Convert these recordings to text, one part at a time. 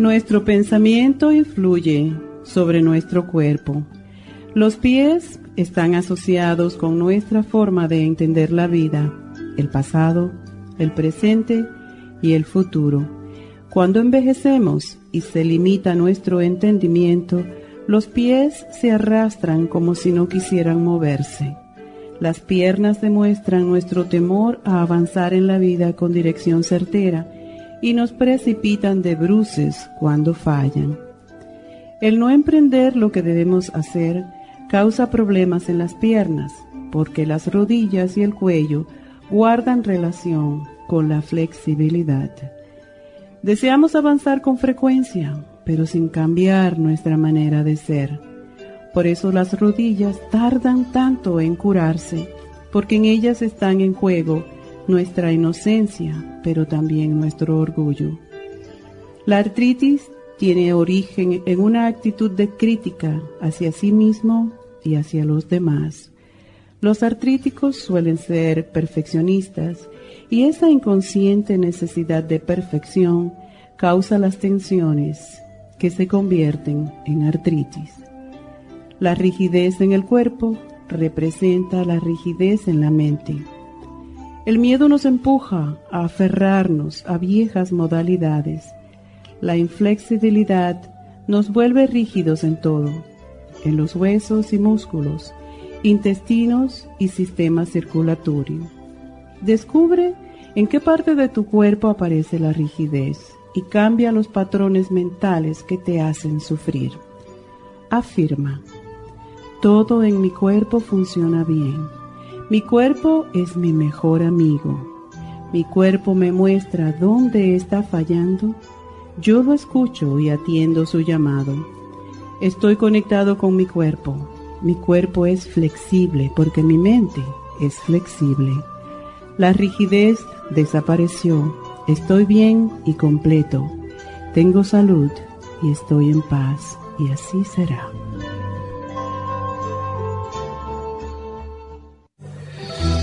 Nuestro pensamiento influye sobre nuestro cuerpo. Los pies están asociados con nuestra forma de entender la vida, el pasado, el presente y el futuro. Cuando envejecemos y se limita nuestro entendimiento, los pies se arrastran como si no quisieran moverse. Las piernas demuestran nuestro temor a avanzar en la vida con dirección certera y nos precipitan de bruces cuando fallan. El no emprender lo que debemos hacer causa problemas en las piernas, porque las rodillas y el cuello guardan relación con la flexibilidad. Deseamos avanzar con frecuencia, pero sin cambiar nuestra manera de ser. Por eso las rodillas tardan tanto en curarse, porque en ellas están en juego nuestra inocencia, pero también nuestro orgullo. La artritis tiene origen en una actitud de crítica hacia sí mismo y hacia los demás. Los artríticos suelen ser perfeccionistas y esa inconsciente necesidad de perfección causa las tensiones que se convierten en artritis. La rigidez en el cuerpo representa la rigidez en la mente. El miedo nos empuja a aferrarnos a viejas modalidades. La inflexibilidad nos vuelve rígidos en todo, en los huesos y músculos, intestinos y sistema circulatorio. Descubre en qué parte de tu cuerpo aparece la rigidez y cambia los patrones mentales que te hacen sufrir. Afirma, todo en mi cuerpo funciona bien mi cuerpo es mi mejor amigo. Mi cuerpo me muestra dónde está fallando. Yo lo escucho y atiendo su llamado. Estoy conectado con mi cuerpo. Mi cuerpo es flexible porque mi mente es flexible. La rigidez desapareció. Estoy bien y completo. Tengo salud y estoy en paz. Y así será.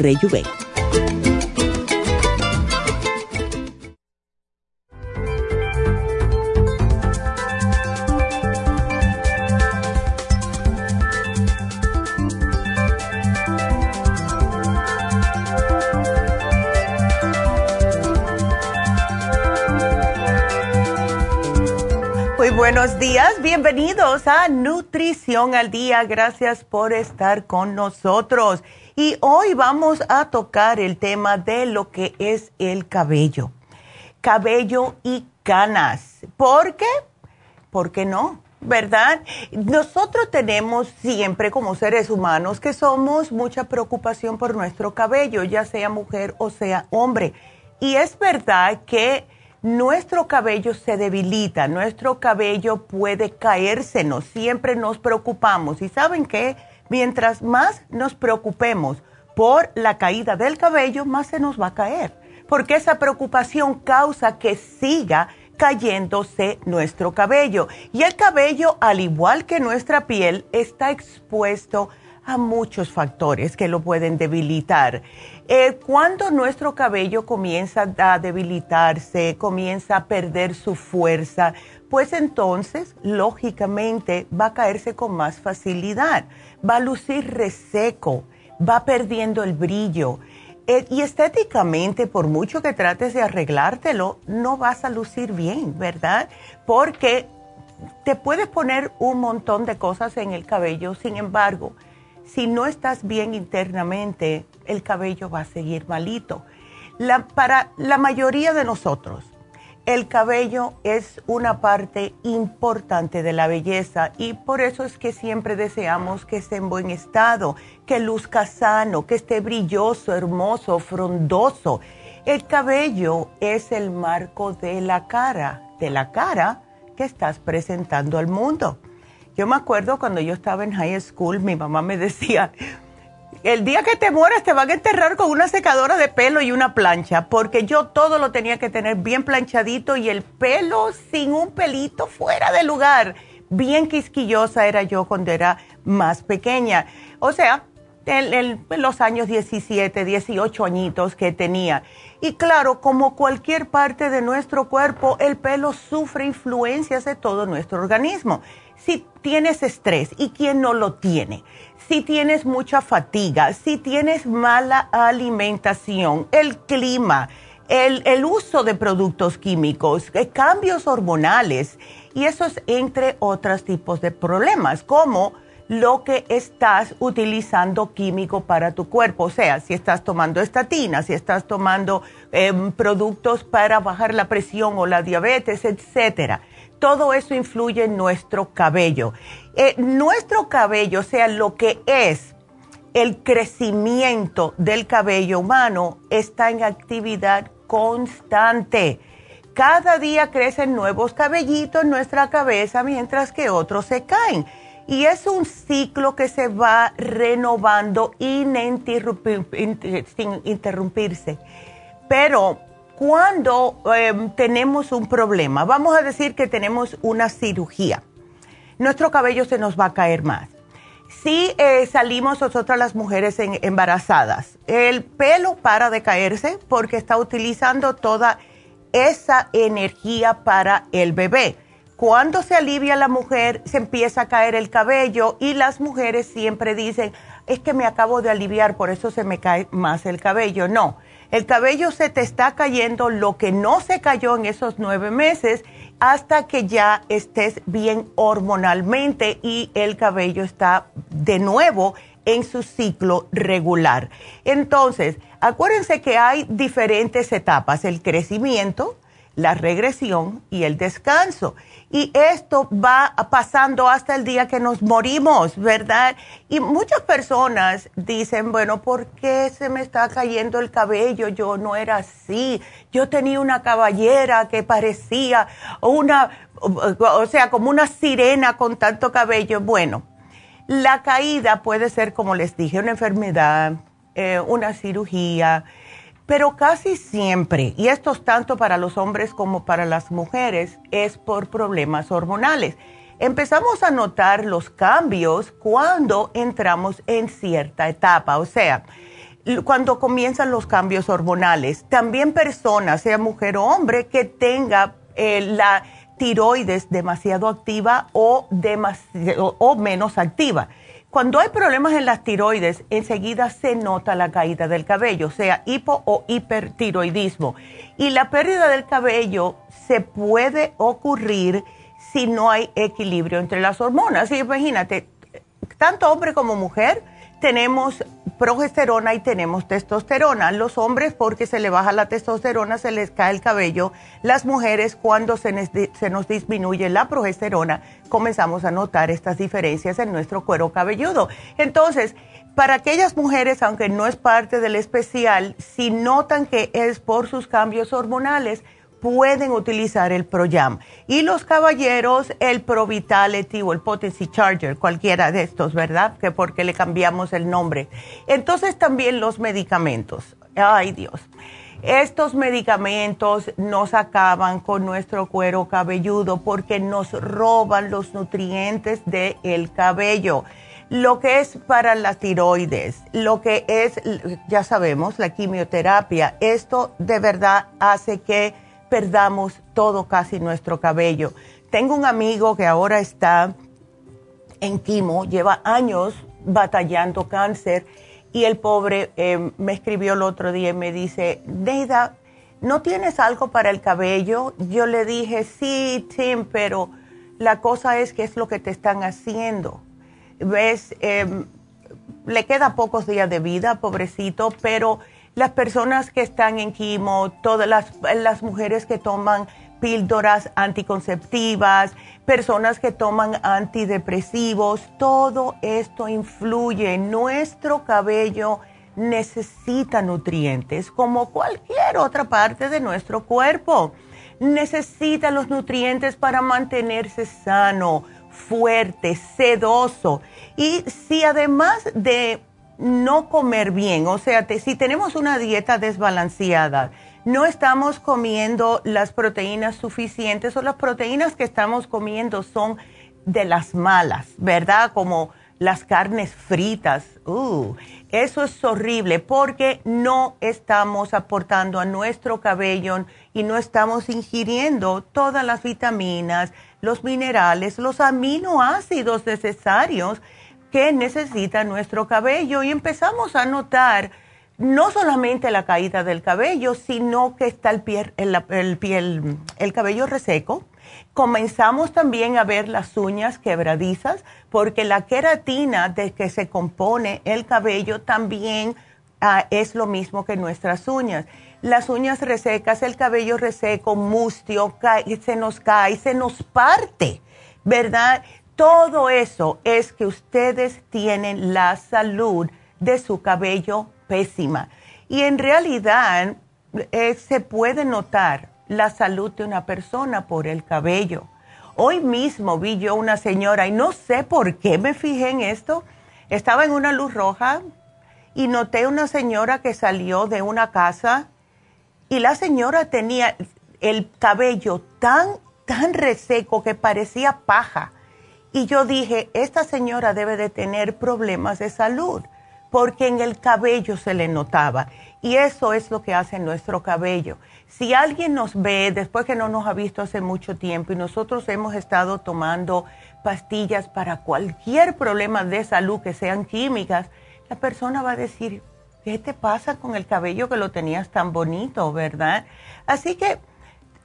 Rejuven. buenos días, bienvenidos a Nutrición al Día, gracias por estar con nosotros. Y hoy vamos a tocar el tema de lo que es el cabello, cabello y canas. ¿Por qué? ¿Por qué no? ¿Verdad? Nosotros tenemos siempre como seres humanos que somos mucha preocupación por nuestro cabello, ya sea mujer o sea hombre. Y es verdad que nuestro cabello se debilita, nuestro cabello puede caérsenos, siempre nos preocupamos. ¿Y saben qué? Mientras más nos preocupemos por la caída del cabello, más se nos va a caer, porque esa preocupación causa que siga cayéndose nuestro cabello. Y el cabello, al igual que nuestra piel, está expuesto a muchos factores que lo pueden debilitar. Eh, cuando nuestro cabello comienza a debilitarse, comienza a perder su fuerza, pues entonces, lógicamente, va a caerse con más facilidad, va a lucir reseco, va perdiendo el brillo. Eh, y estéticamente, por mucho que trates de arreglártelo, no vas a lucir bien, ¿verdad? Porque te puedes poner un montón de cosas en el cabello, sin embargo, si no estás bien internamente, el cabello va a seguir malito. para la mayoría de nosotros, el cabello es una parte importante de la belleza y por eso es que siempre deseamos que esté en buen estado, que luzca sano, que esté brilloso, hermoso, frondoso. El cabello es el marco de la cara, de la cara que estás presentando al mundo. Yo me acuerdo cuando yo estaba en high school, mi mamá me decía, el día que te mueras te van a enterrar con una secadora de pelo y una plancha, porque yo todo lo tenía que tener bien planchadito y el pelo sin un pelito fuera de lugar. Bien quisquillosa era yo cuando era más pequeña. O sea, en, los años 17, 18 añitos que tenía. Y claro, como cualquier parte de nuestro cuerpo, el pelo sufre influencias de todo nuestro organismo. Si tienes estrés, ¿y quién no lo tiene? Si tienes mucha fatiga, si tienes mala alimentación, el clima, el, uso de productos químicos, eh, cambios hormonales, y esos entre otros tipos de problemas, como lo que estás utilizando químico para tu cuerpo, o sea, si estás tomando estatina, si estás tomando em, productos para bajar la presión o la diabetes, etcétera todo eso influye en nuestro cabello. Eh, nuestro cabello, o sea, lo que es el crecimiento del cabello humano, está en actividad constante. Cada día crecen nuevos cabellitos en nuestra cabeza mientras que otros se caen. Y es un ciclo que se va renovando sin interrumpirse. Pero cuando em, tenemos un problema, vamos a decir que tenemos una cirugía, nuestro cabello se nos va a caer más. Si eh, salimos nosotras las mujeres embarazadas, el pelo para de caerse porque está utilizando toda esa energía para el bebé. Cuando se alivia la mujer, se empieza a caer el cabello y las mujeres siempre dicen, es que me acabo de aliviar, por eso se me cae más el cabello. No, el cabello se te está cayendo lo que no se cayó en esos nueve meses hasta que ya estés bien hormonalmente y el cabello está de nuevo en su ciclo regular. Entonces, acuérdense que hay diferentes etapas, el crecimiento, la regresión y el descanso. Y esto va pasando hasta el día que nos morimos, ¿verdad? Y muchas personas dicen, bueno, ¿por qué se me está cayendo el cabello? Yo no era así. Yo tenía una caballera que parecía una, o sea, como una sirena con tanto cabello. Bueno, la caída puede ser, como les dije, una enfermedad, eh, una cirugía, pero casi siempre, y esto es tanto para los hombres como para las mujeres, es por problemas hormonales. Empezamos a notar los cambios cuando entramos en cierta etapa, o sea, cuando comienzan los cambios hormonales. También personas, sea mujer o hombre, que tenga eh, la tiroides demasiado activa o, o menos activa cuando hay problemas en las tiroides, enseguida se nota la caída del cabello, sea hipo o hipertiroidismo. Y la pérdida del cabello se puede ocurrir si no hay equilibrio entre las hormonas. Y imagínate, tanto hombre como mujer tenemos progesterona y tenemos testosterona. Los hombres porque se le baja la testosterona, se les cae el cabello. Las mujeres cuando se, se, nos disminuye la progesterona, comenzamos a notar estas diferencias en nuestro cuero cabelludo. Entonces, para aquellas mujeres, aunque no es parte del especial, si notan que es por sus cambios hormonales, pueden utilizar el ProYam. Y los caballeros, el Pro Vitality o el Potency Charger, cualquiera de estos, ¿verdad? Que porque le cambiamos el nombre. Entonces también los medicamentos. Ay Dios. Estos medicamentos nos acaban con nuestro cuero cabelludo porque nos roban los nutrientes del cabello. Lo que es para la tiroides, lo que es, ya sabemos, la quimioterapia, esto de verdad hace que perdamos todo casi nuestro cabello. Tengo un amigo que ahora está en quimo, lleva años batallando cáncer y el pobre eh, me escribió el otro día y me dice, Neida, ¿no tienes algo para el cabello? Yo le dije, sí, Tim, pero la cosa es que es lo que te están haciendo. ¿Ves? Em, le queda pocos días de vida, pobrecito, pero las personas que están en quimo, todas las, las mujeres que toman píldoras anticonceptivas, personas que toman antidepresivos, todo esto influye. Nuestro cabello necesita nutrientes como cualquier otra parte de nuestro cuerpo. Necesita los nutrientes para mantenerse sano, fuerte, sedoso. Y si además de no comer bien, o sea, si tenemos una dieta desbalanceada, no estamos comiendo las proteínas suficientes o las proteínas que estamos comiendo son de las malas, ¿verdad? Como las carnes fritas. Uh, eso es horrible porque no estamos aportando a nuestro cabello y no estamos ingiriendo todas las vitaminas, los minerales, los aminoácidos necesarios que necesita nuestro cabello y empezamos a notar no solamente la caída del cabello, sino que está el, piel, el, piel, el cabello reseco. Comenzamos también a ver las uñas quebradizas porque la queratina de que se compone el cabello también ah, es lo mismo que nuestras uñas. Las uñas resecas, el cabello reseco, mustio, se nos cae, se nos parte, ¿verdad? Todo eso es que ustedes tienen la salud de su cabello pésima. Y en realidad eh, se puede notar la salud de una persona por el cabello. Hoy mismo vi yo una señora y no sé por qué me fijé en esto. Estaba en una luz roja y noté una señora que salió de una casa y la señora tenía el cabello tan, tan reseco que parecía paja y yo dije, esta señora debe de tener problemas de salud, porque en el cabello se le notaba. Y eso es lo que hace nuestro cabello. Si alguien nos ve después que no nos ha visto hace mucho tiempo y nosotros hemos estado tomando pastillas para cualquier problema de salud que sean químicas, la persona va a decir, ¿qué te pasa con el cabello que lo tenías tan bonito, verdad? Así que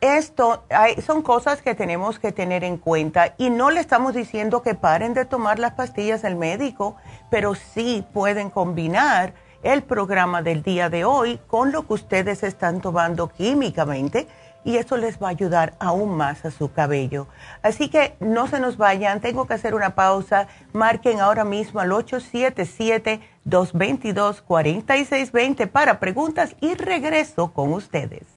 esto son cosas que tenemos que tener en cuenta y no le estamos diciendo que paren de tomar las pastillas del médico, pero sí pueden combinar el programa del día de hoy con lo que ustedes están tomando químicamente y eso les va a ayudar aún más a su cabello. Así que no se nos vayan, tengo que hacer una pausa. Marquen ahora mismo al 877-222-4620 para preguntas y regreso con ustedes.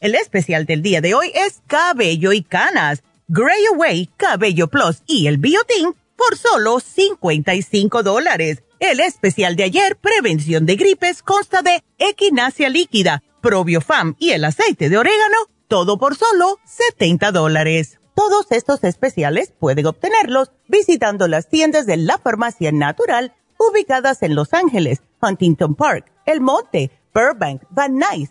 El especial del día de hoy es Cabello y Canas, Gray Away, Cabello Plus y el Biotin por solo 55 dólares. El especial de ayer, prevención de gripes, consta de equinacia líquida, probiofam y el aceite de orégano, todo por solo 70 dólares. Todos estos especiales pueden obtenerlos visitando las tiendas de la farmacia natural ubicadas en Los Ángeles, Huntington Park, El Monte, Burbank, Van Nuys,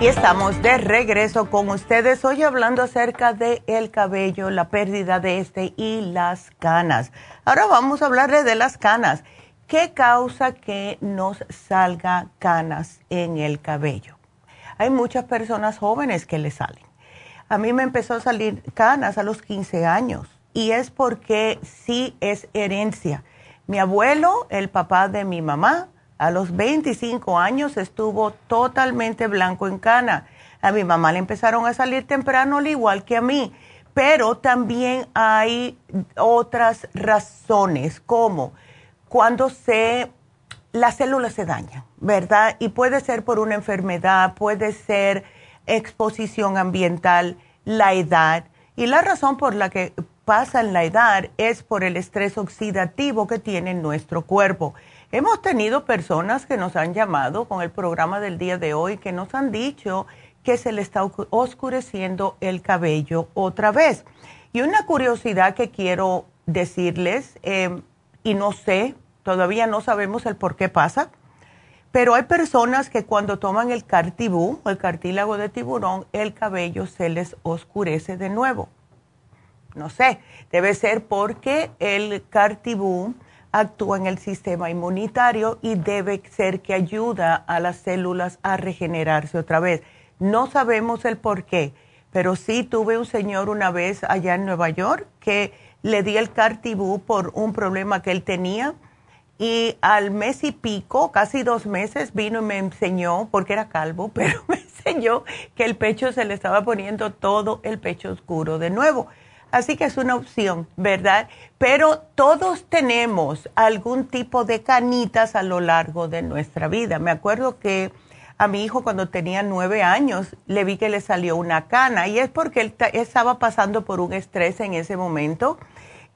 Y estamos de regreso con ustedes hoy hablando acerca de el cabello, la pérdida de este y las canas. Ahora vamos a hablarle de las canas. ¿Qué causa que nos salga canas en el cabello? Hay muchas personas jóvenes que le salen. A mí me empezó a salir canas a los 15 años y es porque sí es herencia. Mi abuelo, el papá de mi mamá, a los 25 años estuvo totalmente blanco en cana. A mi mamá le empezaron a salir temprano, al igual que a mí. Pero también hay otras razones, como cuando se, las células se dañan, ¿verdad? Y puede ser por una enfermedad, puede ser exposición ambiental, la edad. Y la razón por la que pasa en la edad es por el estrés oxidativo que tiene nuestro cuerpo. Hemos tenido personas que nos han llamado con el programa del día de hoy que nos han dicho que se le está oscureciendo el cabello otra vez. Y una curiosidad que quiero decirles, em, y no sé, todavía no sabemos el por qué pasa, pero hay personas que cuando toman el cartibú, el cartílago de tiburón, el cabello se les oscurece de nuevo. No sé, debe ser porque el cartibú actúa en el sistema inmunitario y debe ser que ayuda a las células a regenerarse otra vez. No sabemos el por qué, pero sí tuve un señor una vez allá en Nueva York que le di el cartibú por un problema que él tenía y al mes y pico, casi dos meses, vino y me enseñó, porque era calvo, pero me enseñó que el pecho se le estaba poniendo todo el pecho oscuro de nuevo. Así que es una opción, ¿verdad? Pero todos tenemos algún tipo de canitas a lo largo de nuestra vida. Me acuerdo que a mi hijo cuando tenía nueve años le vi que le salió una cana y es porque él estaba pasando por un estrés en ese momento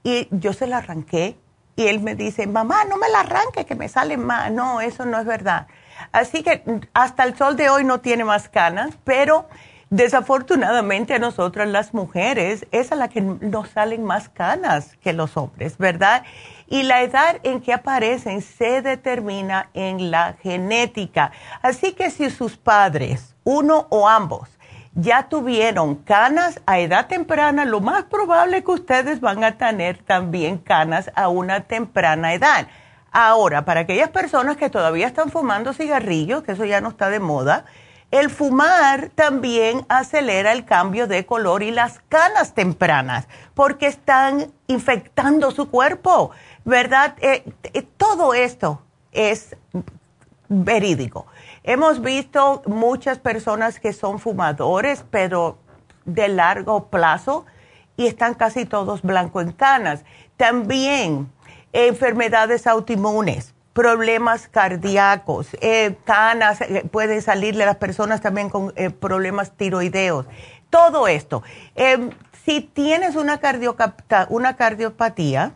y yo se la arranqué y él me dice, mamá, no me la arranque, que me sale más. No, eso no es verdad. Así que hasta el sol de hoy no tiene más canas, pero Desafortunadamente a nosotras las mujeres es a la que nos salen más canas que los hombres, ¿verdad? Y la edad en que aparecen se determina en la genética. Así que si sus padres, uno o ambos, ya tuvieron canas a edad temprana, lo más probable es que ustedes van a tener también canas a una temprana edad. Ahora, para aquellas personas que todavía están fumando cigarrillos, que eso ya no está de moda, El fumar también acelera el cambio de color y las canas tempranas porque están infectando su cuerpo, ¿verdad? Eh, eh, todo esto es verídico. Hemos visto muchas personas que son fumadores, pero de largo plazo y están casi todos blanco en canas. También enfermedades autoinmunes, problemas cardíacos, eh, canas, eh, pueden salirle a las personas también con eh, problemas tiroideos. Todo esto. Em, si tienes una, una cardiopatía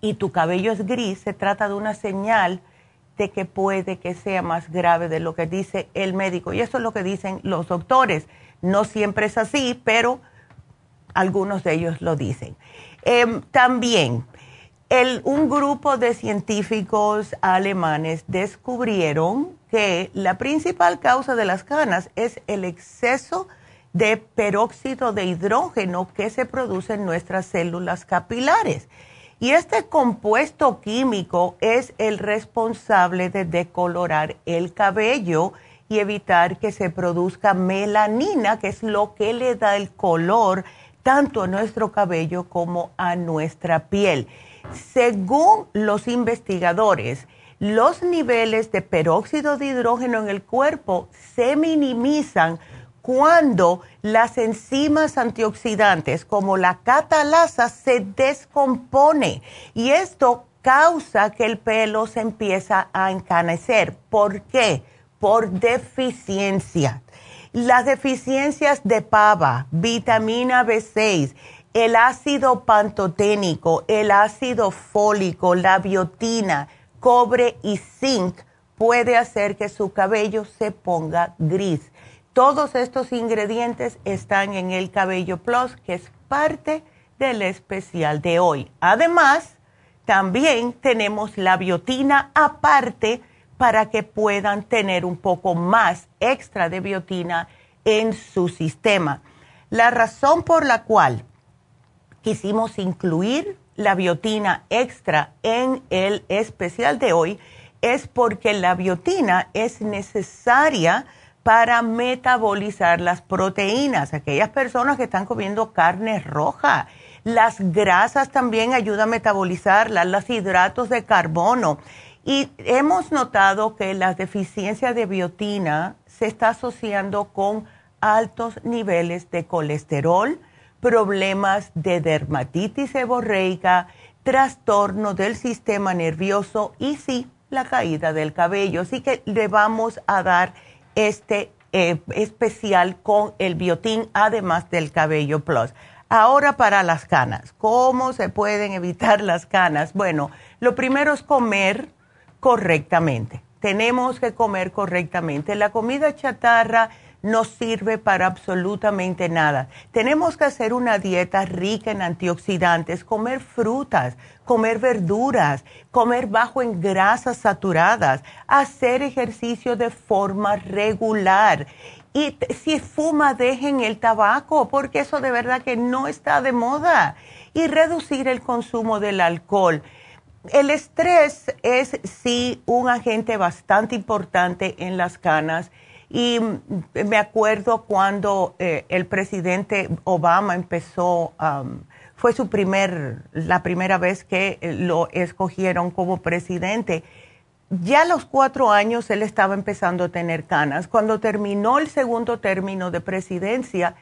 y tu cabello es gris, se trata de una señal de que puede que sea más grave de lo que dice el médico. Y eso es lo que dicen los doctores. No siempre es así, pero algunos de ellos lo dicen. Em, un grupo de científicos alemanes descubrieron que la principal causa de las canas es el exceso de peróxido de hidrógeno que se produce en nuestras células capilares. Y este compuesto químico es el responsable de decolorar el cabello y evitar que se produzca melanina, que es lo que le da el color tanto a nuestro cabello como a nuestra piel. Según los investigadores, los niveles de peróxido de hidrógeno en el cuerpo se minimizan cuando las enzimas antioxidantes como la catalasa se descompone y esto causa que el pelo se empieza a encanecer. ¿Por qué? Por deficiencia las deficiencias de pava, vitamina B6, el ácido pantoténico, el ácido fólico, la biotina, cobre y zinc puede hacer que su cabello se ponga gris. Todos estos ingredientes están en el Cabello Plus, que es parte del especial de hoy. Además, también tenemos la biotina aparte para que puedan tener un poco más extra de biotina en su sistema. La razón por la cual quisimos incluir la biotina extra en el especial de hoy es porque la biotina es necesaria para metabolizar las proteínas, aquellas personas que están comiendo carne roja. Las grasas también ayudan a metabolizarlas, los hidratos de carbono. Y hemos notado que la deficiencia de biotina se está asociando con altos niveles de colesterol, problemas de dermatitis seborreica, trastorno del sistema nervioso y sí, la caída del cabello. Así que le vamos a dar este eh, especial con el biotín, además del cabello plus. Ahora para las canas, ¿cómo se pueden evitar las canas? Bueno, lo primero es comer correctamente. Tenemos que comer correctamente. La comida chatarra no sirve para absolutamente nada. Tenemos que hacer una dieta rica en antioxidantes, comer frutas, comer verduras, comer bajo en grasas saturadas, hacer ejercicio de forma regular. Y si fuma, dejen el tabaco, porque eso de verdad que no está de moda. Y reducir el consumo del alcohol el estrés es sí un agente bastante importante en las canas y me acuerdo cuando eh, el presidente Obama empezó, fue su primer, la primera vez que lo escogieron como presidente. Ya a los cuatro años él estaba empezando a tener canas. Cuando terminó el segundo término de presidencia,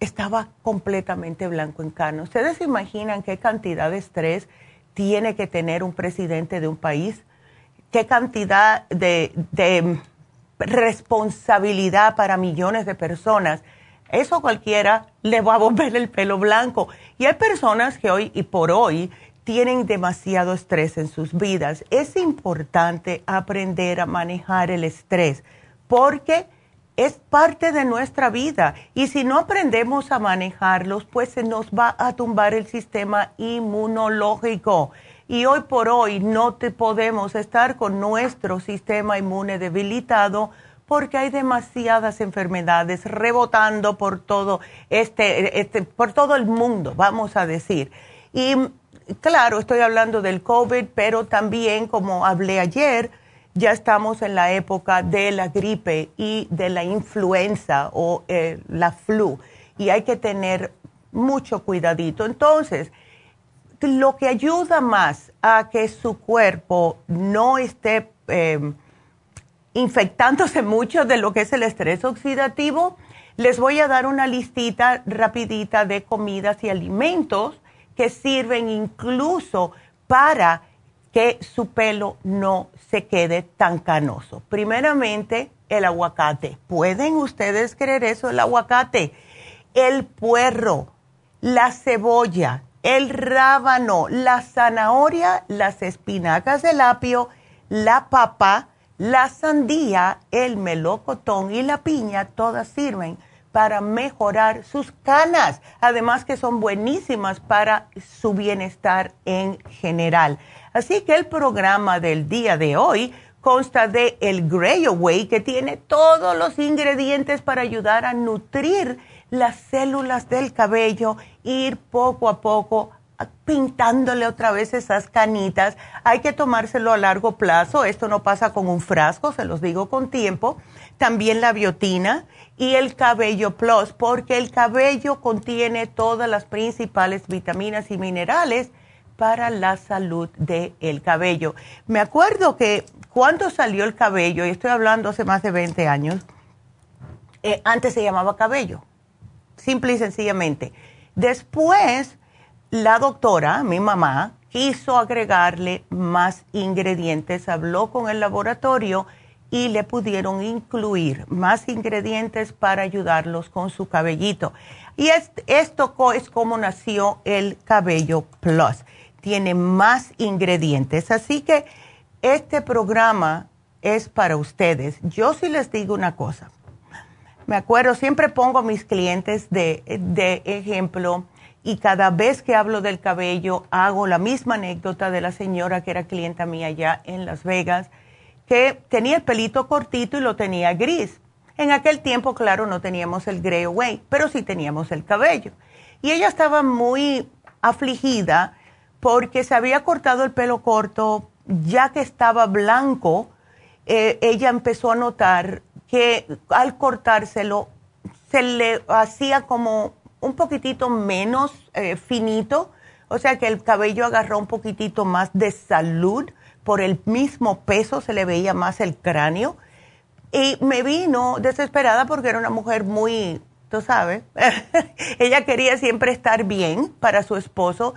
estaba completamente blanco en canas. ¿Ustedes se imaginan qué cantidad de estrés? tiene que tener un presidente de un país, qué cantidad de, responsabilidad para millones de personas. Eso cualquiera le va a volver el pelo blanco. Y hay personas que hoy y por hoy tienen demasiado estrés en sus vidas. Es importante aprender a manejar el estrés porque es parte de nuestra vida y si no aprendemos a manejarlos, pues se nos va a tumbar el sistema inmunológico. Y hoy por hoy no te podemos estar con nuestro sistema inmune debilitado porque hay demasiadas enfermedades rebotando por todo este, este por todo el mundo, vamos a decir. Y claro, estoy hablando del COVID, pero también como hablé ayer, ya estamos en la época de la gripe y de la influenza o eh, la flu y hay que tener mucho cuidadito. Entonces, lo que ayuda más a que su cuerpo no esté em, infectándose mucho de lo que es el estrés oxidativo, les voy a dar una listita rapidita de comidas y alimentos que sirven incluso para que su pelo no se quede tan canoso. Primeramente, el aguacate. ¿Pueden ustedes creer eso? El aguacate, el puerro, la cebolla, el rábano, la zanahoria, las espinacas del apio, la papa, la sandía, el melocotón y la piña, todas sirven para mejorar sus canas, además que son buenísimas para su bienestar en general. Así que el programa del día de hoy consta de el Grey Away, que tiene todos los ingredientes para ayudar a nutrir las células del cabello, ir poco a poco pintándole otra vez esas canitas. Hay que tomárselo a largo plazo. Esto no pasa con un frasco, se los digo con tiempo. También la biotina y el cabello plus, porque el cabello contiene todas las principales vitaminas y minerales para la salud del cabello. Me acuerdo que cuando salió el cabello, y estoy hablando hace más de 20 años, eh, antes se llamaba cabello, simple y sencillamente. Después, la doctora, mi mamá, quiso agregarle más ingredientes, habló con el laboratorio y le pudieron incluir más ingredientes para ayudarlos con su cabellito. Y esto es como nació el cabello plus tiene más ingredientes. Así que este programa es para ustedes. Yo sí les digo una cosa. Me acuerdo, siempre pongo a mis clientes de, de ejemplo y cada vez que hablo del cabello hago la misma anécdota de la señora que era clienta mía allá en Las Vegas, que tenía el pelito cortito y lo tenía gris. En aquel tiempo, claro, no teníamos el gray away, pero sí teníamos el cabello. Y ella estaba muy afligida porque se había cortado el pelo corto, ya que estaba blanco, eh, ella empezó a notar que al cortárselo se le hacía como un poquitito menos eh, finito, o sea que el cabello agarró un poquitito más de salud, por el mismo peso se le veía más el cráneo. Y me vino desesperada porque era una mujer muy, tú sabes, ella quería siempre estar bien para su esposo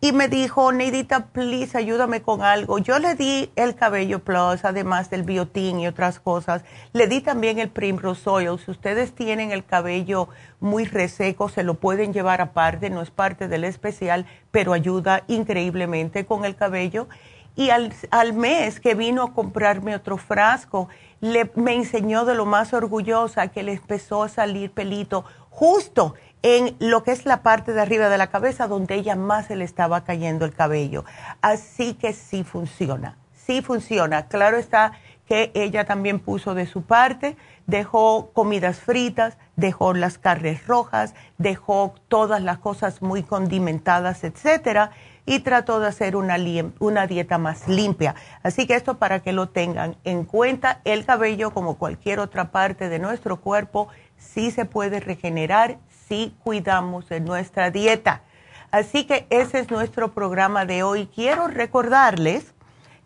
y me dijo, Neidita, please, ayúdame con algo. Yo le di el cabello plus, además del biotín y otras cosas. Le di también el Primrose Oil. Si ustedes tienen el cabello muy reseco, se lo pueden llevar aparte, no es parte del especial, pero ayuda increíblemente con el cabello. Y al, al mes que vino a comprarme otro frasco, le, me enseñó de lo más orgullosa que le empezó a salir pelito justo en lo que es la parte de arriba de la cabeza donde ella más se le estaba cayendo el cabello. Así que sí funciona, sí funciona. Claro está que ella también puso de su parte, dejó comidas fritas, dejó las carnes rojas, dejó todas las cosas muy condimentadas, etcétera, y trató de hacer una, una dieta más limpia. Así que esto para que lo tengan en cuenta, el cabello como cualquier otra parte de nuestro cuerpo sí se puede regenerar si cuidamos de nuestra dieta. Así que ese es nuestro programa de hoy. Quiero recordarles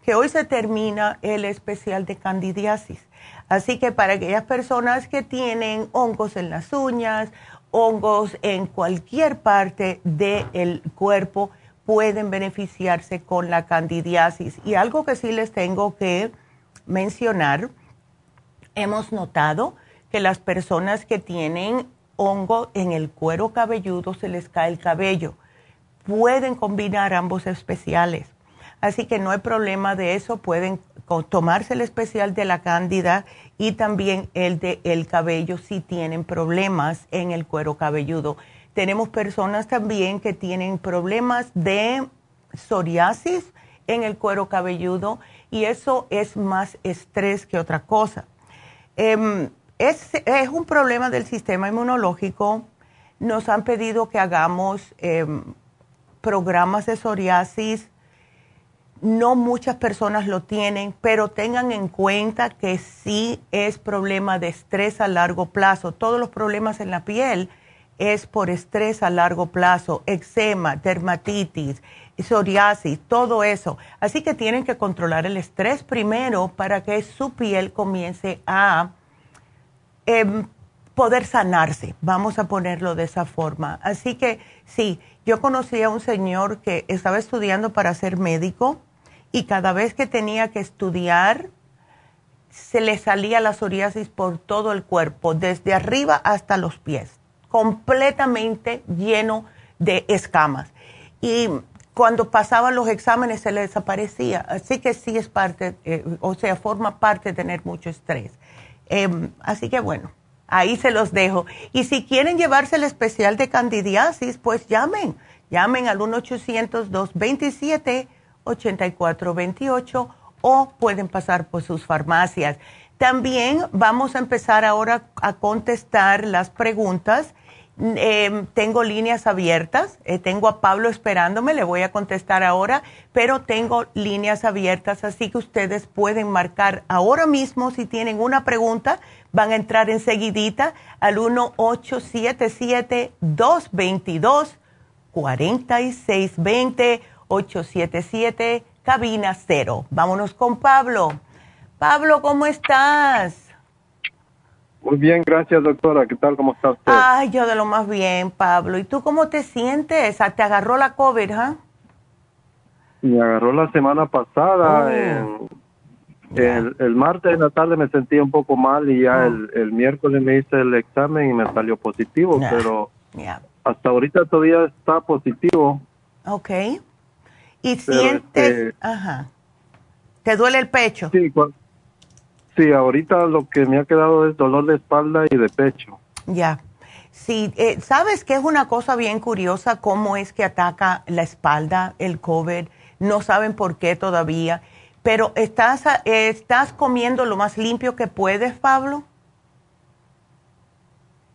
que hoy se termina el especial de candidiasis. Así que para aquellas personas que tienen hongos en las uñas, hongos en cualquier parte del cuerpo, pueden beneficiarse con la candidiasis. Y algo que sí les tengo que mencionar, hemos notado que las personas que tienen hongo en el cuero cabelludo se les cae el cabello. Pueden combinar ambos especiales. Así que no hay problema de eso. Pueden tomarse el especial de la cándida y también el de el cabello si tienen problemas en el cuero cabelludo. Tenemos personas también que tienen problemas de psoriasis en el cuero cabelludo y eso es más estrés que otra cosa. Em, es, un problema del sistema inmunológico. Nos han pedido que hagamos em, programas de psoriasis no muchas personas lo tienen, pero tengan en cuenta que sí es problema de estrés a largo plazo. Todos los problemas en la piel es por estrés a largo plazo, eczema, dermatitis, psoriasis, todo eso. Así que tienen que controlar el estrés primero para que su piel comience a em, poder sanarse, vamos a ponerlo de esa forma. Así que sí, yo conocí a un señor que estaba estudiando para ser médico y cada vez que tenía que estudiar se le salía la psoriasis por todo el cuerpo, desde arriba hasta los pies, completamente lleno de escamas. Y cuando pasaban los exámenes se le desaparecía. Así que sí es parte, eh, o sea, forma parte de tener mucho estrés. Em, así que bueno, ahí se los dejo. Y si quieren llevarse el especial de candidiasis, pues llamen. Llamen al 1-800-227. 8428 o pueden pasar por sus farmacias. También vamos a empezar ahora a contestar las preguntas. Em, tengo líneas abiertas, eh, tengo a Pablo esperándome, le voy a contestar ahora, pero tengo líneas abiertas, así que ustedes pueden marcar ahora mismo si tienen una pregunta, van a entrar enseguidita al 1-877-222-4620 877 cabina cero. Vámonos con Pablo. Pablo, ¿cómo estás? Muy bien, gracias doctora. ¿Qué tal? ¿Cómo está usted? Ay, yo de lo más bien, Pablo. ¿Y tú cómo te sientes? Ah, ¿Te agarró la COVID, ah? Me agarró la semana pasada. Oh. el, martes en la tarde me sentí un poco mal y ya oh. el, miércoles me hice el examen y me salió positivo, pero hasta ahorita todavía está positivo. Ok. Y sientes, este, ajá, ¿te duele el pecho? Sí, sí, ahorita lo que me ha quedado es dolor de espalda y de pecho. Ya. Sí, eh, sabes que es una cosa bien curiosa cómo es que ataca la espalda el COVID. No saben por qué todavía. Pero estás, estás comiendo lo más limpio que puedes, Pablo.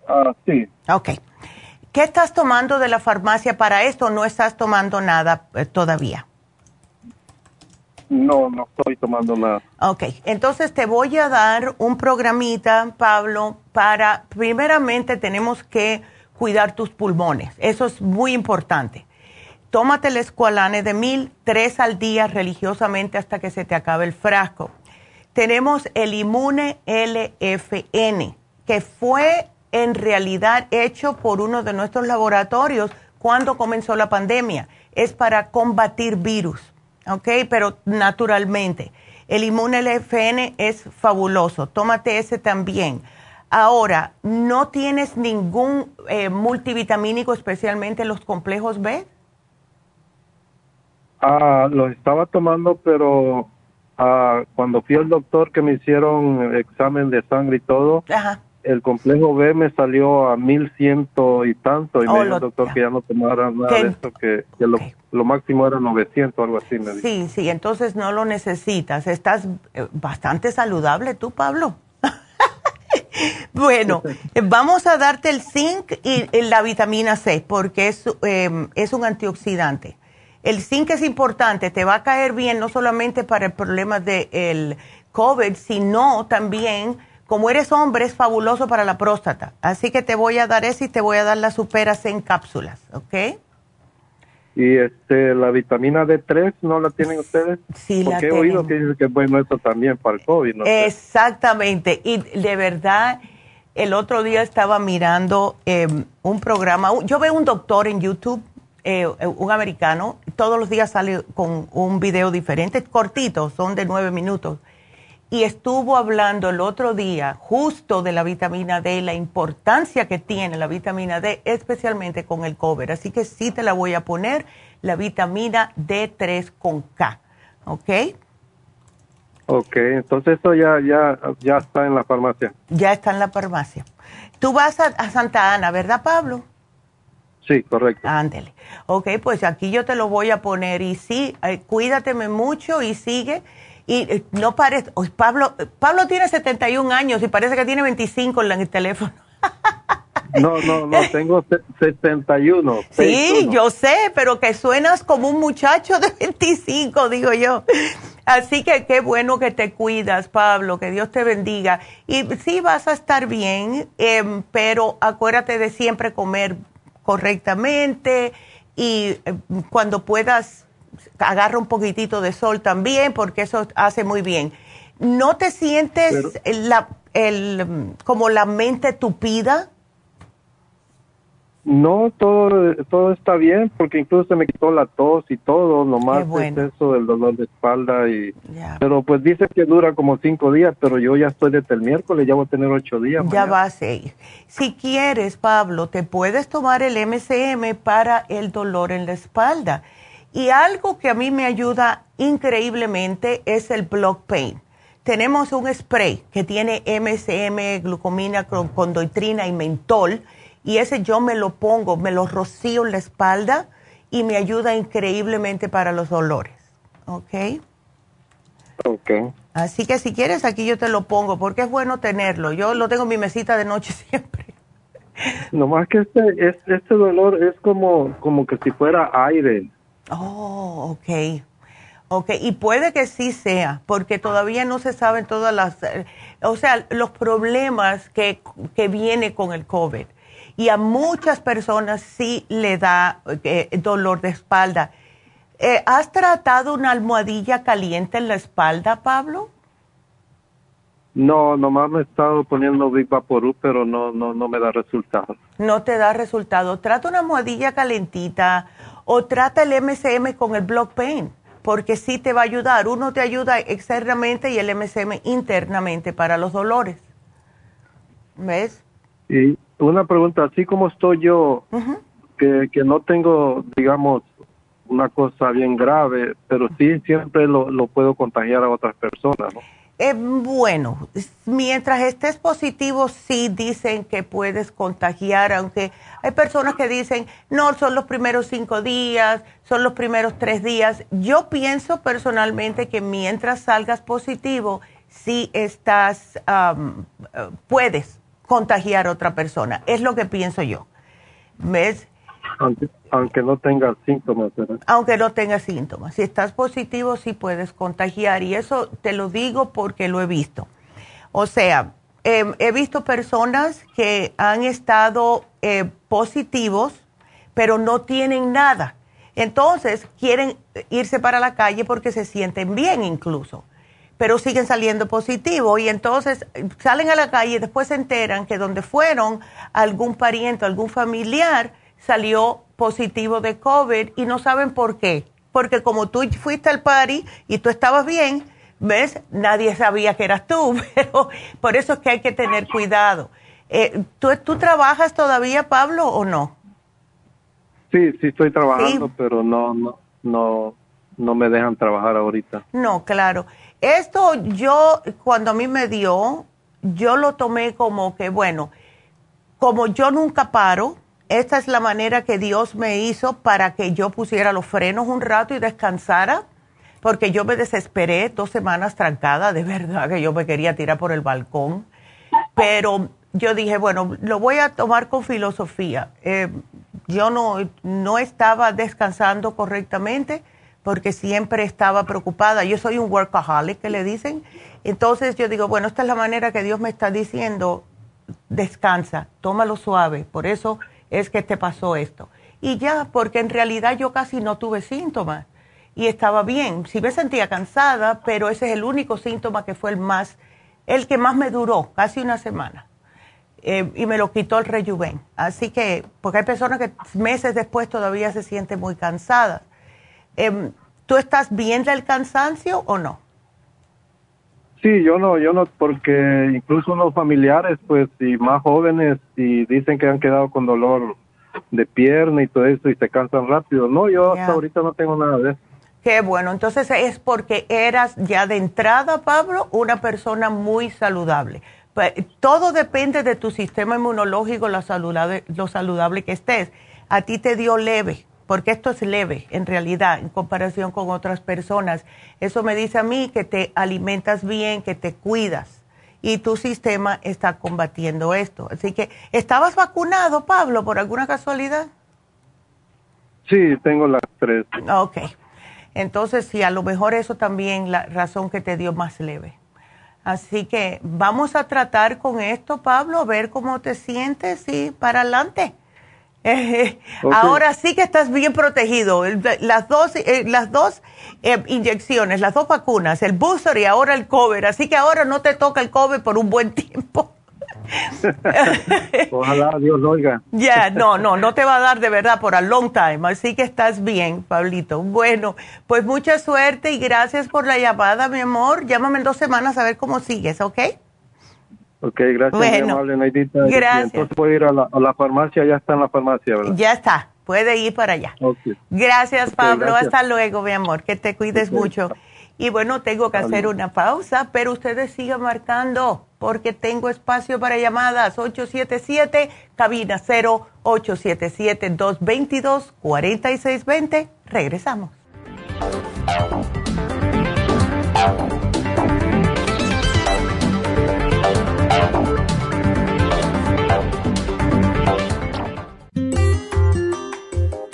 Ah, sí. Ok. ¿Qué estás tomando de la farmacia para esto? ¿No estás tomando nada eh, todavía? No, no estoy tomando nada. Ok, entonces te voy a dar un programita, Pablo, para, primeramente tenemos que cuidar tus pulmones. Eso es muy importante. Tómate el escualane de mil, tres al día religiosamente hasta que se te acabe el frasco. Tenemos el Inmune LFN, que fue en realidad hecho por uno de nuestros laboratorios cuando comenzó la pandemia. Es para combatir virus, ¿ok? Pero naturalmente. El Inmune LFN es fabuloso. Tómate ese también. Ahora, ¿no tienes ningún eh, multivitamínico, especialmente los complejos B? Ah, los estaba tomando, pero ah, cuando fui al doctor que me hicieron examen de sangre y todo, Ajá el complejo B me salió a mil ciento y tanto y me oh, dijo el doctor que ya no tomara nada de esto, que, lo, máximo era 900 algo así. Me sí, sí, entonces no lo necesitas. Estás eh, bastante saludable tú, Pablo. bueno, vamos a darte el zinc y la vitamina C porque es, em, es un antioxidante. El zinc es importante, te va a caer bien no solamente para el problema del COVID, sino también como eres hombre, es fabuloso para la próstata. Así que te voy a dar ese y te voy a dar las superas en cápsulas, ¿ok? Y este, la vitamina D3, ¿no la tienen ustedes? Sí, Porque la he oído que dicen que es bueno esto también para el COVID. ¿no? Exactamente. Y de verdad, el otro día estaba mirando em, un programa. Yo veo un doctor en YouTube, eh, un americano, todos los días sale con un video diferente, cortito, son de nueve minutos y estuvo hablando el otro día justo de la vitamina D, la importancia que tiene la vitamina D, especialmente con el cover. Así que sí te la voy a poner, la vitamina D3 con K, ¿ok? Ok, entonces eso ya, ya, ya está en la farmacia. Ya está en la farmacia. Tú vas a, Santa Ana, ¿verdad, Pablo? Sí, correcto. Ándele. Ok, pues aquí yo te lo voy a poner y sí, eh, cuídateme mucho y sigue y eh, no parece, Pablo, Pablo tiene 71 años y parece que tiene 25 en el teléfono. No, no, no, tengo 61. Sí, yo sé, pero que suenas como un muchacho de 25, digo yo. Así que qué bueno que te cuidas, Pablo, que Dios te bendiga. Y sí vas a estar bien, em, pero acuérdate de siempre comer correctamente y em, cuando puedas agarra un poquitito de sol también, porque eso hace muy bien. ¿No te sientes la, el, como la mente tupida? No, todo, todo está bien, porque incluso se me quitó la tos y todo, nomás es eso del dolor de espalda. y Pero pues dice que dura como cinco días, pero yo ya estoy desde el miércoles, ya voy a tener ocho días. Ya va a ser. Si quieres, Pablo, te puedes tomar el MCM para el dolor en la espalda. Y algo que a mí me ayuda increíblemente es el Block Pain. Tenemos un spray que tiene MCM, glucomina, condoitrina y mentol y ese yo me lo pongo, me lo rocío en la espalda y me ayuda increíblemente para los dolores. ¿Ok? Ok. Así que si quieres aquí yo te lo pongo porque es bueno tenerlo. Yo lo tengo en mi mesita de noche siempre. Nomás que este, este, dolor es como, como que si fuera aire. Oh, ok. Ok, y puede que sí sea, porque todavía no se saben todas las, o sea, los problemas que, que viene con el COVID y a muchas personas sí le da eh, dolor de espalda. Eh, ¿Has tratado una almohadilla caliente en la espalda, Pablo? No, nomás me he estado poniendo Big Vaporú, pero no, no, no me da resultado. No te da resultado. Trata una almohadilla calentita o trata el MCM con el Block Pain, porque sí te va a ayudar. Uno te ayuda externamente y el MCM internamente para los dolores. ¿Ves? Sí una pregunta, así como estoy yo, que, que no tengo, digamos, una cosa bien grave, pero sí siempre lo, lo puedo contagiar a otras personas, ¿no? Eh, bueno, mientras estés positivo, sí dicen que puedes contagiar, aunque hay personas que dicen, no, son los primeros cinco días, son los primeros tres días. Yo pienso personalmente que mientras salgas positivo, sí estás, eh, puedes contagiar a otra persona. Es lo que pienso yo. ¿Ves? Aunque, no tengas síntomas, ¿verdad? Aunque no tengas síntomas. Si estás positivo, sí puedes contagiar. Y eso te lo digo porque lo he visto. O sea, em, he visto personas que han estado eh, positivos, pero no tienen nada. Entonces, quieren irse para la calle porque se sienten bien incluso pero siguen saliendo positivos y entonces salen a la calle y después se enteran que donde fueron algún pariente, algún familiar salió positivo de COVID y no saben por qué. Porque como tú fuiste al party y tú estabas bien, ¿ves? Nadie sabía que eras tú, pero por eso es que hay que tener cuidado. Eh, ¿tú, ¿tú, trabajas todavía, Pablo, o no? Sí, sí estoy trabajando, pero no, no, no, no me dejan trabajar ahorita. No, claro. Esto yo, cuando a mí me dio, yo lo tomé como que, bueno, como yo nunca paro, esta es la manera que Dios me hizo para que yo pusiera los frenos un rato y descansara, porque yo me desesperé dos semanas trancada, de verdad que yo me quería tirar por el balcón, pero yo dije, bueno, lo voy a tomar con filosofía. Eh, yo no, no estaba descansando correctamente porque siempre estaba preocupada. Yo soy un workaholic, que le dicen. Entonces yo digo, bueno, esta es la manera que Dios me está diciendo, descansa, tómalo suave. Por eso es que te pasó esto. Y ya, porque en realidad yo casi no tuve síntomas y estaba bien. Sí me sentía cansada, pero ese es el único síntoma que fue el más, el que más me duró, casi una semana. Eh, y me lo quitó el rejuven. Así que, porque hay personas que meses después todavía se sienten muy cansadas. Em, ¿Tú estás bien del cansancio o no? Sí, yo no, yo no, porque incluso unos familiares, pues, y más jóvenes, y dicen que han quedado con dolor de pierna y todo eso, y se cansan rápido. No, yo hasta ahorita no tengo nada de eso. Qué bueno, entonces es porque eras ya de entrada, Pablo, una persona muy saludable. Todo depende de tu sistema inmunológico, lo saludable, lo saludable que estés. A ti te dio leve, porque esto es leve en realidad en comparación con otras personas. Eso me dice a mí que te alimentas bien, que te cuidas y tu sistema está combatiendo esto. Así que, ¿estabas vacunado, Pablo, por alguna casualidad? Sí, tengo las tres. Ok. Entonces, sí, a lo mejor eso también la razón que te dio más leve. Así que vamos a tratar con esto, Pablo, a ver cómo te sientes y para adelante. Ahora sí que estás bien protegido. Las dos, eh, las dos eh, inyecciones, las dos vacunas, el booster y ahora el cover. Así que ahora no te toca el cover por un buen tiempo. Ojalá Dios lo oiga. Ya, no, no, no te va a dar de verdad por a long time. Así que estás bien, Pablito. Bueno, pues mucha suerte y gracias por la llamada, mi amor. Llámame en dos semanas a ver cómo sigues, ¿ok? Ok, gracias, bueno, amable, Neidita. Gracias. entonces puede ir a la, farmacia, ya está en la farmacia, ¿verdad? Ya está, puede ir para allá. Gracias, Pablo. Hasta luego, mi amor. Que te cuides mucho. Y bueno, tengo que hacer una pausa, pero ustedes sigan marcando porque tengo espacio para llamadas 877 cabina 0 877 222 4620. Regresamos.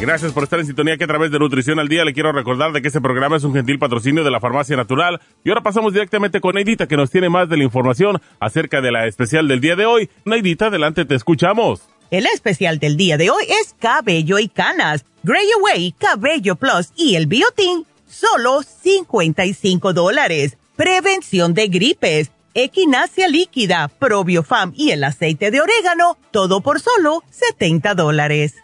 Gracias por estar en sintonía que a través de Nutrición al Día le quiero recordar de que este programa es un gentil patrocinio de la Farmacia Natural. Y ahora pasamos directamente con Neidita que nos tiene más de la información acerca de la especial del día de hoy. Neidita, adelante, te escuchamos. El especial del día de hoy es cabello y canas, Gray Away, Cabello Plus y el Biotin, solo 55 dólares. Prevención de gripes, equinacia líquida, probiofam y el aceite de orégano, todo por solo 70 dólares.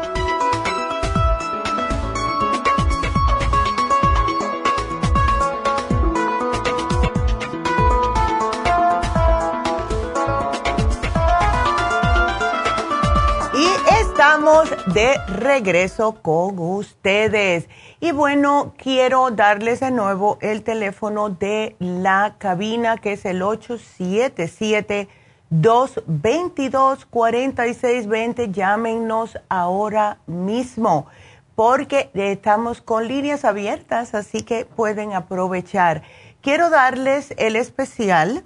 Estamos de regreso con ustedes. Y bueno, quiero darles de nuevo el teléfono de la cabina, que es el 877-222-4620. Llámenos ahora mismo, porque estamos con líneas abiertas, así que pueden aprovechar. Quiero darles el especial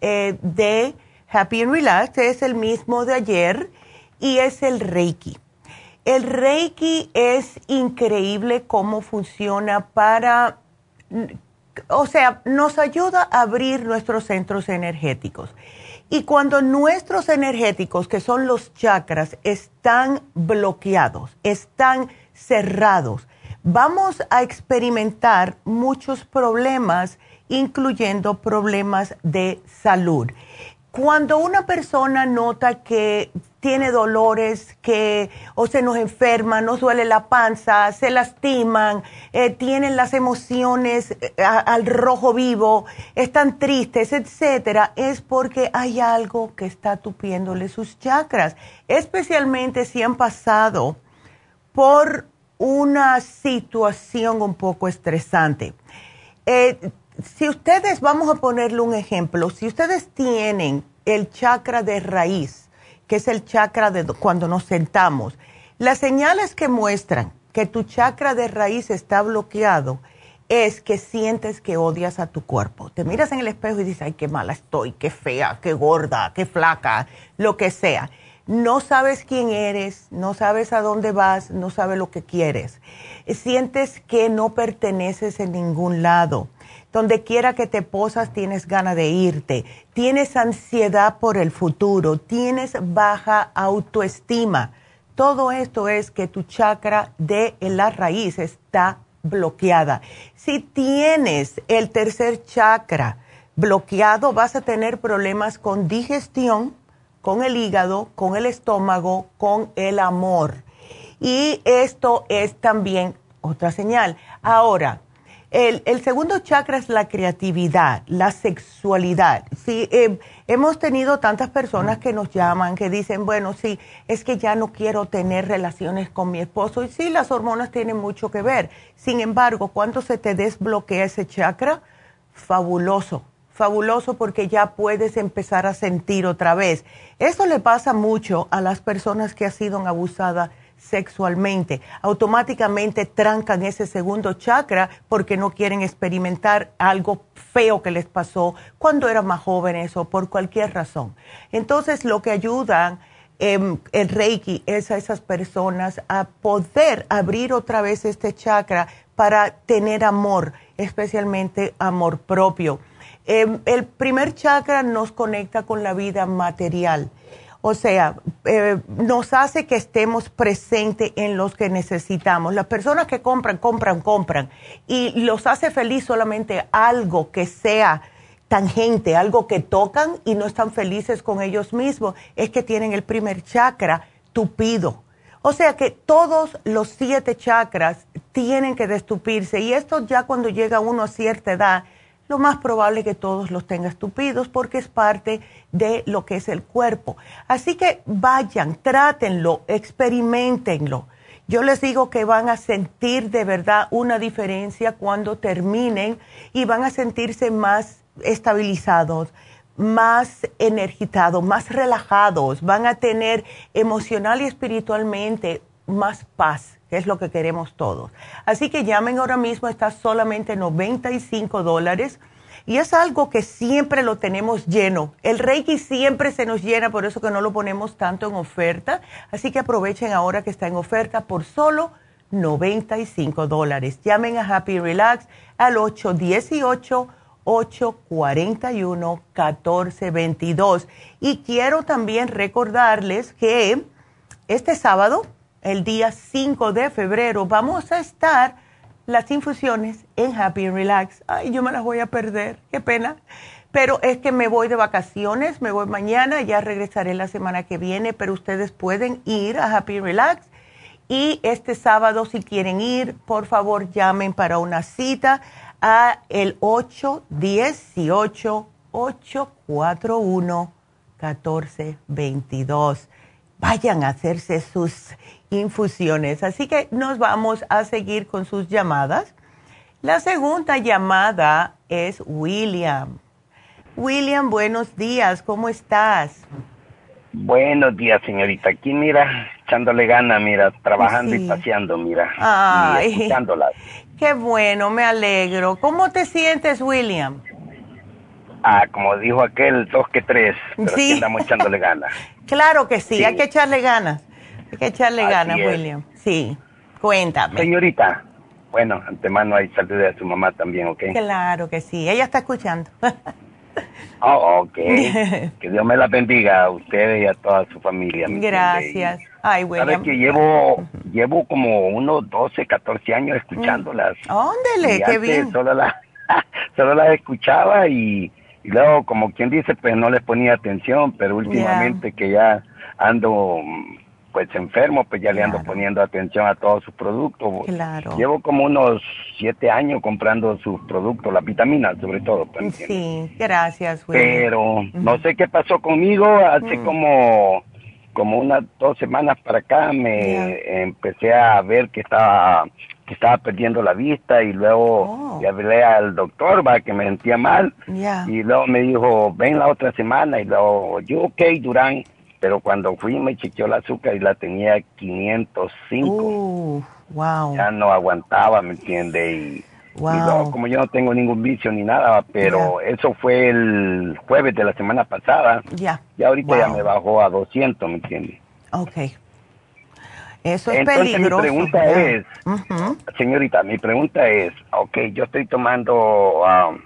eh, de Happy and Relax, es el mismo de ayer y es el Reiki. El Reiki es increíble cómo funciona para, o sea, nos ayuda a abrir nuestros centros energéticos. Y cuando nuestros energéticos, que son los chakras, están bloqueados, están cerrados, vamos a experimentar muchos problemas, incluyendo problemas de salud. Cuando una persona nota que tiene dolores, que o se nos enferma, nos duele la panza, se lastiman, eh, tienen las emociones eh, al rojo vivo, están tristes, etcétera, es porque hay algo que está tupiéndole sus chakras, especialmente si han pasado por una situación un poco estresante. Eh, si ustedes, vamos a ponerle un ejemplo, si ustedes tienen el chakra de raíz, que es el chakra de cuando nos sentamos, las señales que muestran que tu chakra de raíz está bloqueado es que sientes que odias a tu cuerpo. Te miras en el espejo y dices, ay, qué mala estoy, qué fea, qué gorda, qué flaca, lo que sea. No sabes quién eres, no sabes a dónde vas, no sabes lo que quieres. Sientes que no perteneces en ningún lado donde quiera que te posas tienes ganas de irte, tienes ansiedad por el futuro, tienes baja autoestima. Todo esto es que tu chakra de la raíz está bloqueada. Si tienes el tercer chakra bloqueado, vas a tener problemas con digestión, con el hígado, con el estómago, con el amor. Y esto es también otra señal. Ahora, el, segundo chakra es la creatividad, la sexualidad. Sí, eh, hemos tenido tantas personas que nos llaman, que dicen, bueno, sí, es que ya no quiero tener relaciones con mi esposo. Y sí, las hormonas tienen mucho que ver. Sin embargo, cuando se te desbloquea ese chakra, fabuloso, fabuloso porque ya puedes empezar a sentir otra vez. Eso le pasa mucho a las personas que han sido abusadas sexualmente. Automáticamente trancan ese segundo chakra porque no quieren experimentar algo feo que les pasó cuando eran más jóvenes o por cualquier razón. Entonces lo que ayudan em, el Reiki es a esas personas a poder abrir otra vez este chakra para tener amor, especialmente amor propio. Em, el primer chakra nos conecta con la vida material o sea, eh, nos hace que estemos presentes en los que necesitamos. Las personas que compran, compran, compran. Y los hace feliz solamente algo que sea tangente, algo que tocan y no están felices con ellos mismos. Es que tienen el primer chakra tupido. O sea que todos los siete chakras tienen que destupirse. Y esto ya cuando llega uno a cierta edad lo más probable es que todos los tengan estúpidos porque es parte de lo que es el cuerpo. Así que vayan, trátenlo, experimentenlo. Yo les digo que van a sentir de verdad una diferencia cuando terminen y van a sentirse más estabilizados, más energizados, más relajados, van a tener emocional y espiritualmente más paz es lo que queremos todos. Así que llamen ahora mismo, está solamente 95 dólares. Y es algo que siempre lo tenemos lleno. El Reiki siempre se nos llena, por eso que no lo ponemos tanto en oferta. Así que aprovechen ahora que está en oferta por solo 95 dólares. Llamen a Happy Relax al 818-841-1422. Y quiero también recordarles que este sábado el día 5 de febrero, vamos a estar las infusiones en Happy and Relax. Ay, yo me las voy a perder, qué pena. Pero es que me voy de vacaciones, me voy mañana, ya regresaré la semana que viene, pero ustedes pueden ir a Happy and Relax. Y este sábado, si quieren ir, por favor llamen para una cita a el 818-841-1422. Vayan a hacerse sus infusiones. Así que nos vamos a seguir con sus llamadas. La segunda llamada es William. William, buenos días, ¿cómo estás? Buenos días, señorita. Aquí, mira, echándole gana, mira, trabajando y paseando, mira. Ay, qué bueno, me alegro. ¿Cómo te sientes, William? Ah, como dijo aquel, dos que tres, pero sí. estamos echándole ganas. claro que sí, hay que echarle ganas. Hay que echarle ganas, William. Sí, cuéntame. Señorita, bueno, antemano hay saludos a su mamá también, ¿ok? Claro que sí, ella está escuchando. oh, ok. que Dios me la bendiga a ustedes y a toda su familia. Gracias. Ay, William. Sabes que llevo, llevo como unos 12, 14 años escuchándolas. ¡Óndele, qué bien! Solo las solo la escuchaba y, luego, como quien dice, pues no les ponía atención, pero últimamente que ya ando pues enfermo, pues ya le ando poniendo atención a todos sus productos. Claro. Llevo como unos siete años comprando sus productos, las vitaminas sobre todo. Pues, sí, gracias. Pero no sé qué pasó conmigo, hace mm. como como unas dos semanas para acá me empecé a ver que estaba que estaba perdiendo la vista y luego oh. le hablé al doctor va que me sentía mal y luego me dijo ven la otra semana y luego yo ok Durán pero cuando fui me chequeó la azúcar y la tenía 505. Uh, wow. Ya no aguantaba, ¿me entiende? Y, luego, como yo no tengo ningún vicio ni nada, pero eso fue el jueves de la semana pasada. Ya. Y ahorita ya me bajó a 200, ¿me entiende? Ok. Eso es Entonces, peligroso. mi pregunta es, señorita, mi pregunta es, ok, yo estoy tomando um,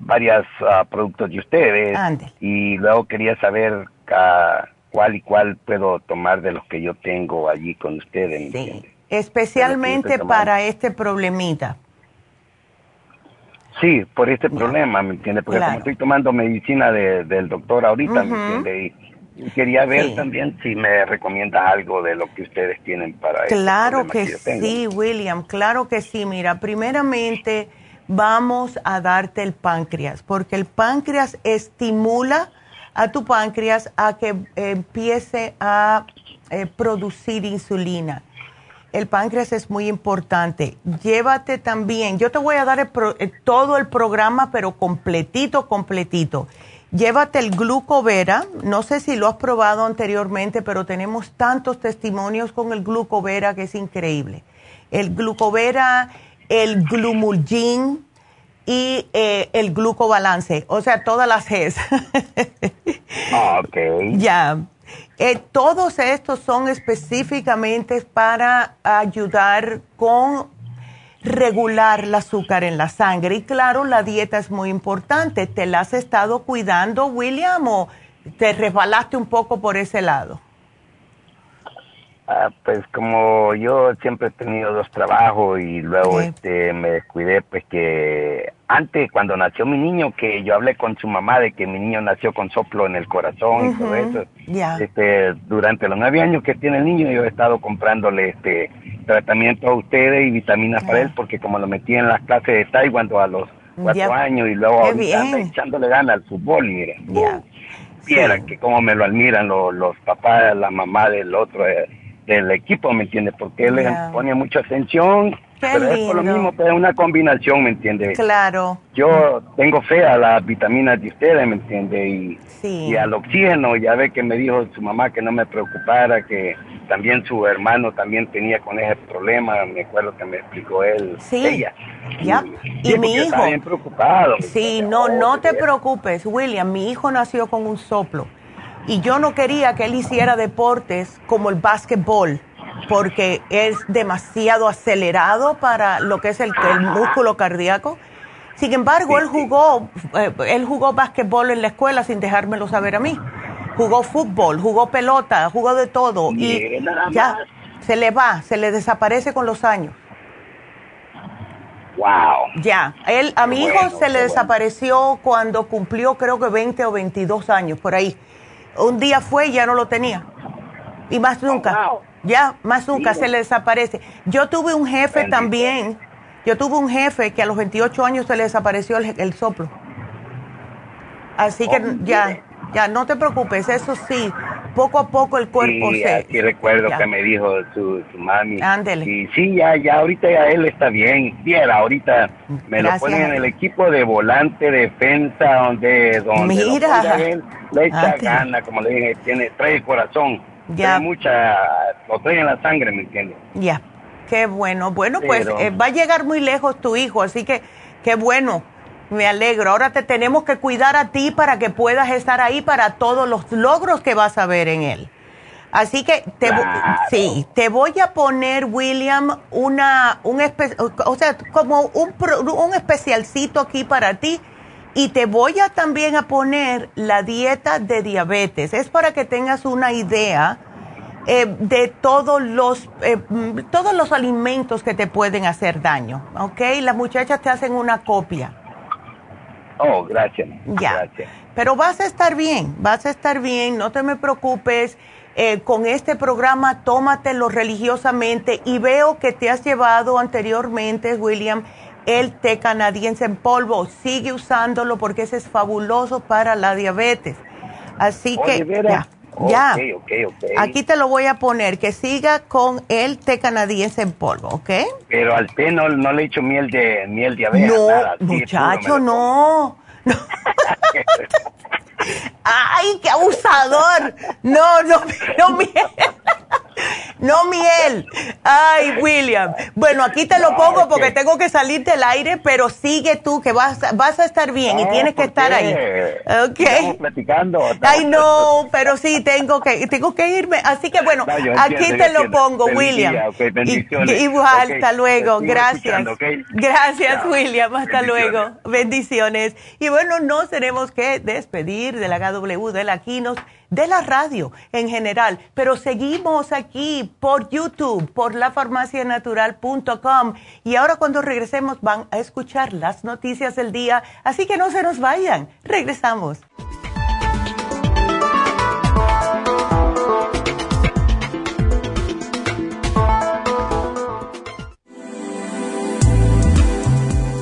varios uh, productos de ustedes y luego quería saber uh, cuál y cuál puedo tomar de los que yo tengo allí con ustedes. Sí. Especialmente para este problemita. Sí, por este problema, ¿me entiende? Porque como estoy tomando medicina del doctor ahorita, ¿me entiende? Y, quería ver también si me recomienda algo de lo que ustedes tienen para este Claro que, que sí, William, claro que sí. Mira, primeramente vamos a darte el páncreas, porque el páncreas estimula a tu páncreas a que empiece a eh, producir insulina. El páncreas es muy importante. Llévate también, yo te voy a dar eh, todo el programa, pero completito, completito. Llévate el glucovera, no sé si lo has probado anteriormente, pero tenemos tantos testimonios con el glucovera que es increíble. El glucovera, el glumulgin, y eh, el glucobalance, o sea, todas las Gs. Ah, ok. Ya. Eh, todos estos son específicamente para ayudar con regular el azúcar en la sangre. Y claro, la dieta es muy importante. ¿Te la has estado cuidando, William, o te resbalaste un poco por ese lado? Ah, pues como yo siempre he tenido dos trabajos y luego este me descuidé, pues que antes cuando nació mi niño, que yo hablé con su mamá de que mi niño nació con soplo en el corazón y todo eso. Este, durante los nueve años que tiene el niño yo he estado comprándole este tratamiento a ustedes y vitaminas para él porque como lo metí en las clases de taekwondo a los cuatro años y luego echándole ganas al fútbol mira, yeah. que como me lo admiran los, los papás, la mamá del otro. Eh, del equipo, ¿me entiendes? Porque él le pone mucha atención, pero es por lo mismo, pero es una combinación, ¿me entiendes? Claro. Yo tengo fe a las vitaminas de ustedes, ¿me entiendes? Y, y al oxígeno, ya ve que me dijo su mamá que no me preocupara, que también su hermano también tenía con ese problema, me acuerdo que me explicó él. Sí. Ella. Ya. Y, mi hijo. bien preocupado. Sí, no, no te preocupes, William. Mi hijo nació con un soplo y yo no quería que él hiciera deportes como el básquetbol porque es demasiado acelerado para lo que es el, músculo cardíaco. Sin embargo, él jugó, eh, él jugó básquetbol en la escuela sin dejármelo saber a mí. Jugó fútbol, jugó pelota, jugó de todo y ya se le va, se le desaparece con los años. Wow. Ya, él a mi hijo se le desapareció cuando cumplió creo que 20 o 22 años por ahí un día fue y ya no lo tenía. Y más nunca. Ya, más nunca se le desaparece. Yo tuve un jefe también. Yo tuve un jefe que a los 28 años se le desapareció el, soplo. Así que oh, ya, ya, no te preocupes, eso sí, poco a poco el cuerpo sí, se... Sí, recuerdo que me dijo su, su mami. Ándele. Y sí, ya, ya, ahorita ya él está bien. Viera, ahorita me lo ponen en el equipo de volante, defensa, donde, donde Mira. le echa gana, como le dije, tiene, trae el corazón. Ya. Tiene mucha, lo trae en la sangre, ¿me entiendes? Ya, qué bueno. Bueno, pues eh, va a llegar muy lejos tu hijo, así que qué bueno me alegro. Ahora te tenemos que cuidar a ti para que puedas estar ahí para todos los logros que vas a ver en él. Así que te, sí, te voy a poner, William, una, un o sea, como un, un especialcito aquí para ti y te voy a también a poner la dieta de diabetes. Es para que tengas una idea eh, de todos los, eh, todos los alimentos que te pueden hacer daño, ¿ok? Las muchachas te hacen una copia. Oh, gracias. Ya. Gracias. Pero vas a estar bien, vas a estar bien, no te me preocupes. Eh, con este programa tómatelo religiosamente y veo que te has llevado anteriormente, William, el té canadiense en polvo. Sigue usándolo porque ese es fabuloso para la diabetes. Así que ya, ya. Aquí te lo voy a poner, que siga con el té canadiense en polvo, ¿ok? Pero al té no, le he hecho miel de miel de abeja. No, muchacho, no. no. ¡Ay, qué abusador! No, no, no miel. No miel. Ay, William. Bueno, aquí te lo pongo porque tengo que salir del aire, pero sigue tú que vas, vas a estar bien y tienes que estar ahí. Ok. Estamos platicando. Ay, no, pero sí, tengo que, tengo que irme. Así que bueno, aquí te lo pongo, William. igual, hasta luego. Gracias. Gracias, William. Hasta luego. Bendiciones. Y bueno, nos tenemos que despedir de la KW de la Quinos de la radio en general, pero seguimos aquí por YouTube, por lafarmacianatural.com y ahora cuando regresemos van a escuchar las noticias del día, así que no se nos vayan, regresamos.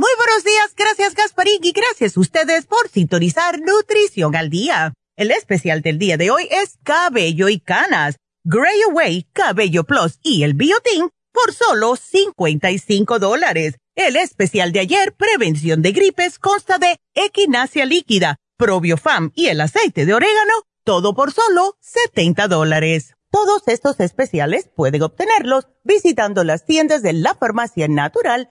Muy buenos días, gracias Gasparín y gracias a ustedes por sintonizar Nutrición al Día. El especial del día de hoy es Cabello y Canas, Gray Away, Cabello Plus y el Biotin por solo 55 dólares. El especial de ayer, Prevención de Gripes, consta de equinacia líquida, probiofam y el aceite de orégano, todo por solo 70 dólares. Todos estos especiales pueden obtenerlos visitando las tiendas de la farmacia natural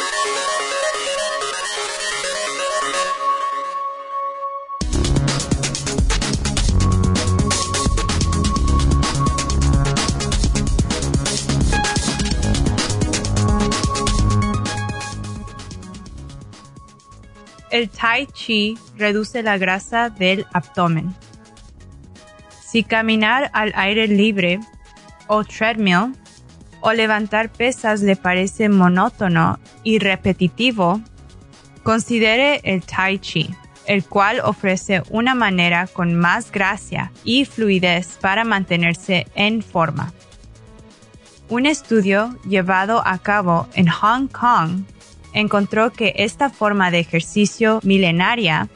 El tai chi reduce la grasa del abdomen. Si caminar al aire libre o treadmill o levantar pesas le parece monótono y repetitivo, considere el tai chi, el cual ofrece una manera con más gracia y fluidez para mantenerse en forma. Un estudio llevado a cabo en Hong Kong encontró que esta forma de ejercicio milenaria,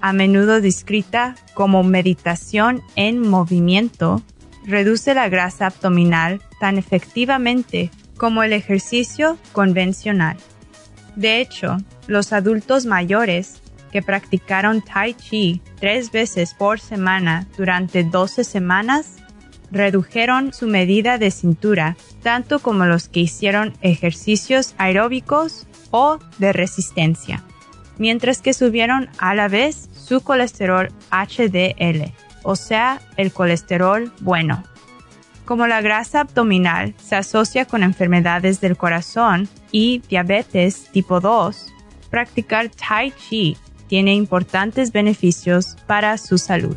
a menudo descrita como meditación en movimiento, reduce la grasa abdominal tan efectivamente como el ejercicio convencional. De hecho, los adultos mayores que practicaron Tai Chi tres veces por semana durante 12 semanas redujeron su medida de cintura, tanto como los que hicieron ejercicios aeróbicos o de resistencia, mientras que subieron a la vez su colesterol HDL, o sea, el colesterol bueno. Como la grasa abdominal se asocia con enfermedades del corazón y diabetes tipo 2, practicar Tai Chi tiene importantes beneficios para su salud.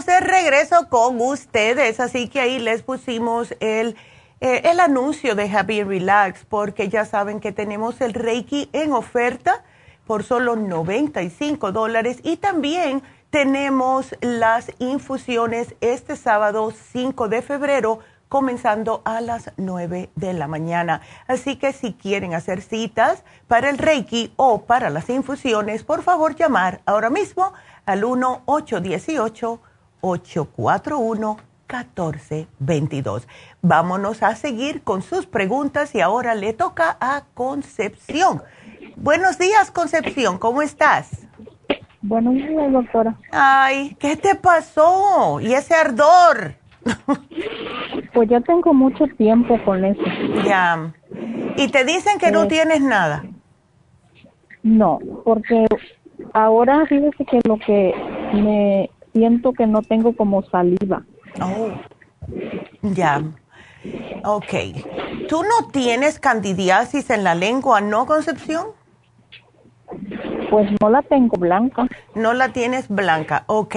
De regreso con ustedes, así que ahí les pusimos el, eh, el anuncio de Happy Relax, porque ya saben que tenemos el Reiki en oferta por solo 95 dólares y también tenemos las infusiones este sábado 5 de febrero comenzando a las 9 de la mañana. Así que si quieren hacer citas para el Reiki o para las infusiones, por favor llamar ahora mismo al 1 818 841-1422. Vámonos a seguir con sus preguntas y ahora le toca a Concepción. Buenos días, Concepción, ¿cómo estás? Buenos días, doctora. Ay, ¿qué te pasó? ¿Y ese ardor? Pues ya tengo mucho tiempo con eso. Ya. ¿Y te dicen que no tienes nada? No, porque ahora fíjese que lo que me siento que no tengo como saliva. Oh, ya. Ok. ¿Tú no tienes candidiasis en la lengua, no, Concepción? Pues no la tengo blanca. No la tienes blanca, ok.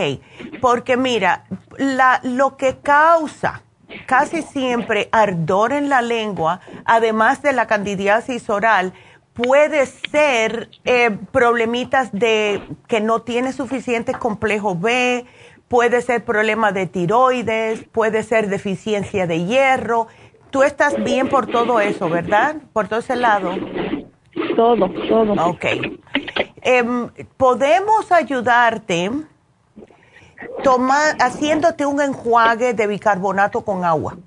Porque mira, la, lo que causa casi siempre ardor en la lengua, además de la candidiasis oral, puede ser eh, problemitas de que no tiene suficiente complejo B, puede ser problema de tiroides, puede ser deficiencia de hierro. Tú estás bien por todo eso, ¿verdad? Por todo ese lado. Todo, todo. Ok. Em, podemos ayudarte tomar, haciéndote un enjuague de bicarbonato con agua.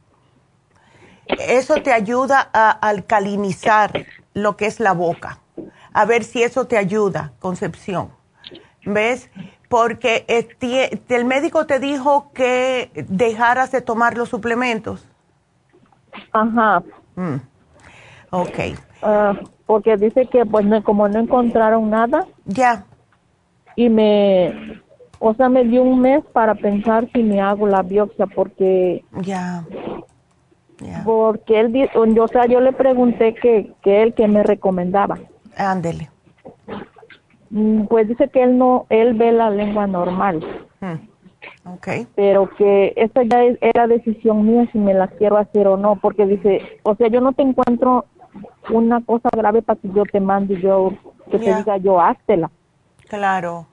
Eso te ayuda a alcalinizar lo que es la boca. A ver si eso te ayuda, Concepción. ¿Ves? Porque el médico te dijo que dejaras de tomar los suplementos. Ajá. Mm. Ok. Ah, porque dice que pues como no encontraron nada. Ya. Y me, o sea, me dio un mes para pensar si me hago la biopsia porque. Ya. Porque él, yo, o sea, yo le pregunté que, que él que me recomendaba. Ándele. Mm, pues dice que él no, él ve la lengua normal. Hmm. Okay. Pero que esa ya es, era decisión mía si me la quiero hacer o no, porque dice, o sea, yo no te encuentro una cosa grave para que yo te mande y yo, que te diga yo, háztela. Claro.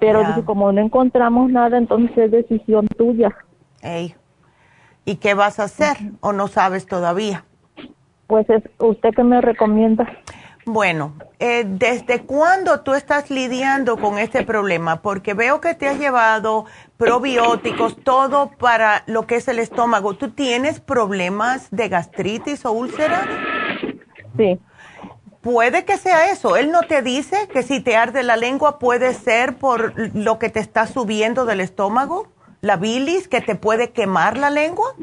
Pero como no encontramos nada, entonces es decisión tuya. Ey. ¿Y qué vas a hacer? ¿O no sabes todavía? Pues es usted que me recomienda. Bueno, eh, ¿desde cuándo tú estás lidiando con este problema? Porque veo que te has llevado probióticos, todo para lo que es el estómago. ¿Tú tienes problemas de gastritis o úlceras? Sí. Puede que sea eso. Él no te dice que si te arde la lengua puede ser por lo que te está subiendo del estómago, la bilis, que te puede quemar la lengua.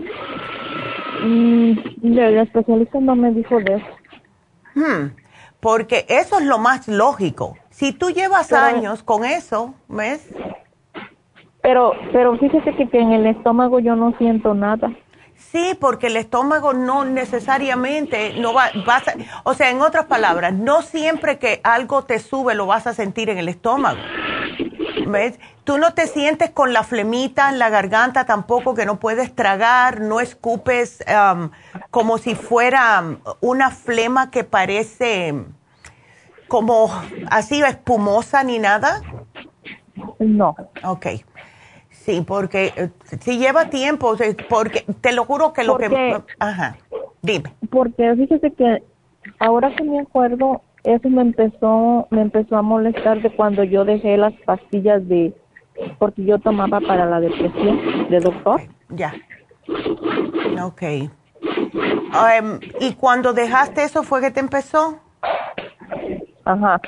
Mm, el especialista no me dijo de eso. Hmm porque eso es lo más lógico. Si tú llevas años con eso, ¿ves? Pero, pero fíjese que, en el estómago yo no siento nada. Sí, porque el estómago no necesariamente no va, vas a, o sea, en otras palabras, no siempre que algo te sube lo vas a sentir en el estómago. ¿Ves? Tú no te sientes con la flemita en la garganta tampoco que no puedes tragar, no escupes um, como si fuera um, una flema que parece como así espumosa ni nada. No. Ok. Sí, porque eh, si lleva tiempo, porque te lo juro que lo que... Ajá, dime. Porque fíjese que ahora que me acuerdo, eso me empezó, me empezó a molestar de cuando yo dejé las pastillas de porque yo tomaba para la depresión de doctor. Ya. Ok. Um, ¿Y cuando dejaste eso fue que te empezó? Ajá.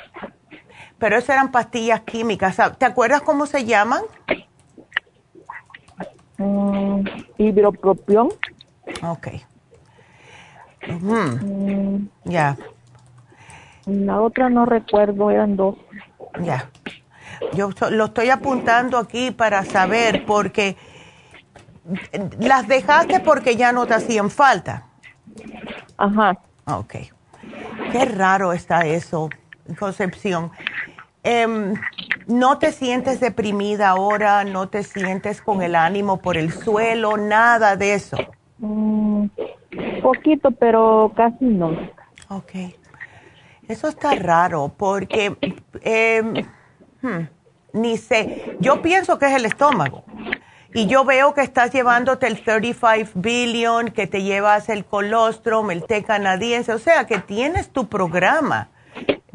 Pero esas eran pastillas químicas. ¿Te acuerdas cómo se llaman? Mm, hidropropión. Ok. Mm. Ya. La otra no recuerdo, eran dos. Ya. Yo lo estoy apuntando aquí para saber porque las dejaste porque ya no te hacían falta. Ajá. Ok. Qué raro está eso, Concepción. Em, ¿No te sientes deprimida ahora? ¿No te sientes con el ánimo por el suelo? Nada de eso. Mm, poquito, pero casi no. Ok. Eso está raro porque eh, Hmm. Ni sé. Yo pienso que es el estómago. Y yo veo que estás llevándote el 35 billion, que te llevas el colostrum, el té canadiense, o sea, que tienes tu programa.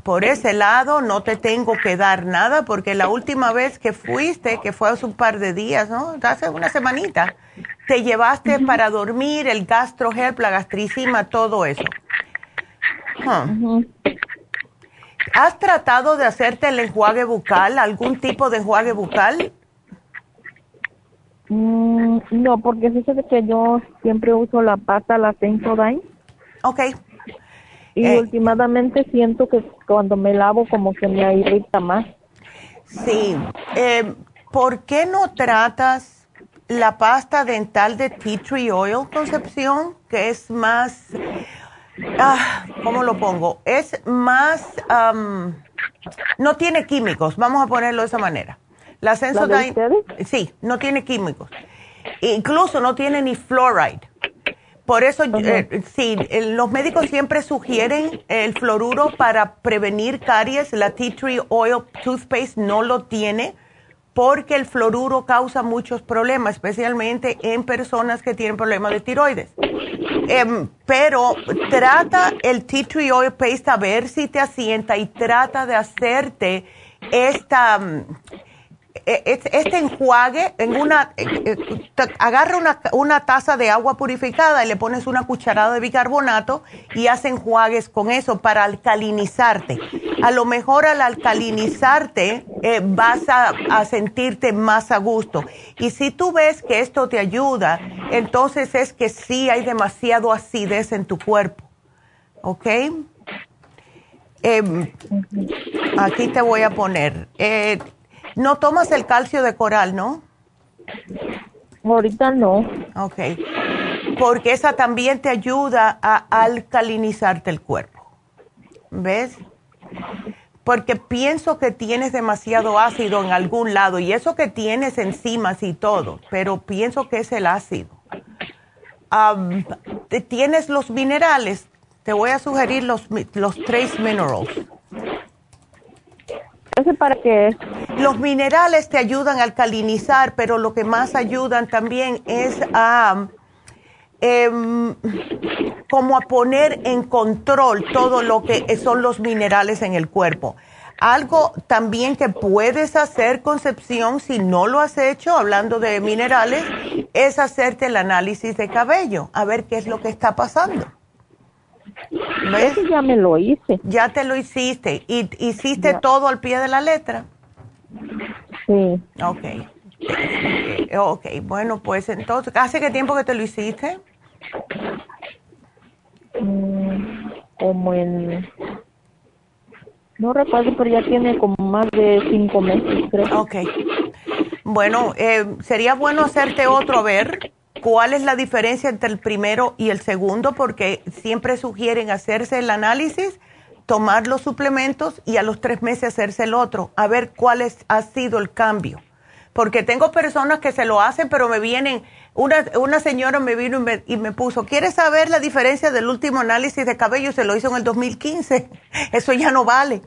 Por ese lado no te tengo que dar nada porque la última vez que fuiste, que fue hace un par de días, ¿no? Hace una semanita, te llevaste para dormir el gastrohelp, la gastricima, todo eso. ¿Has tratado de hacerte el enjuague bucal, algún tipo de enjuague bucal? Mm, no, porque fíjate que yo siempre uso la pasta, la Sensodyne. Ok. Y eh, últimamente siento que cuando me lavo como que me irrita más. Sí. Eh, ¿Por qué no tratas la pasta dental de tea tree oil, Concepción? Que es más ah, ¿cómo lo pongo? Es más, no tiene químicos, vamos a ponerlo de esa manera. La Sensodyne, sí, no tiene químicos. Incluso no tiene ni fluoride. Por eso, eh, sí, los médicos siempre sugieren el fluoruro para prevenir caries. La tea tree oil toothpaste no lo tiene porque el fluoruro causa muchos problemas, especialmente en personas que tienen problemas de tiroides. Em, pero trata el tea tree oil paste a ver si te asienta y trata de hacerte esta este enjuague en una eh, eh, agarra una, una, taza de agua purificada y le pones una cucharada de bicarbonato y hace enjuagues con eso para alcalinizarte. A lo mejor al alcalinizarte eh, vas a, a, sentirte más a gusto. Y si tú ves que esto te ayuda, entonces es que sí hay demasiado acidez en tu cuerpo. ¿Ok? Em, aquí te voy a poner. No tomas el calcio de coral, ¿no? Ahorita no. Ok. Porque esa también te ayuda a alcalinizarte el cuerpo. ¿Ves? Porque pienso que tienes demasiado ácido en algún lado y eso que tienes enzimas y todo, pero pienso que es el ácido. tienes los minerales. Te voy a sugerir los, los trace minerals. ¿Ese para qué? Los minerales te ayudan a alcalinizar, pero lo que más ayudan también es a em, como a poner en control todo lo que son los minerales en el cuerpo. Algo también que puedes hacer, Concepción, si no lo has hecho, hablando de minerales, es hacerte el análisis de cabello, a ver qué es lo que está pasando. ¿Ves? ya me lo hice. Ya te lo hiciste. ¿Y hiciste todo al pie de la letra? Sí. Ok. Ok, bueno, pues entonces, ¿hace qué tiempo que te lo hiciste? Mm, como en... No recuerdo, pero ya tiene como más de cinco meses, creo. Ok. Bueno, eh, sería bueno hacerte otro a ver ¿Cuál es la diferencia entre el primero y el segundo? Porque siempre sugieren hacerse el análisis, tomar los suplementos y a los tres meses hacerse el otro, a ver cuál ha sido el cambio. Porque tengo personas que se lo hacen, pero me vienen, una, una señora me vino y me, y me puso, ¿quieres saber la diferencia del último análisis de cabello? Se lo hizo en el 2015. Eso ya no vale.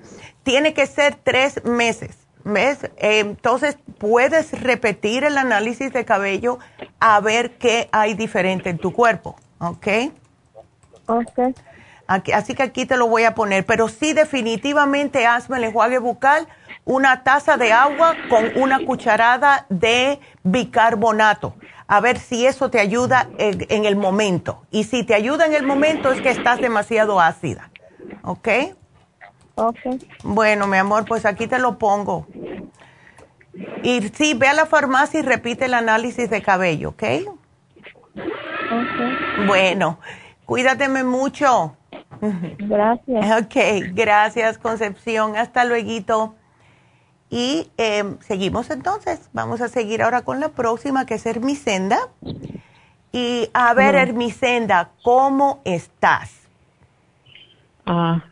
Tiene que ser tres meses. ¿Ves? Entonces puedes repetir el análisis de cabello a ver qué hay diferente en tu cuerpo, ¿ok? Ok. así que aquí te lo voy a poner, pero sí definitivamente hazme el enjuague bucal, una taza de agua con una cucharada de bicarbonato, a ver si eso te ayuda en, en el momento. Y si te ayuda en el momento es que estás demasiado ácida, ¿ok? Bueno, mi amor, pues aquí te lo pongo. Y sí, ve a la farmacia y repite el análisis de cabello, ¿ok? Ok. Bueno, cuídateme mucho. Gracias. Ok, gracias Concepción. Hasta luego. Y em, seguimos entonces. Vamos a seguir ahora con la próxima, que es Hermisenda. Y a ver, Hermisenda, ¿cómo estás? Ah,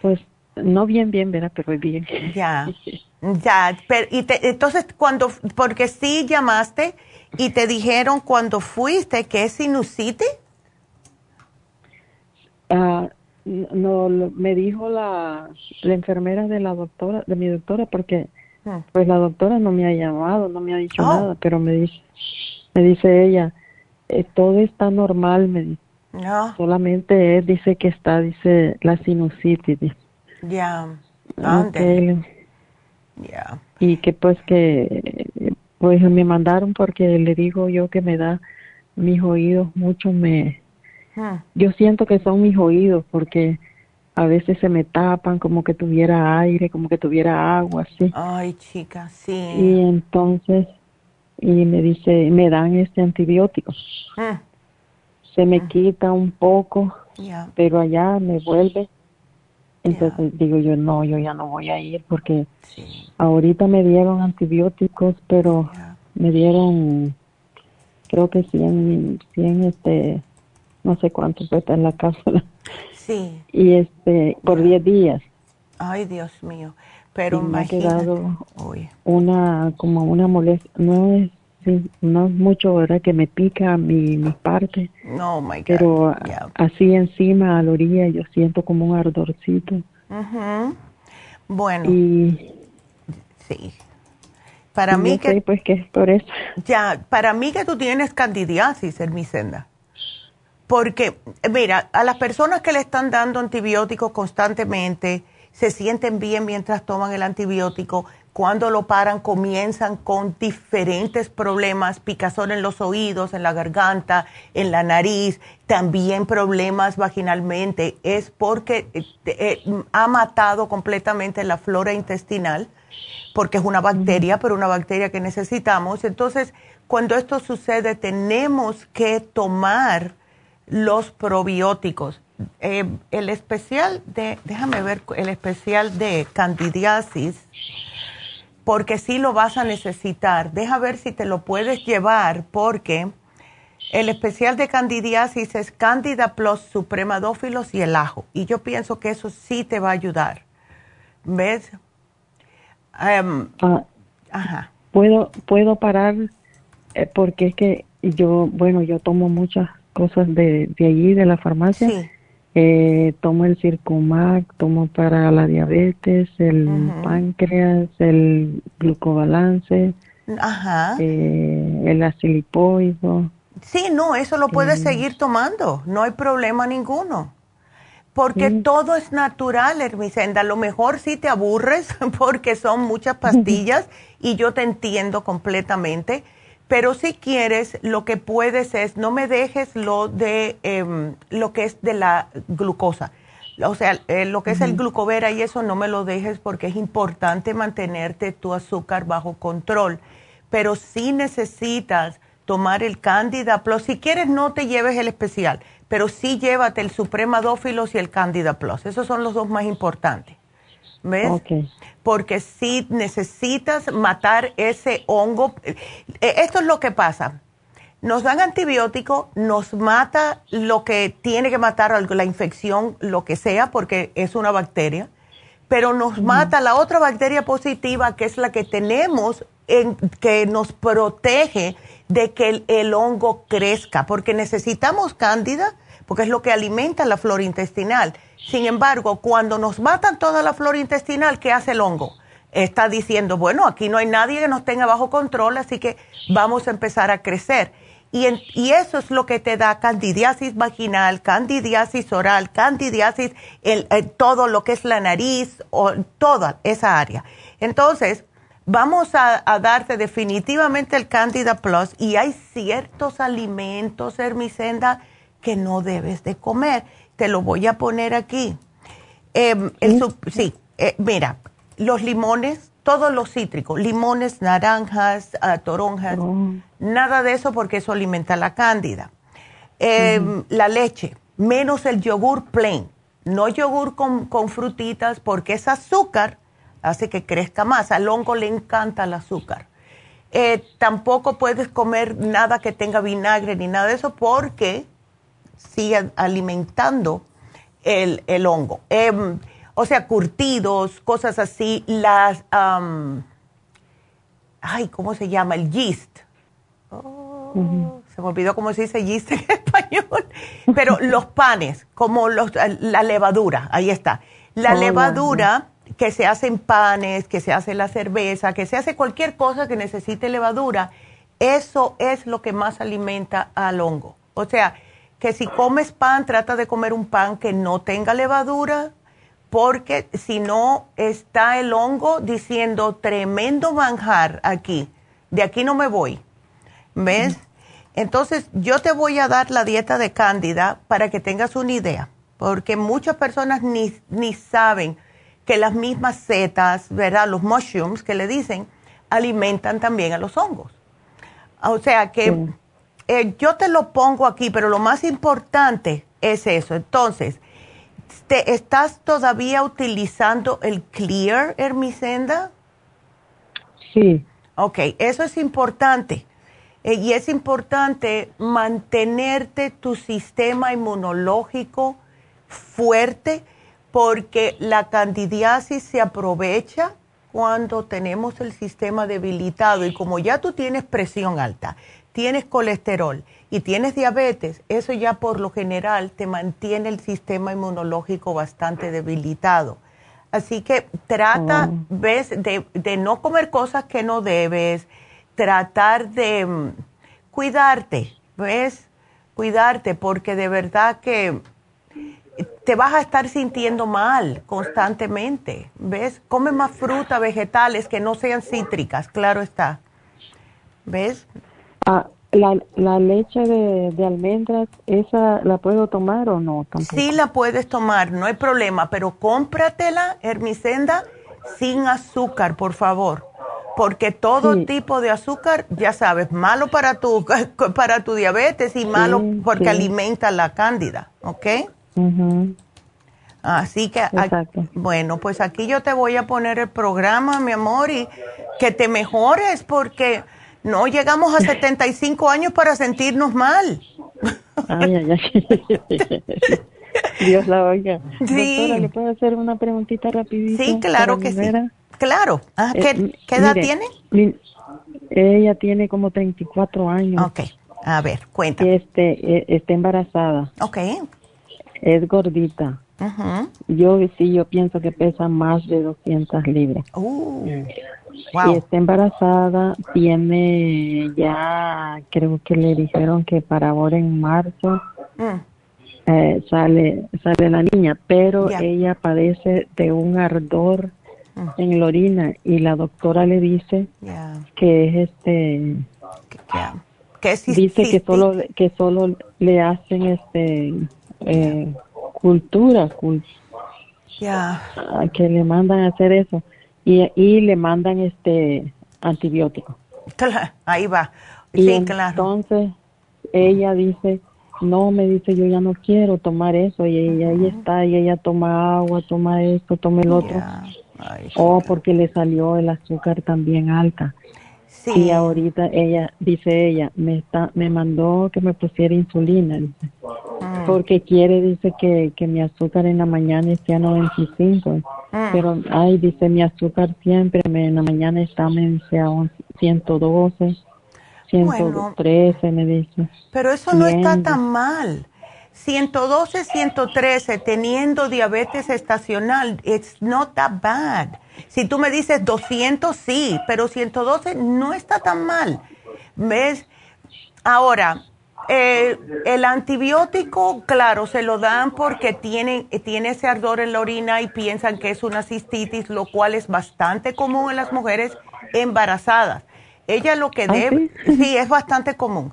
pues no bien, bien, ¿verdad? Pero bien. Ya, ya. Pero, y entonces, cuando, porque sí llamaste y te dijeron cuando fuiste que es sinusitis. Ah, no, me dijo la, la enfermera de la doctora, de mi doctora, porque ah. pues la doctora no me ha llamado, no me ha dicho oh. nada, pero me dice, me dice ella, eh, todo está normal, me dice. No. Solamente él dice que está, dice, la sinusitis. Ya. Ya. Y que pues que pues me mandaron porque le digo yo que me da mis oídos mucho me hmm. yo siento que son mis oídos porque a veces se me tapan como que tuviera aire, como que tuviera agua, así. Ay, chica, sí. Y entonces y me dice, me dan este antibiótico. Hmm. Se me hmm. quita un poco, pero allá me vuelve entonces digo yo, no, yo ya no voy a ir porque ahorita me dieron antibióticos, pero me dieron, creo que 100, 100 este, no sé cuánto cuesta en la cápsula. Sí. Y este, por 10 días. Ay, Dios mío. Pero me ha quedado una, como una molestia, no es Sí, no es mucho, ¿verdad? Que me pica mi, mi parte. No, my God. Pero así encima, a la orilla, yo siento como un ardorcito. Bueno. Y. Sí. Para mí que. pues que es por eso. Ya, para mí que tú tienes candidiasis, Hermisenda. Porque, mira, a las personas que le están dando antibióticos constantemente, se sienten bien mientras toman el antibiótico cuando lo paran comienzan con diferentes problemas, picazón en los oídos, en la garganta, en la nariz, también problemas vaginalmente. Es porque eh, eh, ha matado completamente la flora intestinal, porque es una bacteria, pero una bacteria que necesitamos. Entonces, cuando esto sucede, tenemos que tomar los probióticos. Eh, el especial de, déjame ver, el especial de candidiasis porque sí lo vas a necesitar. Deja ver si te lo puedes llevar, porque el especial de candidiasis es Candida Plus, Supremadófilos y el ajo. Y yo pienso que eso sí te va a ayudar. ¿Ves? Ah, ajá. Puedo, puedo parar eh, porque es que yo, bueno, yo tomo muchas cosas de, de allí, de la farmacia. Eh, tomo el Circumac, tomo para la diabetes, el páncreas, el glucobalance, Ajá. Eh, el acilipoido. Sí, no, eso lo puedes seguir tomando, no hay problema ninguno. Porque todo es natural, Hermisenda. A lo mejor sí te aburres porque son muchas pastillas y yo te entiendo completamente. Pero si quieres, lo que puedes es, no me dejes lo de em, lo que es de la glucosa. O sea, eh, lo que es el glucovera y eso no me lo dejes porque es importante mantenerte tu azúcar bajo control. Pero si necesitas tomar el Candida Plus. Si quieres, no te lleves el especial, pero sí llévate el Suprema Dófilos y el Candida Plus. Esos son los dos más importantes. ¿Ves? Porque si necesitas matar ese hongo, eh, esto es lo que pasa. Nos dan antibiótico, nos mata lo que tiene que matar la infección, lo que sea, porque es una bacteria, pero nos mata la otra bacteria positiva, que es la que tenemos, en, que nos protege de que el, hongo crezca, porque necesitamos cándida, porque es lo que alimenta la flora intestinal. Sin embargo, cuando nos matan toda la flora intestinal, ¿qué hace el hongo? Está diciendo, bueno, aquí no hay nadie que nos tenga bajo control, así que vamos a empezar a crecer. Y, eso es lo que te da candidiasis vaginal, candidiasis oral, candidiasis, el, todo lo que es la nariz, o toda esa área. Entonces, vamos a, darte definitivamente el Candida Plus y hay ciertos alimentos, Hermicenda, que no debes de comer. Te lo voy a poner aquí. Em, ¿Sí? Eh, mira, los limones, todos los cítricos, limones, naranjas, ah, toronjas, oh. nada de eso porque eso alimenta la cándida. Em, la leche, menos el yogur plain, no yogur con, con frutitas porque es azúcar hace que crezca más. Al hongo le encanta el azúcar. Eh, tampoco puedes comer nada que tenga vinagre ni nada de eso porque sigue alimentando el, hongo. Em, o sea, curtidos, cosas así, las... ay, ¿cómo se llama? El yeast. Oh, se me olvidó cómo se dice yeast en español. Pero los panes, como los, la levadura, ahí está. La oh, levadura que se hacen panes, que se hace la cerveza, que se hace cualquier cosa que necesite levadura, eso es lo que más alimenta al hongo. O sea, que si comes pan, trata de comer un pan que no tenga levadura, porque si no está el hongo diciendo tremendo manjar aquí, de aquí no me voy. ¿Ves? Entonces, yo te voy a dar la dieta de cándida para que tengas una idea, porque muchas personas ni, ni saben que las mismas setas, ¿verdad? Los mushrooms que le dicen, alimentan también a los hongos. O sea que eh, yo te lo pongo aquí, pero lo más importante es eso. Entonces, ¿te, ¿estás todavía utilizando el Clear, Hermicenda? Sí. Ok, eso es importante. Eh, y es importante mantenerte tu sistema inmunológico fuerte porque la candidiasis se aprovecha cuando tenemos el sistema debilitado y como ya tú tienes presión alta, tienes colesterol y tienes diabetes, eso ya por lo general te mantiene el sistema inmunológico bastante debilitado. Así que trata, ves, de, de, no comer cosas que no debes, tratar de mm, cuidarte, ¿ves? Cuidarte, porque de verdad que te vas a estar sintiendo mal constantemente. ¿Ves? Come más fruta, vegetales que no sean cítricas, claro está. ¿Ves? Ah, la, leche de, almendras, ¿esa la puedo tomar o no? Sí la puedes tomar, no hay problema, pero cómpratela, Hermicenda, sin azúcar, por favor. Porque todo tipo de azúcar, ya sabes, malo para tu, para tu diabetes y malo porque alimenta la cándida, ¿ok? Así que, bueno, pues aquí yo te voy a poner el programa, mi amor, y que te mejores porque no llegamos a 75 años para sentirnos mal. Ay, ay, ay. Dios la oiga. Sí. ¿le puedo hacer una preguntita rapidita? Sí, claro que sí. Claro. Ah, ¿qué, eh, edad tiene? ella tiene como 34 años. Ok. A ver, cuéntame. Este, eh, está embarazada. Ok Es gordita. Yo sí, yo pienso que pesa más de 200 libras. Uh, Y está embarazada, tiene ya, creo que le dijeron que para ahora en marzo Mm. eh, sale sale la niña, pero ella padece de un ardor Mm. en la orina y la doctora le dice que es este Que es dice que solo que solo le hacen este eh, cultura que le mandan a hacer eso y, y le mandan este antibiótico. Ahí va. y Sí, claro. entonces ella dice no me dice yo ya no quiero tomar eso y ella ahí está y ella toma agua toma esto toma el otro. Oh porque le salió el azúcar también alta y ahorita ella dice ella me está me mandó que me pusiera insulina dice Mm. porque quiere dice que, que mi azúcar en la mañana esté a 95 Mm. pero ay dice mi azúcar siempre me, en la mañana está me dice a un 112 113 me dice Pero eso no está tan mal. 112, 113, teniendo diabetes estacional, it's not that bad. Si tú me dices 200, sí, pero 112 no está tan mal. ¿Ves? Ahora, eh, el antibiótico, claro, se lo dan porque tiene, tiene ese ardor en la orina y piensan que es una cistitis, lo cual es bastante común en las mujeres embarazadas. Ella lo que ¿Ah, debe, sí, es bastante común.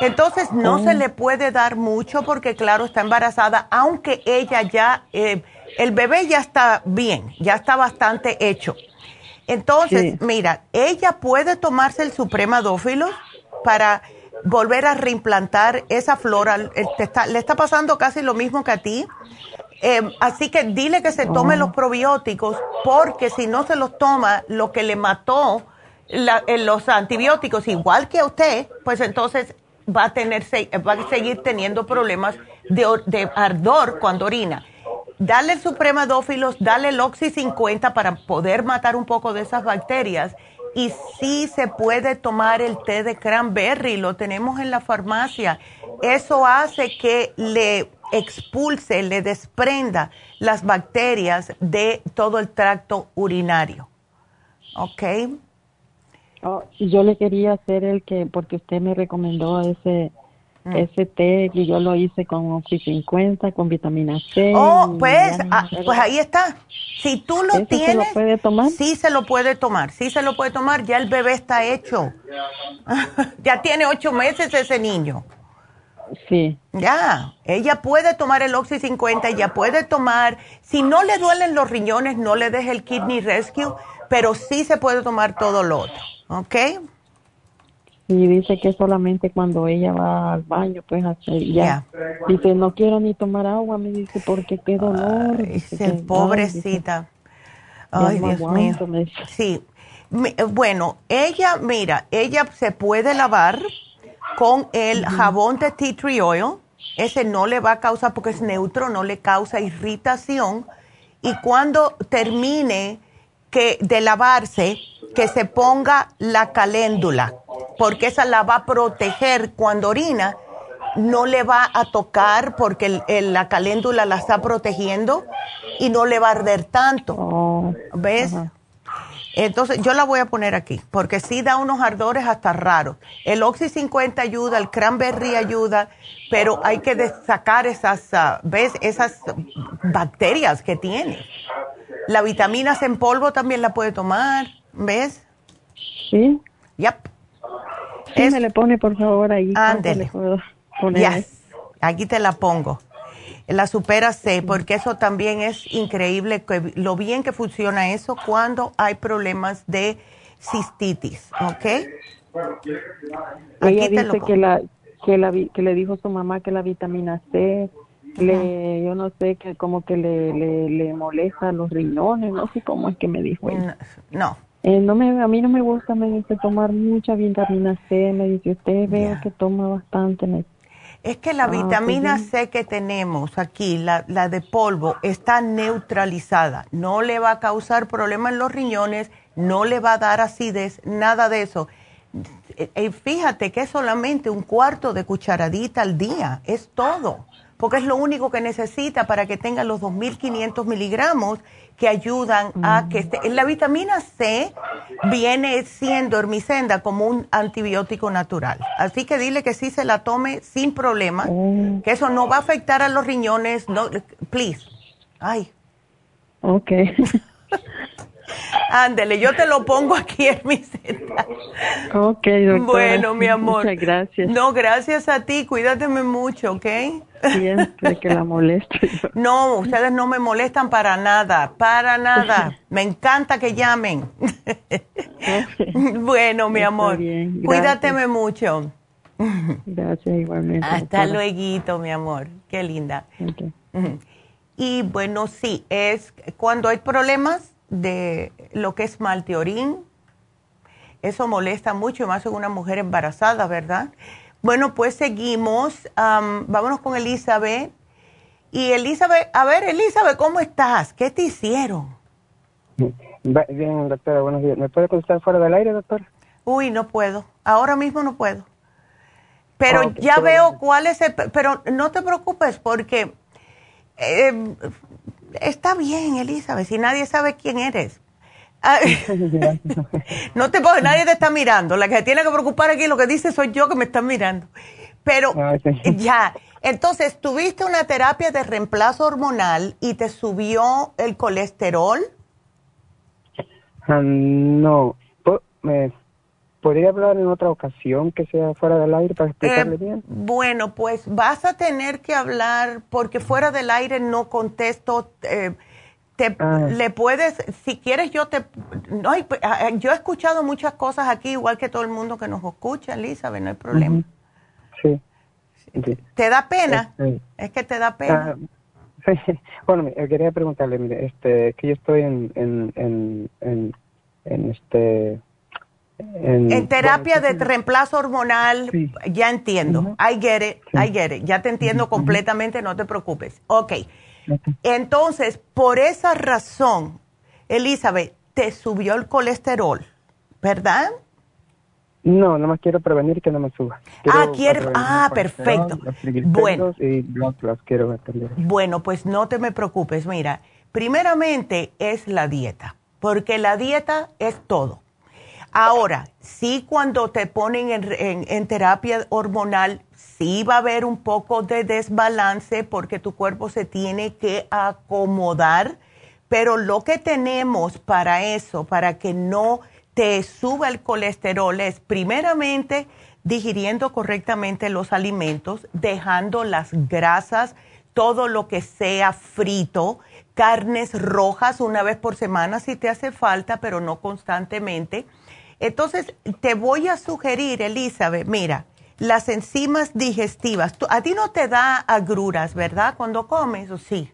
Entonces no Oh. se le puede dar mucho porque claro está embarazada, aunque ella ya, eh, el bebé ya está bien, ya está bastante hecho. Entonces, Sí. mira, ella puede tomarse el supremadófilo para volver a reimplantar esa flora. Eh, está- le está pasando casi lo mismo que a ti. Eh, así que dile que se tome los probióticos porque si no se los toma, lo que le mató la- eh, los antibióticos, igual que a usted, pues entonces va a, tener, va a seguir teniendo problemas de ardor cuando orina. Dale el supremadófilos, dale el Oxy 50 para poder matar un poco de esas bacterias. Y sí se puede tomar el té de cranberry, lo tenemos en la farmacia. Eso hace que le expulse, le desprenda las bacterias de todo el tracto urinario. ¿Ok? Oh, yo le quería hacer el que, porque usted me recomendó ese, Mm. ese té que yo lo hice con Oxy 50, con vitamina C. Oh, pues, ah, pues ahí está. Si tú lo ¿Ese se lo tienes, puede tomar? sí se lo puede tomar, sí se lo puede tomar. Ya el bebé está hecho. ya tiene ocho meses ese niño. Sí. Ya, ella puede tomar el Oxy 50, ella puede tomar, si no le duelen los riñones, no le deje el Kidney Rescue, pero sí se puede tomar todo lo otro, ¿ok? Y dice que solamente cuando ella va al baño, pues así, ya. Dice, no quiero ni tomar agua, me dice, porque qué dolor. Dice que, ay, pobrecita. dice, Ay, Dios mío. aguanto, me dice. Sí. Eh, Bueno, ella, mira, ella se puede lavar con el jabón de tea tree oil. Ese no le va a causar, porque es neutro, no le causa irritación. Y cuando termine que, de lavarse, que se ponga la caléndula, porque esa la va a proteger cuando orina. No le va a tocar porque el- el- la caléndula la está protegiendo y no le va a arder tanto. ¿Ves? Entonces, yo la voy a poner aquí, porque sí da unos ardores hasta raros. El Oxy 50 ayuda, el Cranberry ayuda, pero hay que sacar esas, ah, ¿ves? Esas bacterias que tiene. La vitamina C en polvo también la puede tomar, ¿ves? Sí. Yep. Sí, me le pone, por favor, ahí. ¿cuánto Ándele. le puedo poner? Yes. Aquí te la pongo. La Supera C, porque eso también es increíble, que, lo bien que funciona eso cuando hay problemas de cistitis, ¿ok? Ella Aquí te lo dice que la, que la que le dijo su mamá que la vitamina C, le, yo no sé, que como que le, le, le molesta los riñones, no sé cómo es que me dijo. No. Eh, no me, a mí no me gusta, me dice tomar mucha vitamina C, me dice usted veo que toma bastante. me- Es que la Ah, pues vitamina. C que tenemos aquí, la, la de polvo, está neutralizada. No le va a causar problema en los riñones, no le va a dar acidez, nada de eso. Eh, eh, fíjate que es solamente un cuarto de cucharadita al día, es todo. Porque es lo único que necesita para que tenga los 2.500 miligramos que ayudan a que esté. La vitamina C viene siendo hermicenda como un antibiótico natural. Así que dile que sí se la tome sin problema, oh. que eso no va a afectar a los riñones. No, please. Ay. Ok. Ándele, yo te lo pongo aquí en mi seta. Ok, doctora. Bueno, mi amor. Muchas gracias. No, gracias a ti. Cuídateme mucho, ¿ok? Siempre que la molesto. No, ustedes no me molestan para nada, para nada. Me encanta que llamen. bueno, mi amor. Cuídateme mucho. Gracias, igualmente. Hasta luego, mi amor. Qué linda. Y bueno, sí, es cuando hay problemas de lo que es malteorín. Eso molesta mucho, más en una mujer embarazada, ¿verdad? Bueno, pues seguimos. vámonos con Elizabeth. Y Elizabeth, a ver, Elizabeth, ¿cómo estás? ¿Qué te hicieron? Bien, doctora, buenos días. ¿Me puede contestar fuera del aire, doctora? Uy, no puedo. Ahora mismo no puedo. Pero ya veo cuál es el... Pero no te preocupes porque eh, está bien, Elizabeth, si nadie sabe quién eres. No te puedo, nadie te está mirando. La que se tiene que preocupar aquí, lo que dice soy yo que me están mirando. Pero ah, ya, entonces, ¿tuviste una terapia de reemplazo hormonal y te subió el colesterol? Ah, no. Me, ¿Podría hablar en otra ocasión que sea fuera del aire para explicarle eh, bien? Bueno, pues vas a tener que hablar porque fuera del aire no contesto. Eh, te, ah. le puedes, si quieres yo te, no, ah, ah, yo he escuchado muchas cosas aquí, igual que todo el mundo que nos escucha, Elizabeth, no hay problema. sí. ¿Te da pena? Este, es que te da pena. bueno, quería preguntarle, mire, este, que yo estoy en, en, en, en, en este en, terapia de reemplazo hormonal, ya entiendo. I get it, I get it. Ya te entiendo completamente, no te preocupes. Ok. Entonces, por esa razón, Elizabeth, te subió el colesterol, ¿verdad? No, más quiero prevenir que no me suba. ah, quiero, ah, perfecto. Bueno. bueno, pues no te me preocupes. Mira, primeramente es la dieta, porque la dieta es todo. Ahora, sí cuando te ponen en, terapia hormonal, sí va a haber un poco de desbalance porque tu cuerpo se tiene que acomodar, pero lo que tenemos para eso, para que no te suba el colesterol, es primeramente digiriendo correctamente los alimentos, dejando las grasas, todo lo que sea frito, carnes rojas una vez por semana si te hace falta, pero no constantemente entonces, te voy a sugerir, Elizabeth, mira, las enzimas digestivas, a ti no te da agruras, ¿verdad? Cuando comes, ¿o sí?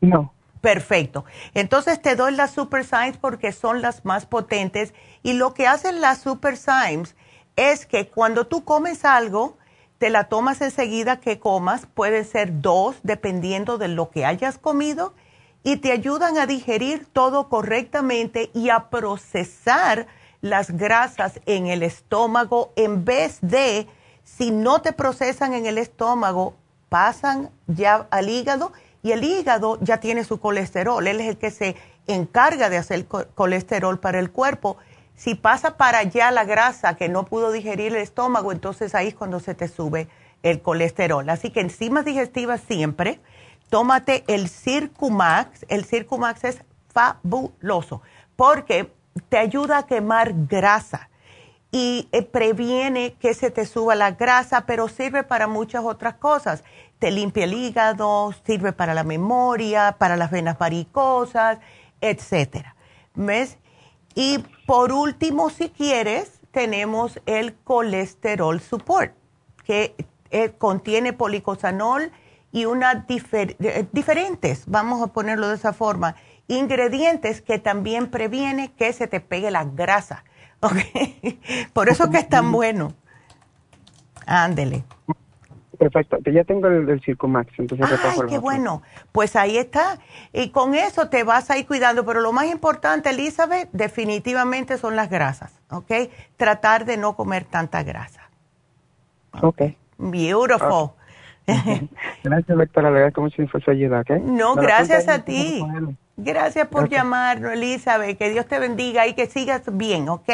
No. Perfecto. Entonces te doy las Super Symes porque son las más potentes y lo que hacen las Super Symes es que cuando tú comes algo, te la tomas enseguida que comas, pueden ser dos dependiendo de lo que hayas comido y te ayudan a digerir todo correctamente y a procesar las grasas en el estómago en vez de, si no te procesan en el estómago, pasan ya al hígado y el hígado ya tiene su colesterol. Él es el que se encarga de hacer colesterol para el cuerpo. Si pasa para allá la grasa que no pudo digerir el estómago, entonces ahí es cuando se te sube el colesterol. Así que enzimas digestivas siempre. Tómate el Circumax. El Circumax es fabuloso porque te ayuda a quemar grasa y eh, previene que se te suba la grasa, pero sirve para muchas otras cosas. Te limpia el hígado, sirve para la memoria, para las venas varicosas, etcétera. ¿Ves? Y por último, si quieres, tenemos el colesterol support, que eh, contiene policosanol y una eh, diferentes, vamos a ponerlo de esa forma ingredientes que también previene que se te pegue la grasa. Por eso que es tan bueno. Ándele. Perfecto, ya tengo el, el Circumax, entonces Ay, qué bueno. Pues ahí está. Y con eso te vas a ir cuidando. Pero lo más importante, Elizabeth, definitivamente son las grasas, ¿ok? Tratar de no comer tanta grasa. Ok. Beautiful. gracias, doctora. Le agradezco mucho su ayuda, ¿ok? No, gracias a ti. Gracias por llamarnos, Elizabeth. Que Dios te bendiga y que sigas bien, ¿ok?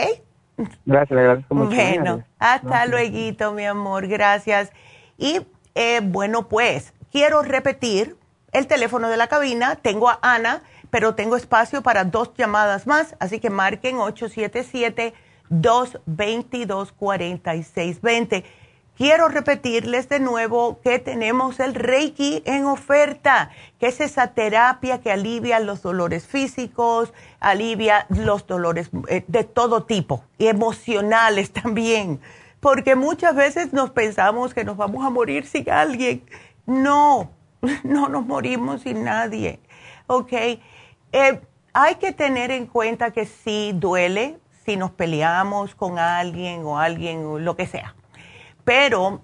Gracias, le agradezco mucho. Bueno, hasta luego, mi amor. Gracias. Y eh, bueno, pues quiero repetir el teléfono de la cabina. Tengo a Ana, pero tengo espacio para dos llamadas más, así que marquen 877-222-4620. Quiero repetirles de nuevo que tenemos el Reiki en oferta, que es esa terapia que alivia los dolores físicos, alivia los dolores eh, de todo tipo y emocionales también, porque muchas veces nos pensamos que nos vamos a morir sin alguien. No, no nos morimos sin nadie, ¿ok? Eh, hay que tener en cuenta que sí duele si nos peleamos con alguien o alguien o lo que sea pero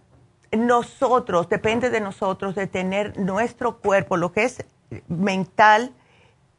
nosotros, depende de nosotros, de tener nuestro cuerpo, lo que es mental,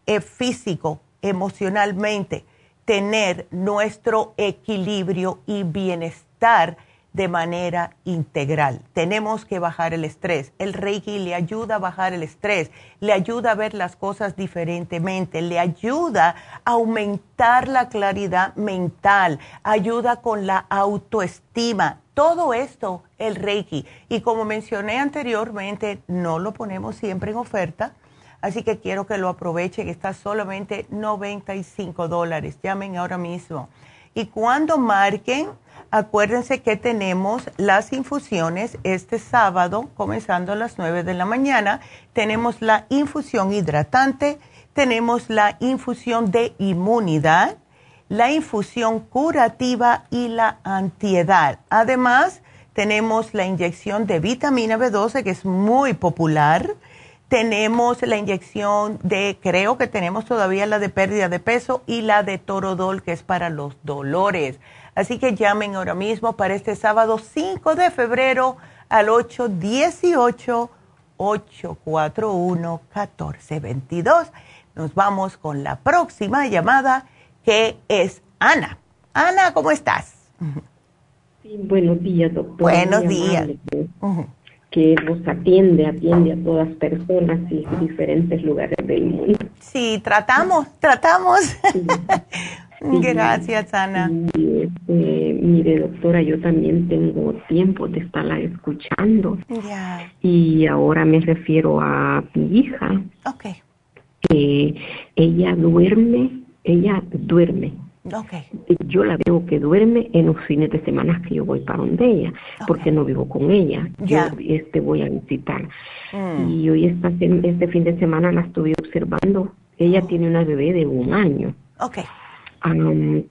eh, físico, emocionalmente, tener nuestro equilibrio y bienestar de manera integral. Tenemos que bajar el estrés. El Reiki le ayuda a bajar el estrés, le ayuda a ver las cosas diferentemente, le ayuda a aumentar la claridad mental, ayuda con la autoestima. Todo esto, el Reiki. Y como mencioné anteriormente, no lo ponemos siempre en oferta. Así que quiero que lo aprovechen. Está solamente 95 dólares. Llamen ahora mismo. Y cuando marquen Acuérdense que tenemos las infusiones este sábado, comenzando a las 9 de la mañana. Tenemos la infusión hidratante, tenemos la infusión de inmunidad, la infusión curativa y la antiedad. Además, tenemos la inyección de vitamina B12, que es muy popular. Tenemos la inyección de, creo que tenemos todavía la de pérdida de peso y la de torodol, que es para los dolores. Así que llamen ahora mismo para este sábado 5 de febrero al 818-841-1422. Nos vamos con la próxima llamada que es Ana. Ana, ¿cómo estás? Sí, buenos días, doctor. Buenos días. que, nos atiende, atiende a todas personas y diferentes lugares del mundo. Sí, tratamos, tratamos. Gracias, Ana. Este, mire, doctora, yo también tengo tiempo de estarla escuchando. Y ahora me refiero a mi hija. Ok. Que ella duerme, ella duerme. Okay. Yo la veo que duerme en los fines de semana que yo voy para donde ella, porque no vivo con ella. Yo este voy a visitar. Mm. Y hoy esta, este fin de semana la estuve observando. Ella oh. tiene una bebé de un año. Okay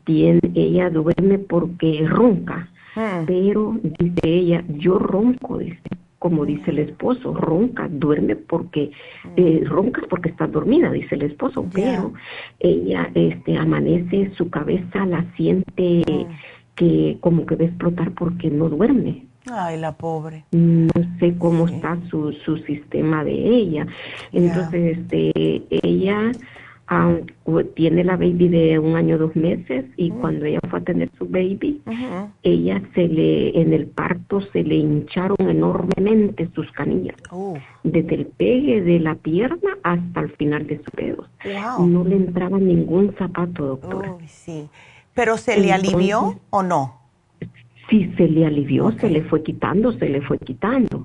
tiene, ella duerme porque ronca, hmm. pero dice ella, yo ronco, dice, como dice el esposo, ronca, duerme porque, hmm. eh, ronca porque está dormida, dice el esposo, pero ella este, amanece, su cabeza la siente hmm. que como que va a explotar porque no duerme. Ay, la pobre. No sé cómo está su, su sistema de ella. Entonces, este, ella tiene la baby de un año dos meses y cuando ella fue a tener su baby, ella se le, en el parto se le hincharon enormemente sus canillas, oh. desde el pegue de la pierna hasta el final de sus dedos. No le entraba ningún zapato, doctora. sí. ¿Pero se le alivió o no? Si se le alivió, se le fue quitando, se le fue quitando.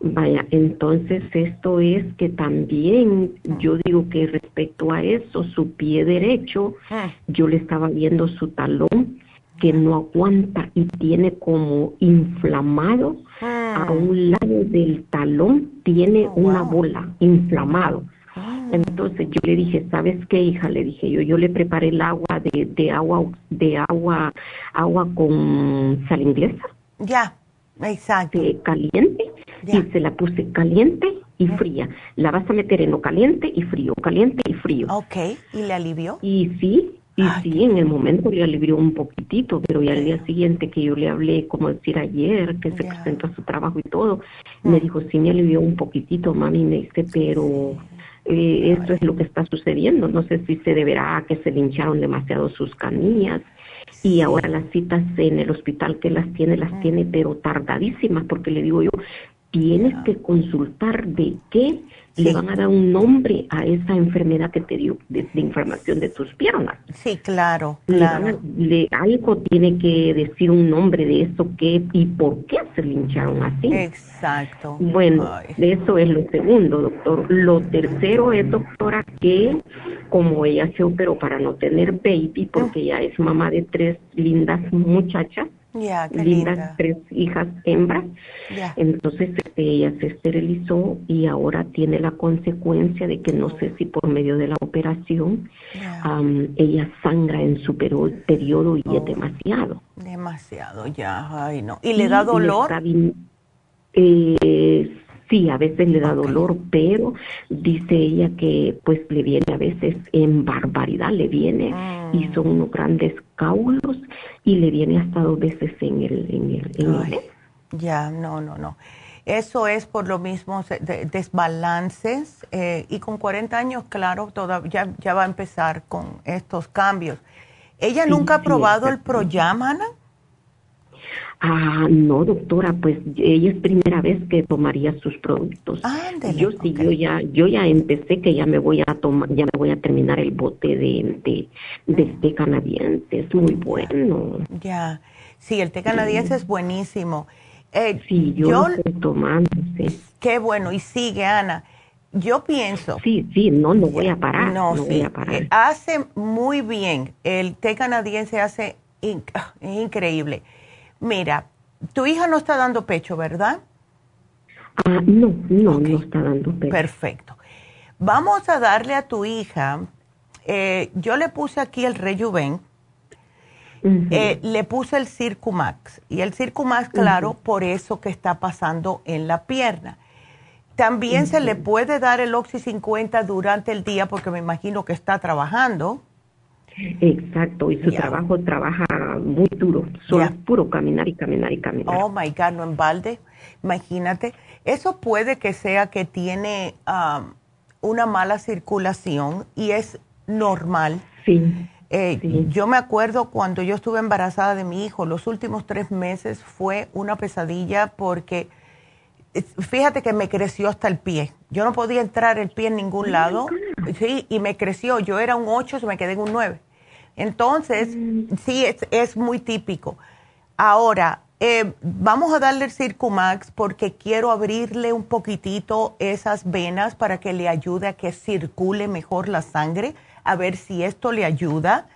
Vaya, entonces esto es que también yo digo que respecto a eso, su pie derecho, ah. yo le estaba viendo su talón que no aguanta y tiene como inflamado a ah. un lado del talón, tiene oh, una bola inflamado. Entonces yo le dije, ¿sabes qué, hija? Le dije yo, yo le preparé el agua de, de agua, de agua, agua con sal inglesa. Ya, exacto. caliente y se la puse caliente y fría. La vas a meter en lo caliente y frío, caliente y frío. Ok, ¿y le alivió? Y sí, y sí, en el momento le alivió un poquitito, pero ya al día siguiente que yo le hablé, como decir ayer, que se presentó a su trabajo y todo, me dijo, sí me alivió un poquitito, mami, me dice, pero eh, esto es lo que está sucediendo. No sé si se deberá a que se lincharon demasiado sus canillas y ahora las citas en el hospital que las tiene, las tiene, pero tardadísimas, porque le digo yo, tienes que consultar de qué le van a dar un nombre a esa enfermedad que te dio de, inflamación de tus piernas. Sí, claro, claro. Le, algo tiene que decir un nombre de eso qué y por qué se le hincharon así. Exacto. Bueno, eso es lo segundo, doctor. Lo tercero es, doctora, que como ella se operó para no tener baby, porque ella es mamá de tres lindas muchachas, lindas tres hijas hembras. Entonces este, ella se esterilizó y ahora tiene la consecuencia de que no sé si por medio de la operación ella sangra en su periodo y es oh. demasiado. Demasiado, ya, ay no. ¿Y le da dolor? eh, sí, a veces le da dolor, pero dice ella que pues le viene a veces en barbaridad, le viene y mm. son unos grandes caulos y le viene hasta dos veces en el... En el, Ya, no, no, no. Eso es por lo mismo desbalances eh, y con 40 años, claro, todavía ya, va a empezar con estos cambios. ¿Ella nunca ha probado el Proyam, Ana? Ah, no, doctora, pues ella es primera vez que tomaría sus productos. yo sí, yo ya, yo ya empecé que ya me voy a tomar, ya me voy a terminar el bote de, de, del té canadiense, es muy bueno. Ya, sí, el té canadiense es buenísimo. Eh, sí, yo, estoy tomando, Qué bueno, y sigue, Ana. Yo pienso. Sí, sí, no, no voy a parar. No, voy a parar. Eh, hace muy bien. El té canadiense hace ah, increíble. Mira, tu hija no está dando pecho, ¿verdad? Ah, no, no, no está dando pecho. Perfecto. Vamos a darle a tu hija, eh, yo le puse aquí el Rejuven, eh, le puse el Circumax y el Circumax, claro, por eso que está pasando en la pierna. También se le puede dar el Oxy 50 durante el día porque me imagino que está trabajando. Exacto, y su trabajo trabaja muy duro, solo puro caminar y caminar y caminar. Oh my God, no en balde, imagínate. Eso puede que sea que tiene um, una mala circulación y es normal. Eh, sí. Yo me acuerdo cuando yo estuve embarazada de mi hijo, los últimos tres meses fue una pesadilla porque eh, fíjate que me creció hasta el pie. Yo no podía entrar el pie en ningún lado. Sí, y me creció. Yo era un 8, se me quedé en un 9. Entonces, sí, es, muy típico. Ahora, eh, vamos a darle el Circumax porque quiero abrirle un poquitito esas venas para que le ayude a que circule mejor la sangre, a ver si esto le ayuda.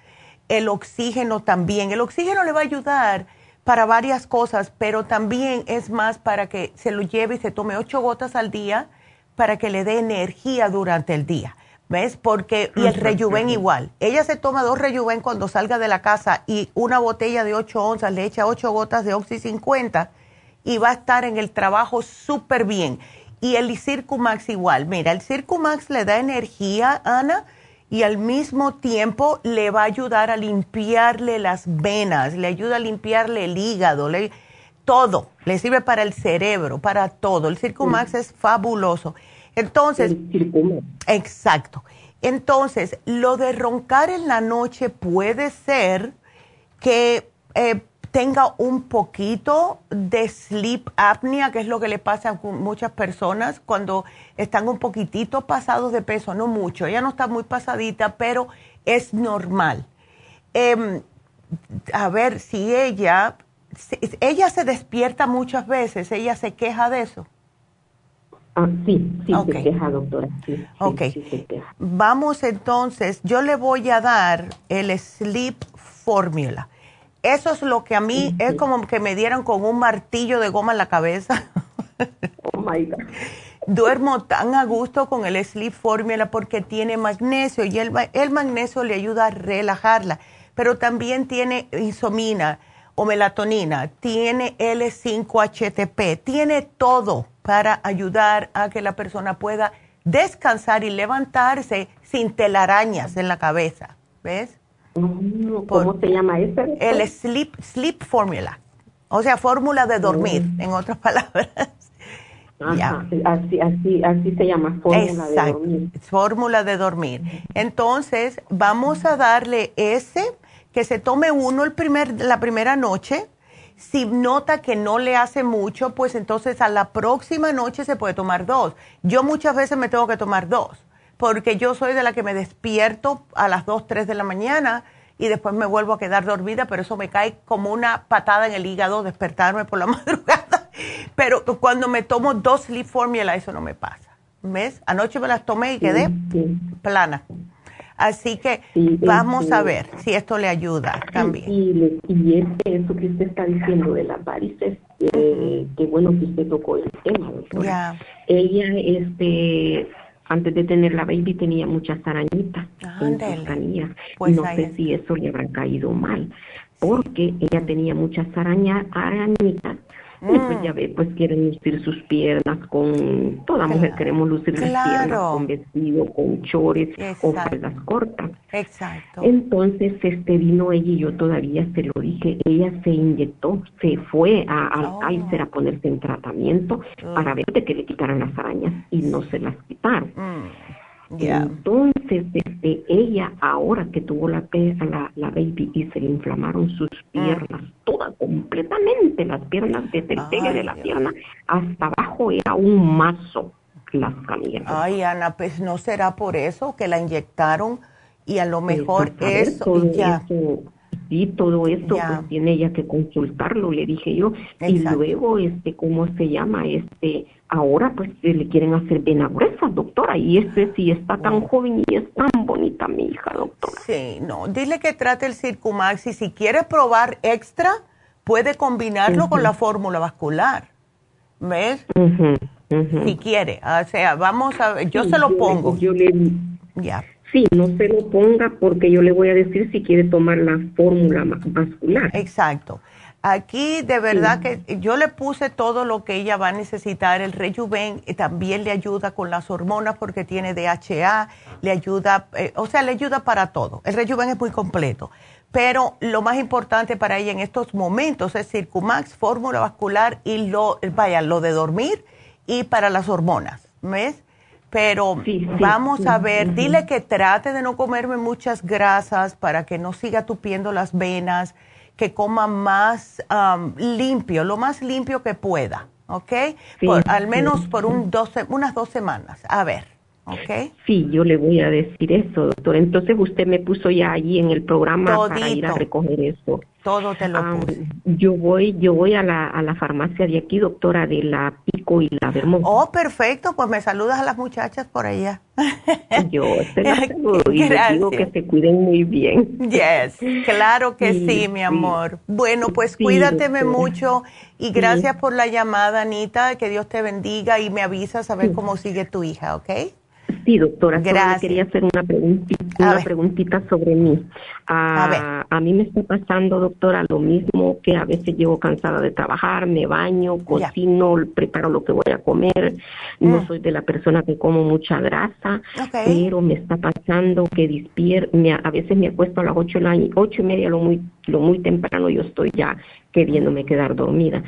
El oxígeno también. El oxígeno le va a ayudar para varias cosas, pero también es más para que se lo lleve y se tome ocho gotas al día para que le dé energía durante el día. ¿Ves? Porque, y el rejuven igual. Ella se toma dos rejuven cuando salga de la casa y una botella de 8 onzas, le echa 8 gotas de Oxy 50 y va a estar en el trabajo súper bien. Y el Circumax igual. Mira, el Circumax le da energía, Ana, y al mismo tiempo le va a ayudar a limpiarle las venas, le ayuda a limpiarle el hígado, le, todo. Le sirve para el cerebro, para todo. El Circumax es fabuloso. Entonces, exacto. Entonces, lo de roncar en la noche puede ser que eh, tenga un poquito de sleep apnea, que es lo que le pasa a muchas personas cuando están un poquitito pasados de peso, no mucho. Ella no está muy pasadita, pero es normal. Em, a ver si ella, ella se despierta muchas veces, ella se queja de eso. Ah, sí, sí, se queja, doctora. Sí, ok. Vamos entonces, yo le voy a dar el Sleep Formula. Eso es lo que a mí es como que me dieran con un martillo de goma en la cabeza. oh my God. Duermo tan a gusto con el Sleep Formula porque tiene magnesio y el, el magnesio le ayuda a relajarla, pero también tiene isomina o melatonina, tiene L5-HTP, tiene todo para ayudar a que la persona pueda descansar y levantarse sin telarañas en la cabeza. ¿Ves? Mm, ¿Cómo se llama ese? El sleep, sleep formula. O sea, fórmula de dormir, mm. en otras palabras. así, así, así se llama, fórmula de dormir. Fórmula de dormir. Entonces, vamos a darle ese, que se tome uno el primer, la primera noche Si nota que no le hace mucho, pues entonces a la próxima noche se puede tomar dos. Yo muchas veces me tengo que tomar dos, porque yo soy de la que me despierto a las 2, 3 de la mañana y después me vuelvo a quedar dormida, pero eso me cae como una patada en el hígado despertarme por la madrugada. Pero cuando me tomo dos Sleep Formula, eso no me pasa. ¿Ves? Anoche me las tomé y quedé plana. Así que vamos a ver si esto le ayuda también. Y, y, eso que usted está diciendo de las varices, eh, qué bueno que usted tocó el tema, doctora. Ella, este, antes de tener la baby tenía muchas arañitas en sus canillas. Pues no sé si eso le habrá caído mal, porque ella tenía muchas arañas, arañitas y pues ya ve, pues quieren lucir sus piernas con, toda mujer queremos lucir sus piernas con vestido, con chores o faldas cortas. Exacto. Entonces, este vino ella y yo todavía se lo dije, ella se inyectó, se fue a, al oh. a ponerse en tratamiento para ver de que le quitaran las arañas y no se las quitaron. Mm. Entonces, desde ella, ahora que tuvo la, la, la baby y se le inflamaron sus mm. piernas, todas completamente, las piernas, desde el pegue de la pierna hasta abajo era un mazo las camillas. Ay, Ana, pues no será por eso que la inyectaron y a lo mejor eso, ya. sí, todo esto pues tiene ella que consultarlo, le dije yo. Y luego, este, ¿cómo se llama? Este, ahora pues le quieren hacer venas gruesas, doctora, y este sí está tan joven y es tan bonita mi hija, doctora. Sí, no, dile que trate el Circumax y si quiere probar extra, puede combinarlo con la fórmula vascular, ¿ves? Si quiere, o sea, vamos a ver, yo se lo pongo. yo le, ya. Sí, no se lo ponga porque yo le voy a decir si quiere tomar la fórmula vascular. Exacto. Aquí de verdad que yo le puse todo lo que ella va a necesitar. El Rejuven también le ayuda con las hormonas porque tiene DHA, le ayuda, eh, o sea, le ayuda para todo. El Rejuven es muy completo. Pero lo más importante para ella en estos momentos es Circumax, fórmula vascular y lo, vaya, lo de dormir y para las hormonas, ¿ves? Pero vamos a ver, dile que trate de no comerme muchas grasas para que no siga tupiendo las venas que coma más limpio, lo más limpio que pueda, ¿ok? al menos por un unas dos semanas. A ver, ¿ok? Sí, yo le voy a decir eso, doctor. Entonces usted me puso ya allí en el programa para ir a recoger eso. Todo te lo puse. Yo voy, yo voy a la, a la farmacia de aquí, doctora, de la Pico y la Vermont. Oh, perfecto. Pues me saludas a las muchachas por allá. Yo te las saludo y les digo que se cuiden muy bien. Yes, claro que sí, mi amor. Bueno, pues cuídateme mucho y gracias por la llamada, Anita. Que Dios te bendiga y me avisas a ver cómo sigue tu hija, ¿ok? Sí, doctora, Gracias. quería hacer una preguntita, una preguntita sobre mí. A, a, mí me está pasando, doctora, lo mismo que a veces llego cansada de trabajar, me baño, cocino, preparo lo que voy a comer. No mm. soy de la persona que como mucha grasa, pero me está pasando que despier me, a veces me acuesto a las ocho, ocho y media, lo muy, lo muy temprano, yo estoy ya queriéndome quedar dormida.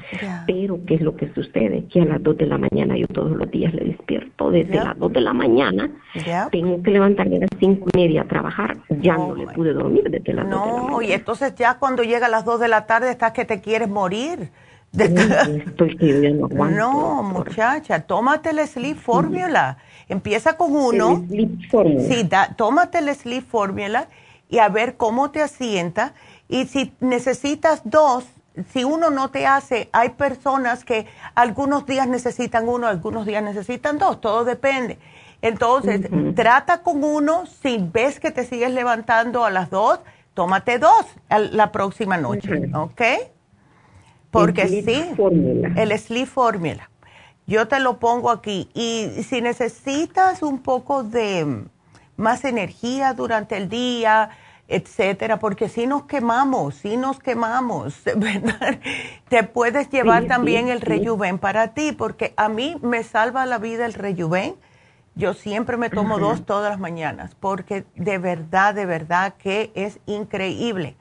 Pero, ¿qué es lo que sucede? Que a las 2 de la mañana yo todos los días le despierto. Desde las 2 de la mañana tengo que levantarme a las 5 y media a trabajar. Ya no, le pude dormir desde las 2 de la mañana. No, y entonces ya cuando llega a las 2 de la tarde estás que te quieres morir. Estoy que no aguanto. No, muchacha, tómate el Sleep Formula. Empieza con uno. sleep Formula. Sí, da, tómate el Sleep Formula y a ver cómo te asienta. Y si necesitas dos, si uno no te hace, hay personas que algunos días necesitan uno, algunos días necesitan dos, todo depende. Entonces, trata con uno, si ves que te sigues levantando a las dos, tómate dos la próxima noche, ¿ok? Porque sí, el Sleep Formula. Yo te lo pongo aquí. Y si necesitas un poco de más energía durante el día, etcétera, porque si nos quemamos, si nos quemamos, ¿verdad? Te puedes llevar también el rejuven para ti, porque a mí me salva la vida el rejuven. Yo siempre me tomo dos todas las mañanas, porque de verdad, de verdad que es increíble.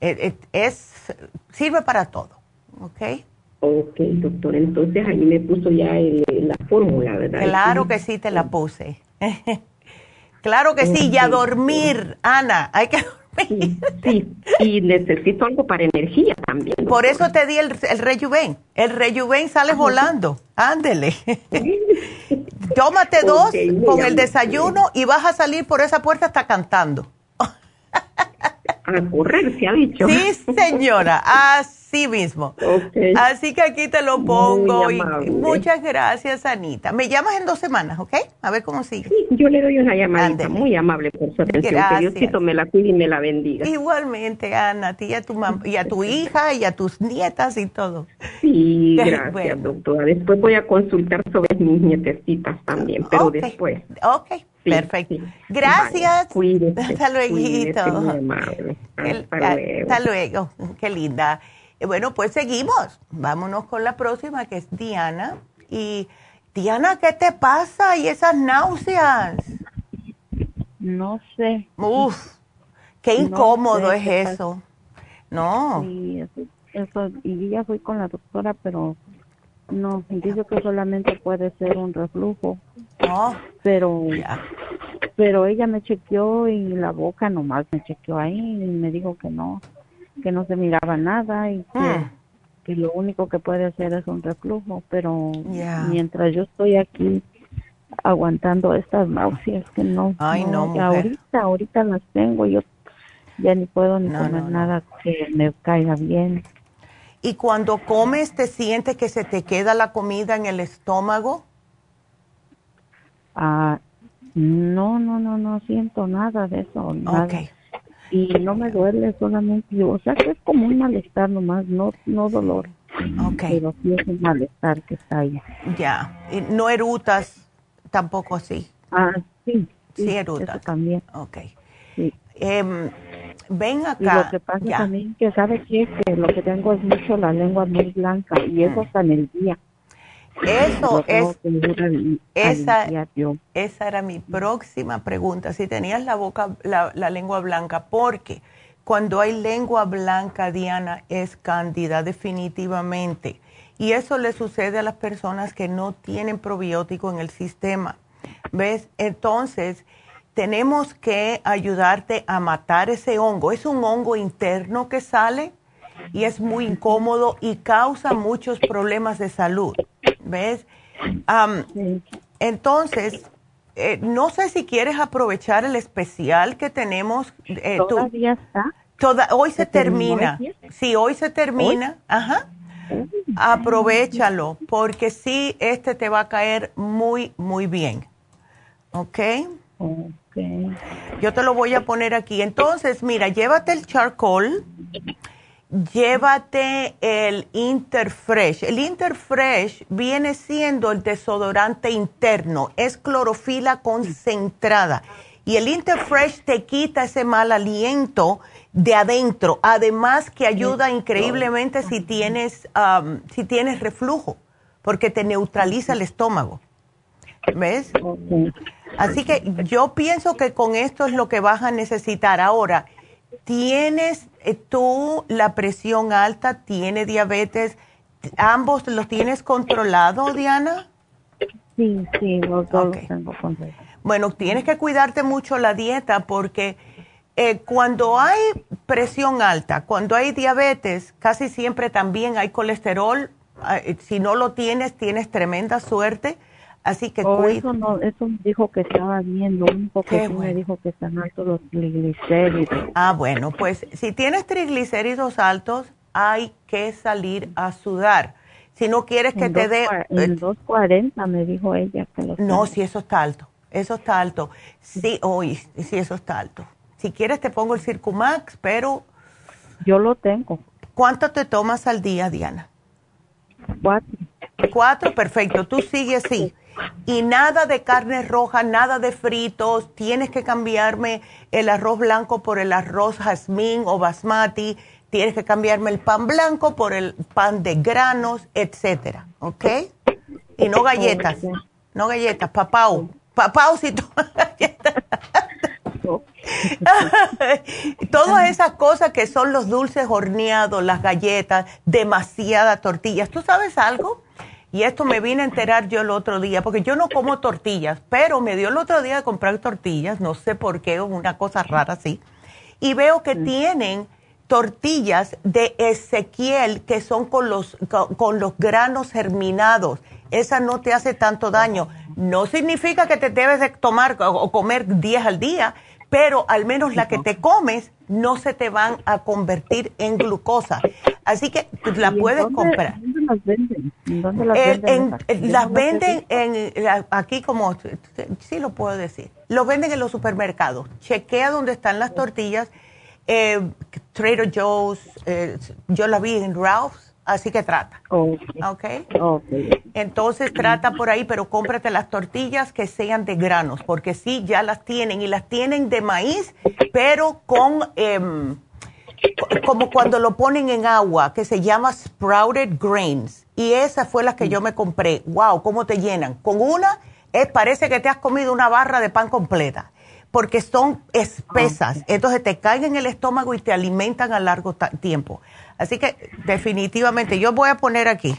E, e, es, sirve para todo, ¿ok? Ok, doctor, entonces ahí me puso ya la fórmula, ¿verdad? Claro que sí te la puse. Claro que sí, y a dormir, Ana, hay que Sí, y necesito algo para energía también. Por eso te di el, el rejuven. El rejuven sale volando. Ándele. Tómate dos con el desayuno y vas a salir por esa puerta hasta cantando. A correr, se ha dicho. Sí, señora, así mismo. Así que aquí te lo pongo. y muchas gracias, Anita. Me llamas en dos semanas, ¿ok? A ver cómo sigue. Sí, yo le doy una llamadita. Muy amable por su atención. Gracias. Que Diosito me la cuide y me la bendiga. Igualmente, Ana, a ti y a tu, y a tu hija y a tus nietas y todo. Sí, gracias, doctora. Después voy a consultar sobre mis nietecitas también, pero después. Ok. Perfecto. Gracias. Hasta luego. Hasta, luego. Qué linda. Bueno, pues seguimos. Vámonos con la próxima, que es Diana. Y Diana, ¿qué te pasa? ¿Y esas náuseas? No sé. Uf, qué incómodo es eso. No. Sí, eso, y ya fui con la doctora, pero no, dice que solamente puede ser un reflujo. Oh, pero pero ella me chequeó y la boca nomás me chequeó ahí y me dijo que no, que no se miraba nada y que, ah. que lo único que puede hacer es un reflujo, pero mientras yo estoy aquí aguantando estas náuseas que no, Ay, no, ahorita, ahorita las tengo, yo ya ni puedo ni comer nada que me caiga bien. ¿Y cuando comes te sientes que se te queda la comida en el estómago? Ah, no, no, no, no siento nada de eso. Nada. Y no me duele solamente, o sea que es como un malestar nomás, no, no dolor. Okay. Pero sí es un malestar que está ahí. Ya, y no erutas tampoco así. Ah, sí. Sí, erutas. también. Ok. Sí. Eh, ven acá. Y lo que pasa también que sabe que, que lo que tengo es mucho la lengua muy blanca y eso está en el día. Eso es, esa, esa era mi próxima pregunta, si tenías la boca, la, la, lengua blanca, porque cuando hay lengua blanca, Diana, es cándida definitivamente. Y eso le sucede a las personas que no tienen probiótico en el sistema. ¿Ves? Entonces, tenemos que ayudarte a matar ese hongo. Es un hongo interno que sale y es muy incómodo y causa muchos problemas de salud. ¿Ves? Entonces, eh, no sé si quieres aprovechar el especial que tenemos. Eh, ¿Todavía está? Toda, hoy se, termina. Sí, hoy se termina. Ajá. Aprovechalo, porque sí, este te va a caer muy, muy bien. ¿Ok? Ok. Yo te lo voy a poner aquí. Entonces, mira, llévate el charcoal llévate el Interfresh. El Interfresh viene siendo el desodorante interno, es clorofila concentrada. Y el Interfresh te quita ese mal aliento de adentro, además que ayuda increíblemente si tienes, um, si tienes reflujo, porque te neutraliza el estómago. ¿Ves? Así que yo pienso que con esto es lo que vas a necesitar. Ahora, ¿tienes tú la presión alta, tiene diabetes, ambos los tienes controlado, Diana? Sí, sí, los dos los tengo controlados. Bueno, tienes que cuidarte mucho la dieta porque eh, cuando hay presión alta, cuando hay diabetes, casi siempre también hay colesterol. Eh, si no lo tienes, tienes tremenda suerte Así que oh, eso no, eso dijo que estaba bien, lo único que me dijo que están altos los triglicéridos. Ah, bueno, pues si tienes triglicéridos altos, hay que salir a sudar. Si no quieres que te dé... En 240 me dijo ella que lo No, si eso está alto, eso está alto. Sí, hoy, sí, eso está alto. Si quieres te pongo el Circumax, pero... Yo lo tengo. ¿Cuánto te tomas al día, Diana? Cuatro. Cuatro, perfecto. Tú sigues así y nada de carne roja, nada de fritos, tienes que cambiarme el arroz blanco por el arroz jazmín o basmati, tienes que cambiarme el pan blanco por el pan de granos, etcétera, ¿ok? Y no galletas, no galletas, papau, papau si tú galletas. Todas esas cosas que son los dulces horneados, las galletas, demasiadas tortillas. ¿Tú sabes algo? Y esto me vine a enterar yo el otro día, porque yo no como tortillas, pero me dio el otro día de comprar tortillas, no sé por qué, una cosa rara así. Y veo que tienen tortillas de Ezequiel que son con los, con, los granos germinados. Esa no te hace tanto daño. No significa que te debes de tomar o comer 10 al día, pero al menos la que te comes no se te van a convertir en glucosa. Así que la puedes comprar. ¿Dónde las venden? ¿Dónde las venden? las venden en, aquí como, sí lo puedo decir, los venden en los supermercados. Chequea dónde están las tortillas. Eh, Trader Joe's, eh, yo la vi en Ralph's Así que trata. Okay. Entonces trata por ahí, pero cómprate las tortillas que sean de granos, porque sí, ya las tienen y las tienen de maíz, pero con, em, como cuando lo ponen en agua, que se llama sprouted grains. Y esa fue la que yo me compré. Wow, ¿cómo te llenan? Con una, es, parece que te has comido una barra de pan completa porque son espesas, entonces te caen en el estómago y te alimentan a largo tiempo. Así que definitivamente yo voy a poner aquí,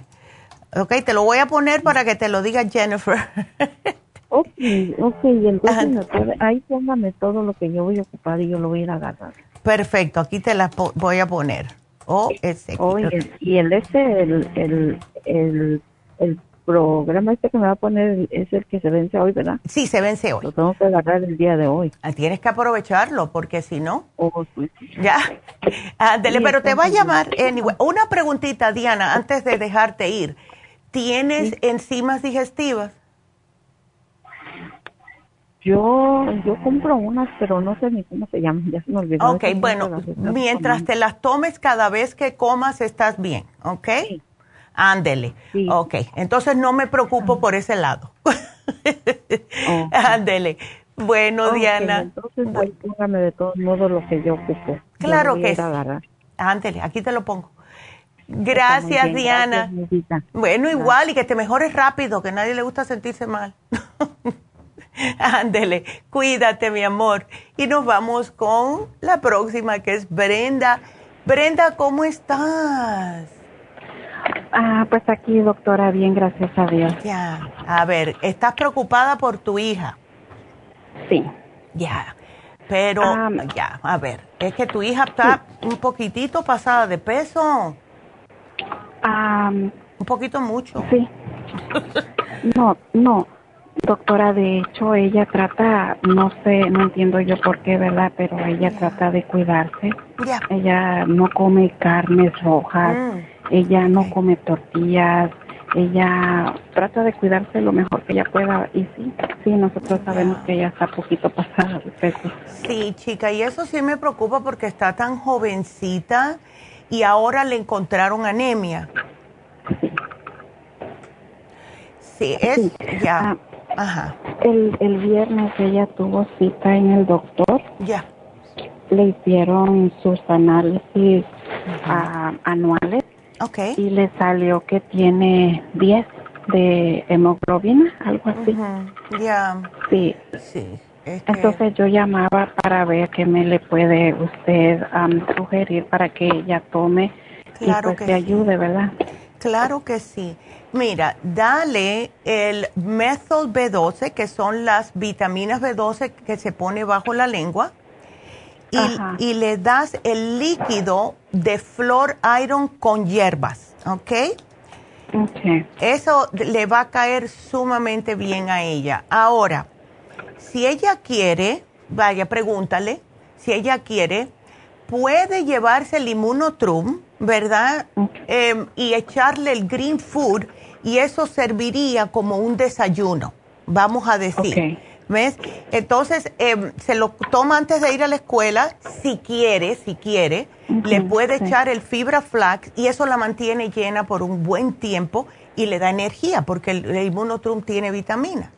¿ok? Te lo voy a poner para que te lo diga Jennifer. ok, ok, entonces ahí póngame todo lo que yo voy a ocupar y yo lo voy a ir a agarrar. Perfecto, aquí te la voy a poner. O ese. y el este, el, el, el, el programa este que me va a poner es el que se vence hoy, ¿verdad? Sí, se vence hoy. Lo tengo que agarrar el día de hoy. Ah, tienes que aprovecharlo porque si no... Oh, pues ya. Ándele, pero te va a llamar. Anyway. Una preguntita, Diana, antes de dejarte ir. ¿Tienes enzimas digestivas? Yo, yo compro unas, pero no sé ni cómo se llaman, ya se me olvidó. Ok, bueno, mientras te las tomes cada vez que comas, estás bien, ¿ok? Sí. Ándele. Ok, entonces no me preocupo por ese lado. Ándele. Bueno, Diana. Entonces, póngame de todos modos lo que yo ocupo. Claro que sí. Ándele, aquí te lo pongo. Gracias, Diana. bueno, igual, y que te mejores rápido, que a nadie le gusta sentirse mal. Ándele, cuídate, mi amor. Y nos vamos con la próxima, que es Brenda. Brenda, ¿cómo estás? Ah, pues aquí, doctora, bien, gracias a Dios. Ya, a ver, ¿estás preocupada por tu hija? Sí. Ya, pero, ya, a ver, es que tu hija está un poquitito pasada de peso. Un poquito mucho. Sí. no, no, doctora, de hecho, ella trata, no sé, no entiendo yo por qué, ¿verdad? Pero ella trata de cuidarse. Ella no come carnes rojas. Mm ella no come tortillas, ella trata de cuidarse lo mejor que ella pueda y sí, sí, nosotros sabemos que ella está poquito pasada de peso. Sí, chica, y eso sí me preocupa porque está tan jovencita y ahora le encontraron anemia. Sí. Sí, es ya. Ah, Ajá. El, el viernes ella tuvo cita en el doctor. Ya. Le hicieron sus análisis ah, anuales Okay. Y le salió que tiene 10 de hemoglobina, algo así. Ya. Sí. Sí. Entonces yo llamaba para ver qué me le puede usted sugerir para que ella tome claro y pues que ayude, ¿verdad? Claro que sí. Mira, dale el methyl B12, que son las vitaminas B12 que se pone bajo la lengua y, le das el líquido de flor iron con hierbas, ¿ok? Eso le va a caer sumamente bien a ella. Ahora, si ella quiere, vaya, pregúntale, si ella quiere, puede llevarse el inmunotrum, ¿verdad? Em, y echarle el green food y eso serviría como un desayuno, vamos a decir. ¿Ves? Entonces, em, se lo toma antes de ir a la escuela, si quiere, si quiere, le puede echar el fibra flax y eso la mantiene llena por un buen tiempo y le da energía porque el, inmunotrum tiene vitamina.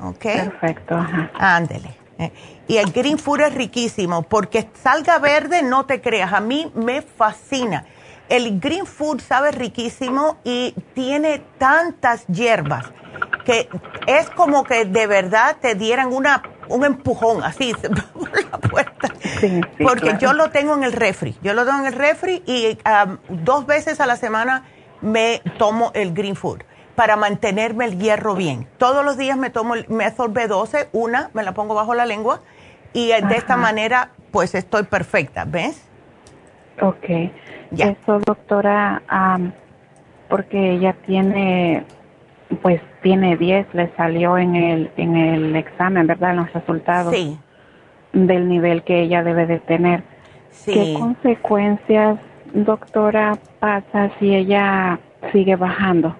¿Ok? Perfecto. Ándele. Eh, y el green food es riquísimo porque salga verde, no te creas, a mí me fascina. El green food sabe riquísimo y tiene tantas hierbas que es como que de verdad te dieran una un empujón así por la puerta. Porque yo lo tengo en el refri. Yo lo tengo en el refri y um, dos veces a la semana me tomo el green food para mantenerme el hierro bien. Todos los días me tomo el Method B12, una, me la pongo bajo la lengua y de esta manera pues estoy perfecta, ¿ves? Ok. Eso, doctora, porque ella tiene, pues tiene 10, le salió en el, en el examen, ¿verdad? En los resultados. Sí. Del nivel que ella debe de tener. Sí. ¿Qué consecuencias, doctora, pasa si ella sigue bajando?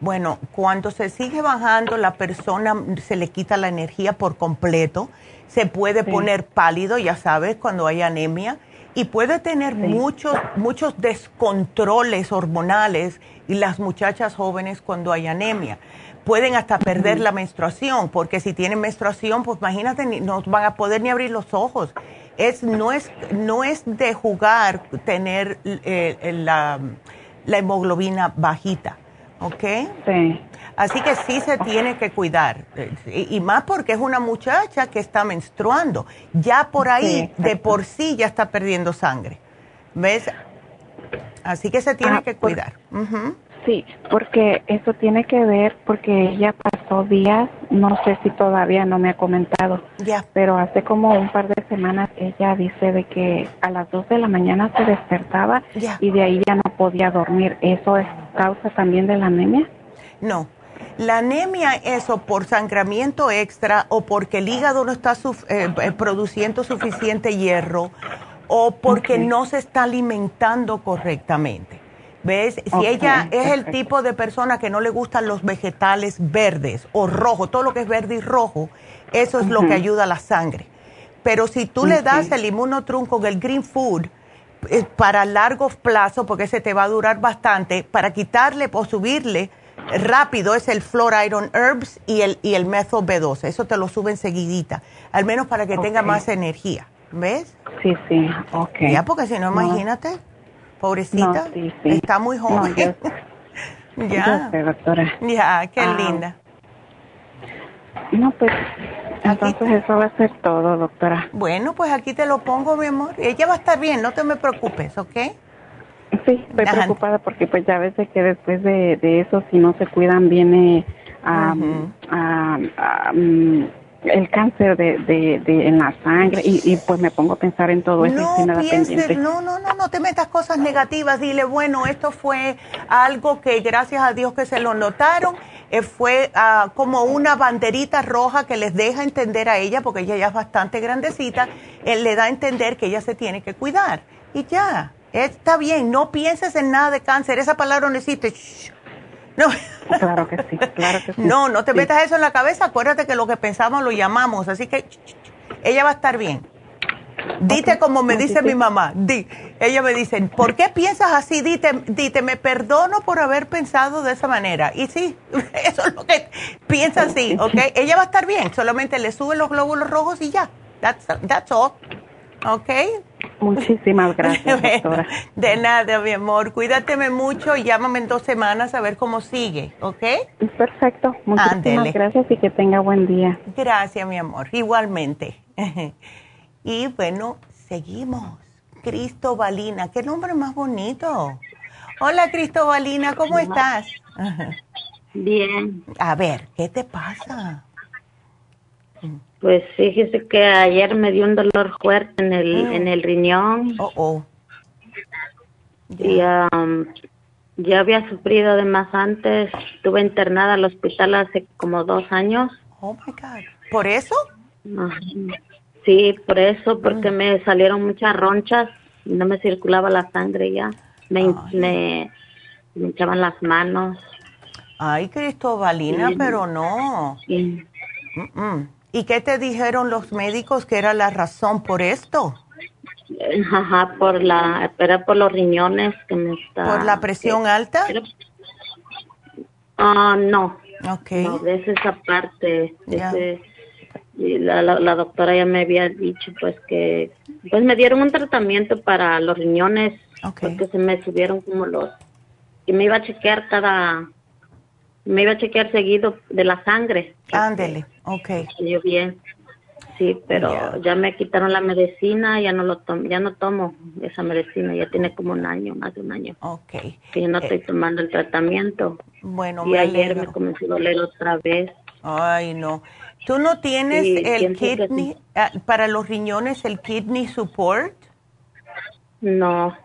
Bueno, cuando se sigue bajando, la persona se le quita la energía por completo, se puede poner pálido, ya sabes, cuando hay anemia, y puede tener muchos, muchos descontroles hormonales y las muchachas jóvenes cuando hay anemia. Pueden hasta perder la menstruación, porque si tienen menstruación, pues imagínate, no van a poder ni abrir los ojos. Es, no, es, no es de jugar tener eh, la, la hemoglobina bajita ¿ok? Sí. Así que sí se tiene que cuidar, y, más porque es una muchacha que está menstruando. Ya por ahí, de por sí, ya está perdiendo sangre. ¿Ves? Así que se tiene ah, que cuidar. Sí, porque eso tiene que ver, porque ella pasó días, no sé si todavía no me ha comentado, ya. pero hace como un par de semanas ella dice de que a las 2 de la mañana se despertaba y de ahí ya no podía dormir. ¿Eso es causa también de la anemia? No. La anemia es o por sangramiento extra o porque el hígado no está eh, eh, produciendo suficiente hierro o porque no se está alimentando correctamente. ¿Ves? Si ella es el tipo de persona que no le gustan los vegetales verdes o rojos, todo lo que es verde y rojo, eso es lo que ayuda a la sangre. Pero si tú le das el inmunotrum con el green food eh, para largo plazo, porque ese te va a durar bastante, para quitarle o subirle rápido es el Flor Iron Herbs y el, y el Methyl B12. Eso te lo sube enseguidita, al menos para que tenga más energía. ¿Ves? Sí, sí, ok. Ya, porque si no, imagínate. Pobrecita, está muy joven. ya. doctora. Ya, qué ah. linda. No, pues entonces eso va a ser todo, doctora. Bueno, pues aquí te lo pongo, mi amor. Ella va a estar bien, no te me preocupes, ¿ok? Sí, estoy preocupada porque pues ya ves que después de, de, eso, si no se cuidan, viene a, mm, el cáncer de, de, en la sangre y, pues me pongo a pensar en todo eso. No pienses, no, no, no, no te metas cosas negativas. Dile, bueno, esto fue algo que gracias a Dios que se lo notaron. Eh, fue ah, como una banderita roja que les deja entender a ella, porque ella ya es bastante grandecita, él le da a entender que ella se tiene que cuidar. Y ya, está bien, no pienses en nada de cáncer. Esa palabra no existe. No. Claro que sí, claro que sí. No, no te metas eso en la cabeza. Acuérdate que lo que pensamos lo llamamos. Así que ella va a estar bien. Dite como me dice mi mamá. Di. Ella me dice, ¿por qué piensas así? Dite, dite, me perdono por haber pensado de esa manera. Y sí, eso es lo que piensa así, ¿ok? Ella va a estar bien. Solamente le suben los glóbulos rojos y ya. That's, that's all. ¿Ok? Muchísimas gracias, doctora. De nada, mi amor. Cuídateme mucho y llámame en dos semanas a ver cómo sigue, ¿ok? Perfecto. Muchísimas gracias y que tenga buen día. Gracias, mi amor. Igualmente. y bueno, seguimos. Cristobalina, qué nombre más bonito. Hola, Cristobalina, ¿cómo estás? Bien. A ver, ¿qué te pasa? Pues fíjese que ayer me dio un dolor fuerte en el, ah. en el riñón. Oh, oh. Y um, ya había sufrido además antes. Estuve internada al hospital hace como dos años. Oh my God. ¿Por eso? Sí, por eso, porque me salieron muchas ronchas. No me circulaba la sangre ya. Me, me, me echaban las manos. Ay, Cristobalina, pero no. Sí. ¿Y qué te dijeron los médicos que era la razón por esto? Ajá, por la, era por los riñones que me está. ¿Por la presión alta? Ah, no. Ok. No, es esa parte. la, la, doctora ya me había dicho, pues que, pues me dieron un tratamiento para los riñones, porque se me subieron como los, y me iba a chequear cada, me iba a chequear seguido de la sangre. Ándele, ok. Yo bien. Sí, pero ya me quitaron la medicina, ya no lo tomo, ya no tomo esa medicina, ya tiene como un año, más de un año. Ok. Que yo no estoy eh, tomando el tratamiento. Bueno, y ayer me comenzó a doler otra vez. Ay, no. ¿Tú no tienes el kidney, ah, para los riñones, el kidney support? No.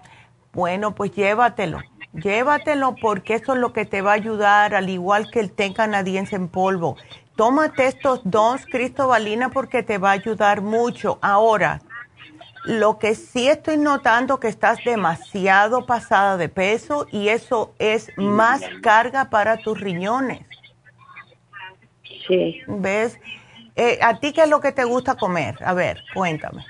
Bueno, pues llévatelo. Llévatelo porque eso es lo que te va a ayudar, al igual que el té canadiense en polvo. Tómate estos dos, Cristobalina, porque te va a ayudar mucho. Ahora, lo que sí estoy notando que estás demasiado pasada de peso y eso es más carga para tus riñones. Sí. ¿Ves? Eh, ¿A ti qué es lo que te gusta comer? A ver, cuéntame.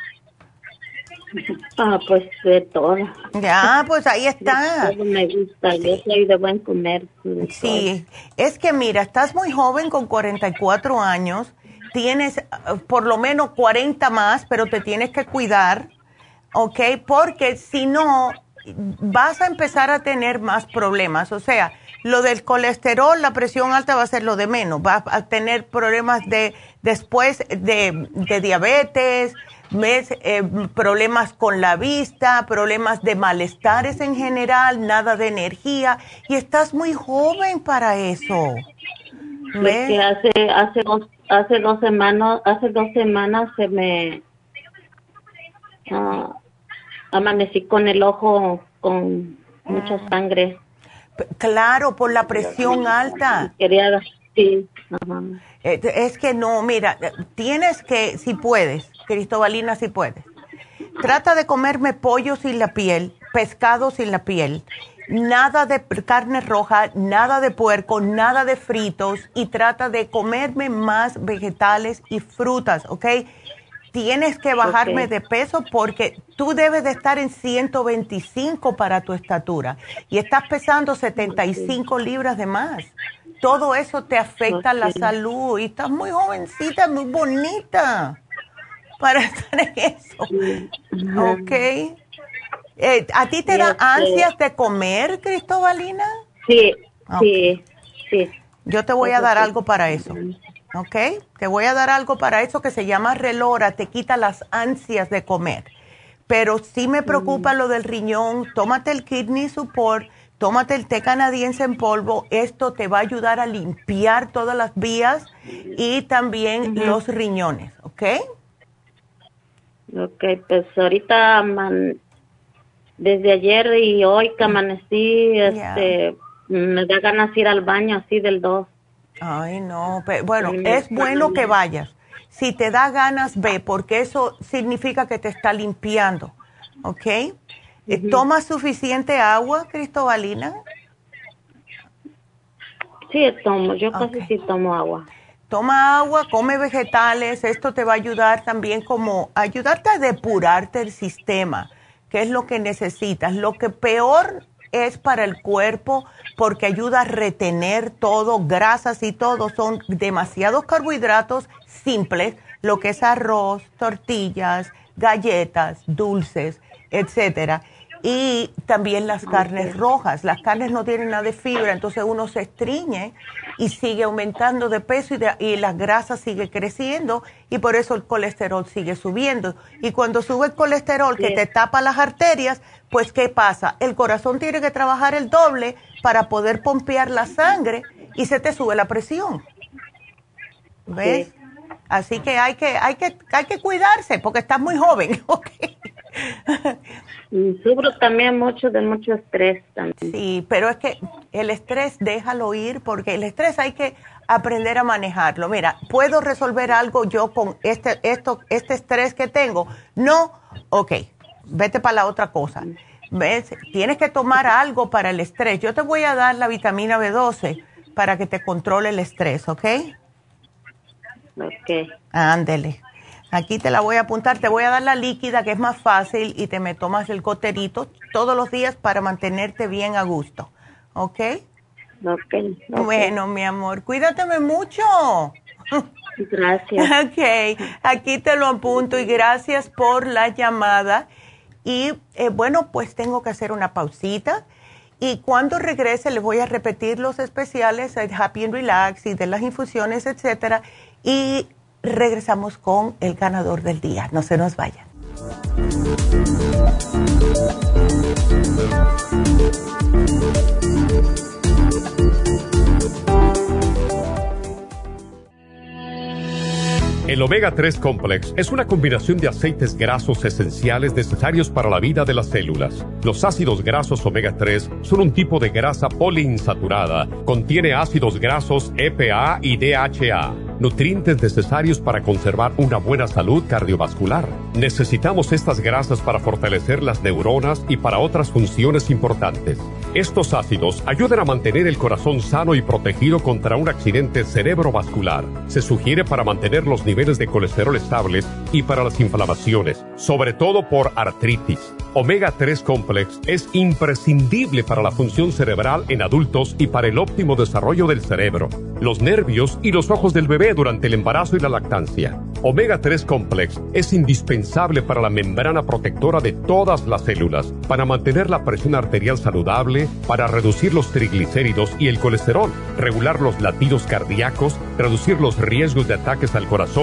Ah, pues de todo. Ya, pues ahí está. me gusta, yo soy de buen comer. Sí, es que mira, estás muy joven con 44 años, tienes eh, por lo menos 40 más, pero te tienes que cuidar, ¿ok? Porque si no, vas a empezar a tener más problemas. O sea, lo del colesterol, la presión alta va a ser lo de menos. Vas a tener problemas de después de, de diabetes, ¿ves? Eh, problemas con la vista, problemas de malestares en general, nada de energía. Y estás muy joven para eso. ¿Ves? que hace, hace, dos, hace dos semanas, hace dos semanas se me uh, amanecí con el ojo con mucha sangre. Claro, por la presión alta. Quería, sí. Eh, es que no, mira, tienes que, si puedes, Cristobalina, si puedes. Trata de comerme pollo sin la piel, pescado sin la piel, nada de carne roja, nada de puerco, nada de fritos y trata de comerme más vegetales y frutas, ¿ok? Tienes que bajarme de peso porque tú debes de estar en 125 para tu estatura y estás pesando 75 libras de más. Todo eso te afecta la salud y estás muy jovencita, muy bonita para estar en eso. ¿Ok? Eh, ¿A ti te da este ansias de comer, Cristobalina? Sí, sí, sí. Yo te voy a dar algo para eso. ¿ok? Te voy a dar algo para eso que se llama relora, te quita las ansias de comer. Pero sí me preocupa mm. lo del riñón, tómate el kidney support, tómate el té canadiense en polvo, esto te va a ayudar a limpiar todas las vías y también los riñones, ¿ok? Ok, pues ahorita desde ayer y hoy que amanecí, este, me da ganas de ir al baño así del 2. Ay, no, bueno, es bueno que vayas. Si te da ganas, ve, porque eso significa que te está limpiando, ¿ok? Eh, ¿Toma suficiente agua, Cristobalina? Sí, tomo, yo casi sí tomo agua. Toma agua, come vegetales, esto te va a ayudar también como ayudarte a depurarte el sistema, que es lo que necesitas. Lo que peor es para el cuerpo porque ayuda a retener todo, grasas y todo, son demasiados carbohidratos simples, lo que es arroz, tortillas, galletas, dulces, etcétera y también las carnes rojas. Las carnes no tienen nada de fibra, entonces uno se estriñe y sigue aumentando de peso y, la grasa sigue creciendo y por eso el colesterol sigue subiendo. Y cuando sube el colesterol que te tapa las arterias, pues ¿qué pasa? El corazón tiene que trabajar el doble para poder pompear la sangre y se te sube la presión. ¿Ves? Así que hay que, hay que, hay que cuidarse porque estás muy joven, ¿ok? Sufro también mucho de mucho estrés también. Sí, pero es que el estrés déjalo ir porque el estrés hay que aprender a manejarlo. Mira, ¿puedo resolver algo yo con este, esto, este estrés que tengo? No, ok, vete para la otra cosa. ¿Ves? Tienes que tomar algo para el estrés. Yo te voy a dar la vitamina B12 para que te controle el estrés, ¿ok? Ok. Ándele. Aquí te la voy a apuntar, te voy a dar la líquida que es más fácil y te me tomas el coterito todos los días para mantenerte bien a gusto. ¿Ok? Ok. okay. Bueno, mi amor, cuídateme mucho. Gracias. Ok, aquí te lo apunto y gracias por la llamada. Y eh, bueno, pues tengo que hacer una pausita. Y cuando regrese les voy a repetir los especiales de Happy and Relax y de las infusiones, etcétera. Y regresamos con el ganador del día. No se nos vayan. El omega 3 complex es una combinación de aceites grasos esenciales necesarios para la vida de las células. Los ácidos grasos omega 3 son un tipo de grasa poliinsaturada. Contiene ácidos grasos EPA y DHA nutrientes necesarios para conservar una buena salud cardiovascular. Necesitamos estas grasas para fortalecer las neuronas y para otras funciones importantes. Estos ácidos ayudan a mantener el corazón sano y protegido contra un accidente cerebrovascular. Se sugiere para mantener los niveles de colesterol estables y para las inflamaciones, sobre todo por artritis. Omega 3 Complex es imprescindible para la función cerebral en adultos y para el óptimo desarrollo del cerebro, los nervios y los ojos del bebé durante el embarazo y la lactancia. Omega 3 Complex es indispensable para la membrana protectora de todas las células, para mantener la presión arterial saludable, para reducir los triglicéridos y el colesterol, regular los latidos cardíacos, reducir los riesgos de ataques al corazón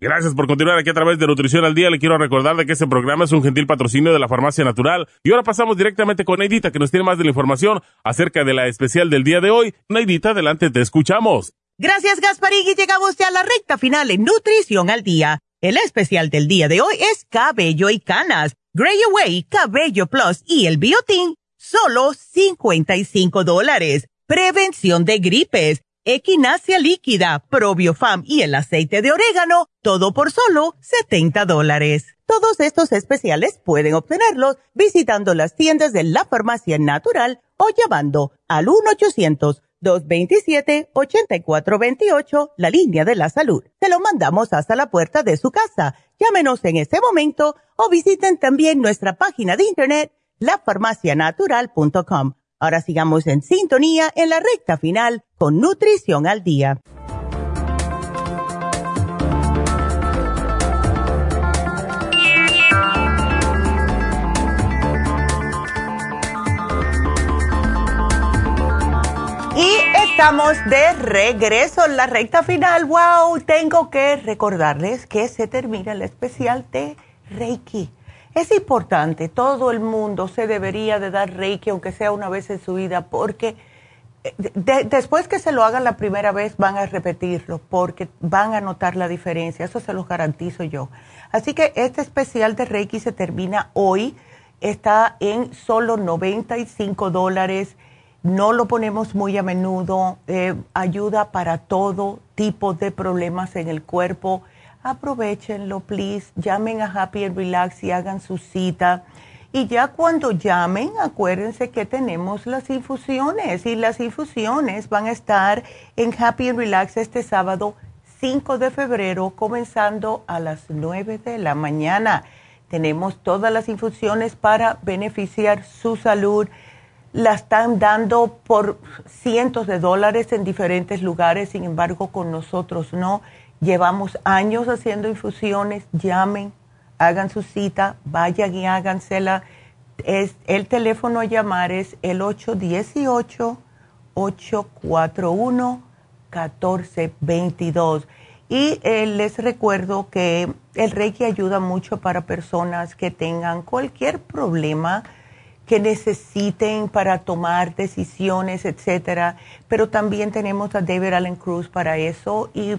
Gracias por continuar aquí a través de Nutrición al Día. Le quiero recordar de que este programa es un gentil patrocinio de la Farmacia Natural. Y ahora pasamos directamente con Neidita, que nos tiene más de la información acerca de la especial del día de hoy. Neidita, adelante, te escuchamos. Gracias, Gasparín, y llegamos ya a la recta final en Nutrición al Día. El especial del día de hoy es Cabello y Canas, Gray Away, Cabello Plus y el Biotin, solo 55 dólares. Prevención de gripes equinacia líquida, probiofam y el aceite de orégano, todo por solo 70 dólares. Todos estos especiales pueden obtenerlos visitando las tiendas de la farmacia natural o llamando al 1-800-227-8428, la línea de la salud. Se lo mandamos hasta la puerta de su casa. Llámenos en este momento o visiten también nuestra página de internet, lafarmacianatural.com Ahora sigamos en sintonía en la recta final con Nutrición al Día. Y estamos de regreso en la recta final. ¡Wow! Tengo que recordarles que se termina el especial de Reiki es importante, todo el mundo se debería de dar Reiki, aunque sea una vez en su vida, porque después que se lo hagan la primera vez van a repetirlo, porque van a notar la diferencia, eso se los garantizo yo. Así que este especial de Reiki se termina hoy, está en solo 95 dólares, no lo ponemos muy a menudo, eh, ayuda para todo tipo de problemas en el cuerpo aprovechenlo, please. Llamen a Happy and Relax y hagan su cita. Y ya cuando llamen, acuérdense que tenemos las infusiones y las infusiones van a estar en Happy and Relax este sábado 5 de febrero, comenzando a las 9 de la mañana. Tenemos todas las infusiones para beneficiar su salud. La están dando por cientos de dólares en diferentes lugares, sin embargo con nosotros no. Llevamos años haciendo infusiones, llamen, hagan su cita, vayan y hágansela. Es, el teléfono a llamar es el 818-841-1422. Y eh, les recuerdo que el Reiki ayuda mucho para personas que tengan cualquier problema que necesiten para tomar decisiones, etcétera. Pero también tenemos a David Allen Cruz para eso y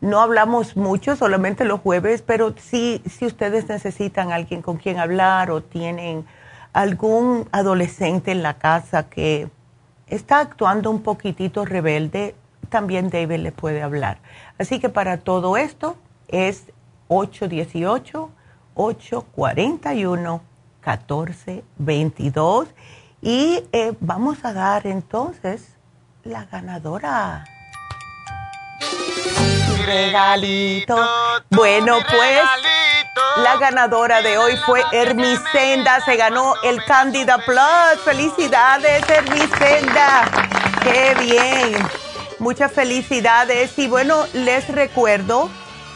no hablamos mucho, solamente los jueves, pero si ustedes necesitan alguien con quien hablar o tienen algún adolescente en la casa que está actuando un poquitito rebelde, también David le puede hablar. Así que para todo esto es 818-841-1422 y eh, vamos a dar entonces la ganadora regalito. Bueno, pues la ganadora de hoy fue Hermisenda. Se ganó el Candida Plus. Felicidades, Hermisenda. Qué bien. Muchas felicidades. Y bueno, les recuerdo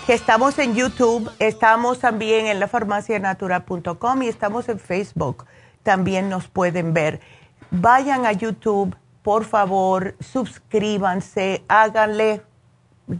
que estamos en YouTube, estamos también en lafarmacianatural.com y estamos en Facebook. También nos pueden ver. Vayan a YouTube, por favor, suscríbanse, háganle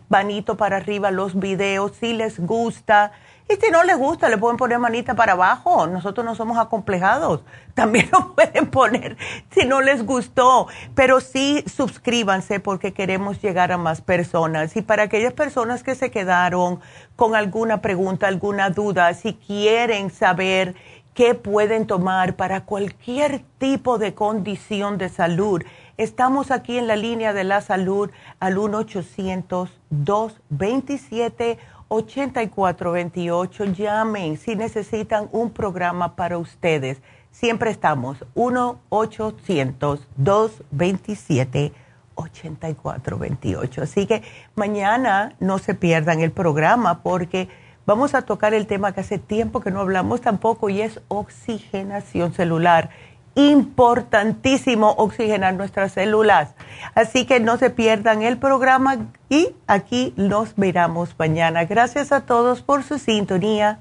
manito para arriba los videos si les gusta y si no les gusta, le pueden poner manita para abajo. Nosotros no somos acomplejados. También lo pueden poner si no les gustó. Pero sí suscríbanse porque queremos llegar a más personas. Y para aquellas personas que se quedaron con alguna pregunta, alguna duda, si quieren saber qué pueden tomar para cualquier tipo de condición de salud, estamos aquí en la línea de la salud al 1 800 227 8428. Llamen si necesitan un programa para ustedes. Siempre estamos 1-800-227-8428. Así que mañana no se pierdan el programa porque vamos a tocar el tema que hace tiempo que no hablamos tampoco y es oxigenación celular importantísimo oxigenar nuestras células. Así que no se pierdan el programa y aquí nos miramos mañana. Gracias a todos por su sintonía.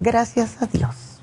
Gracias a Dios.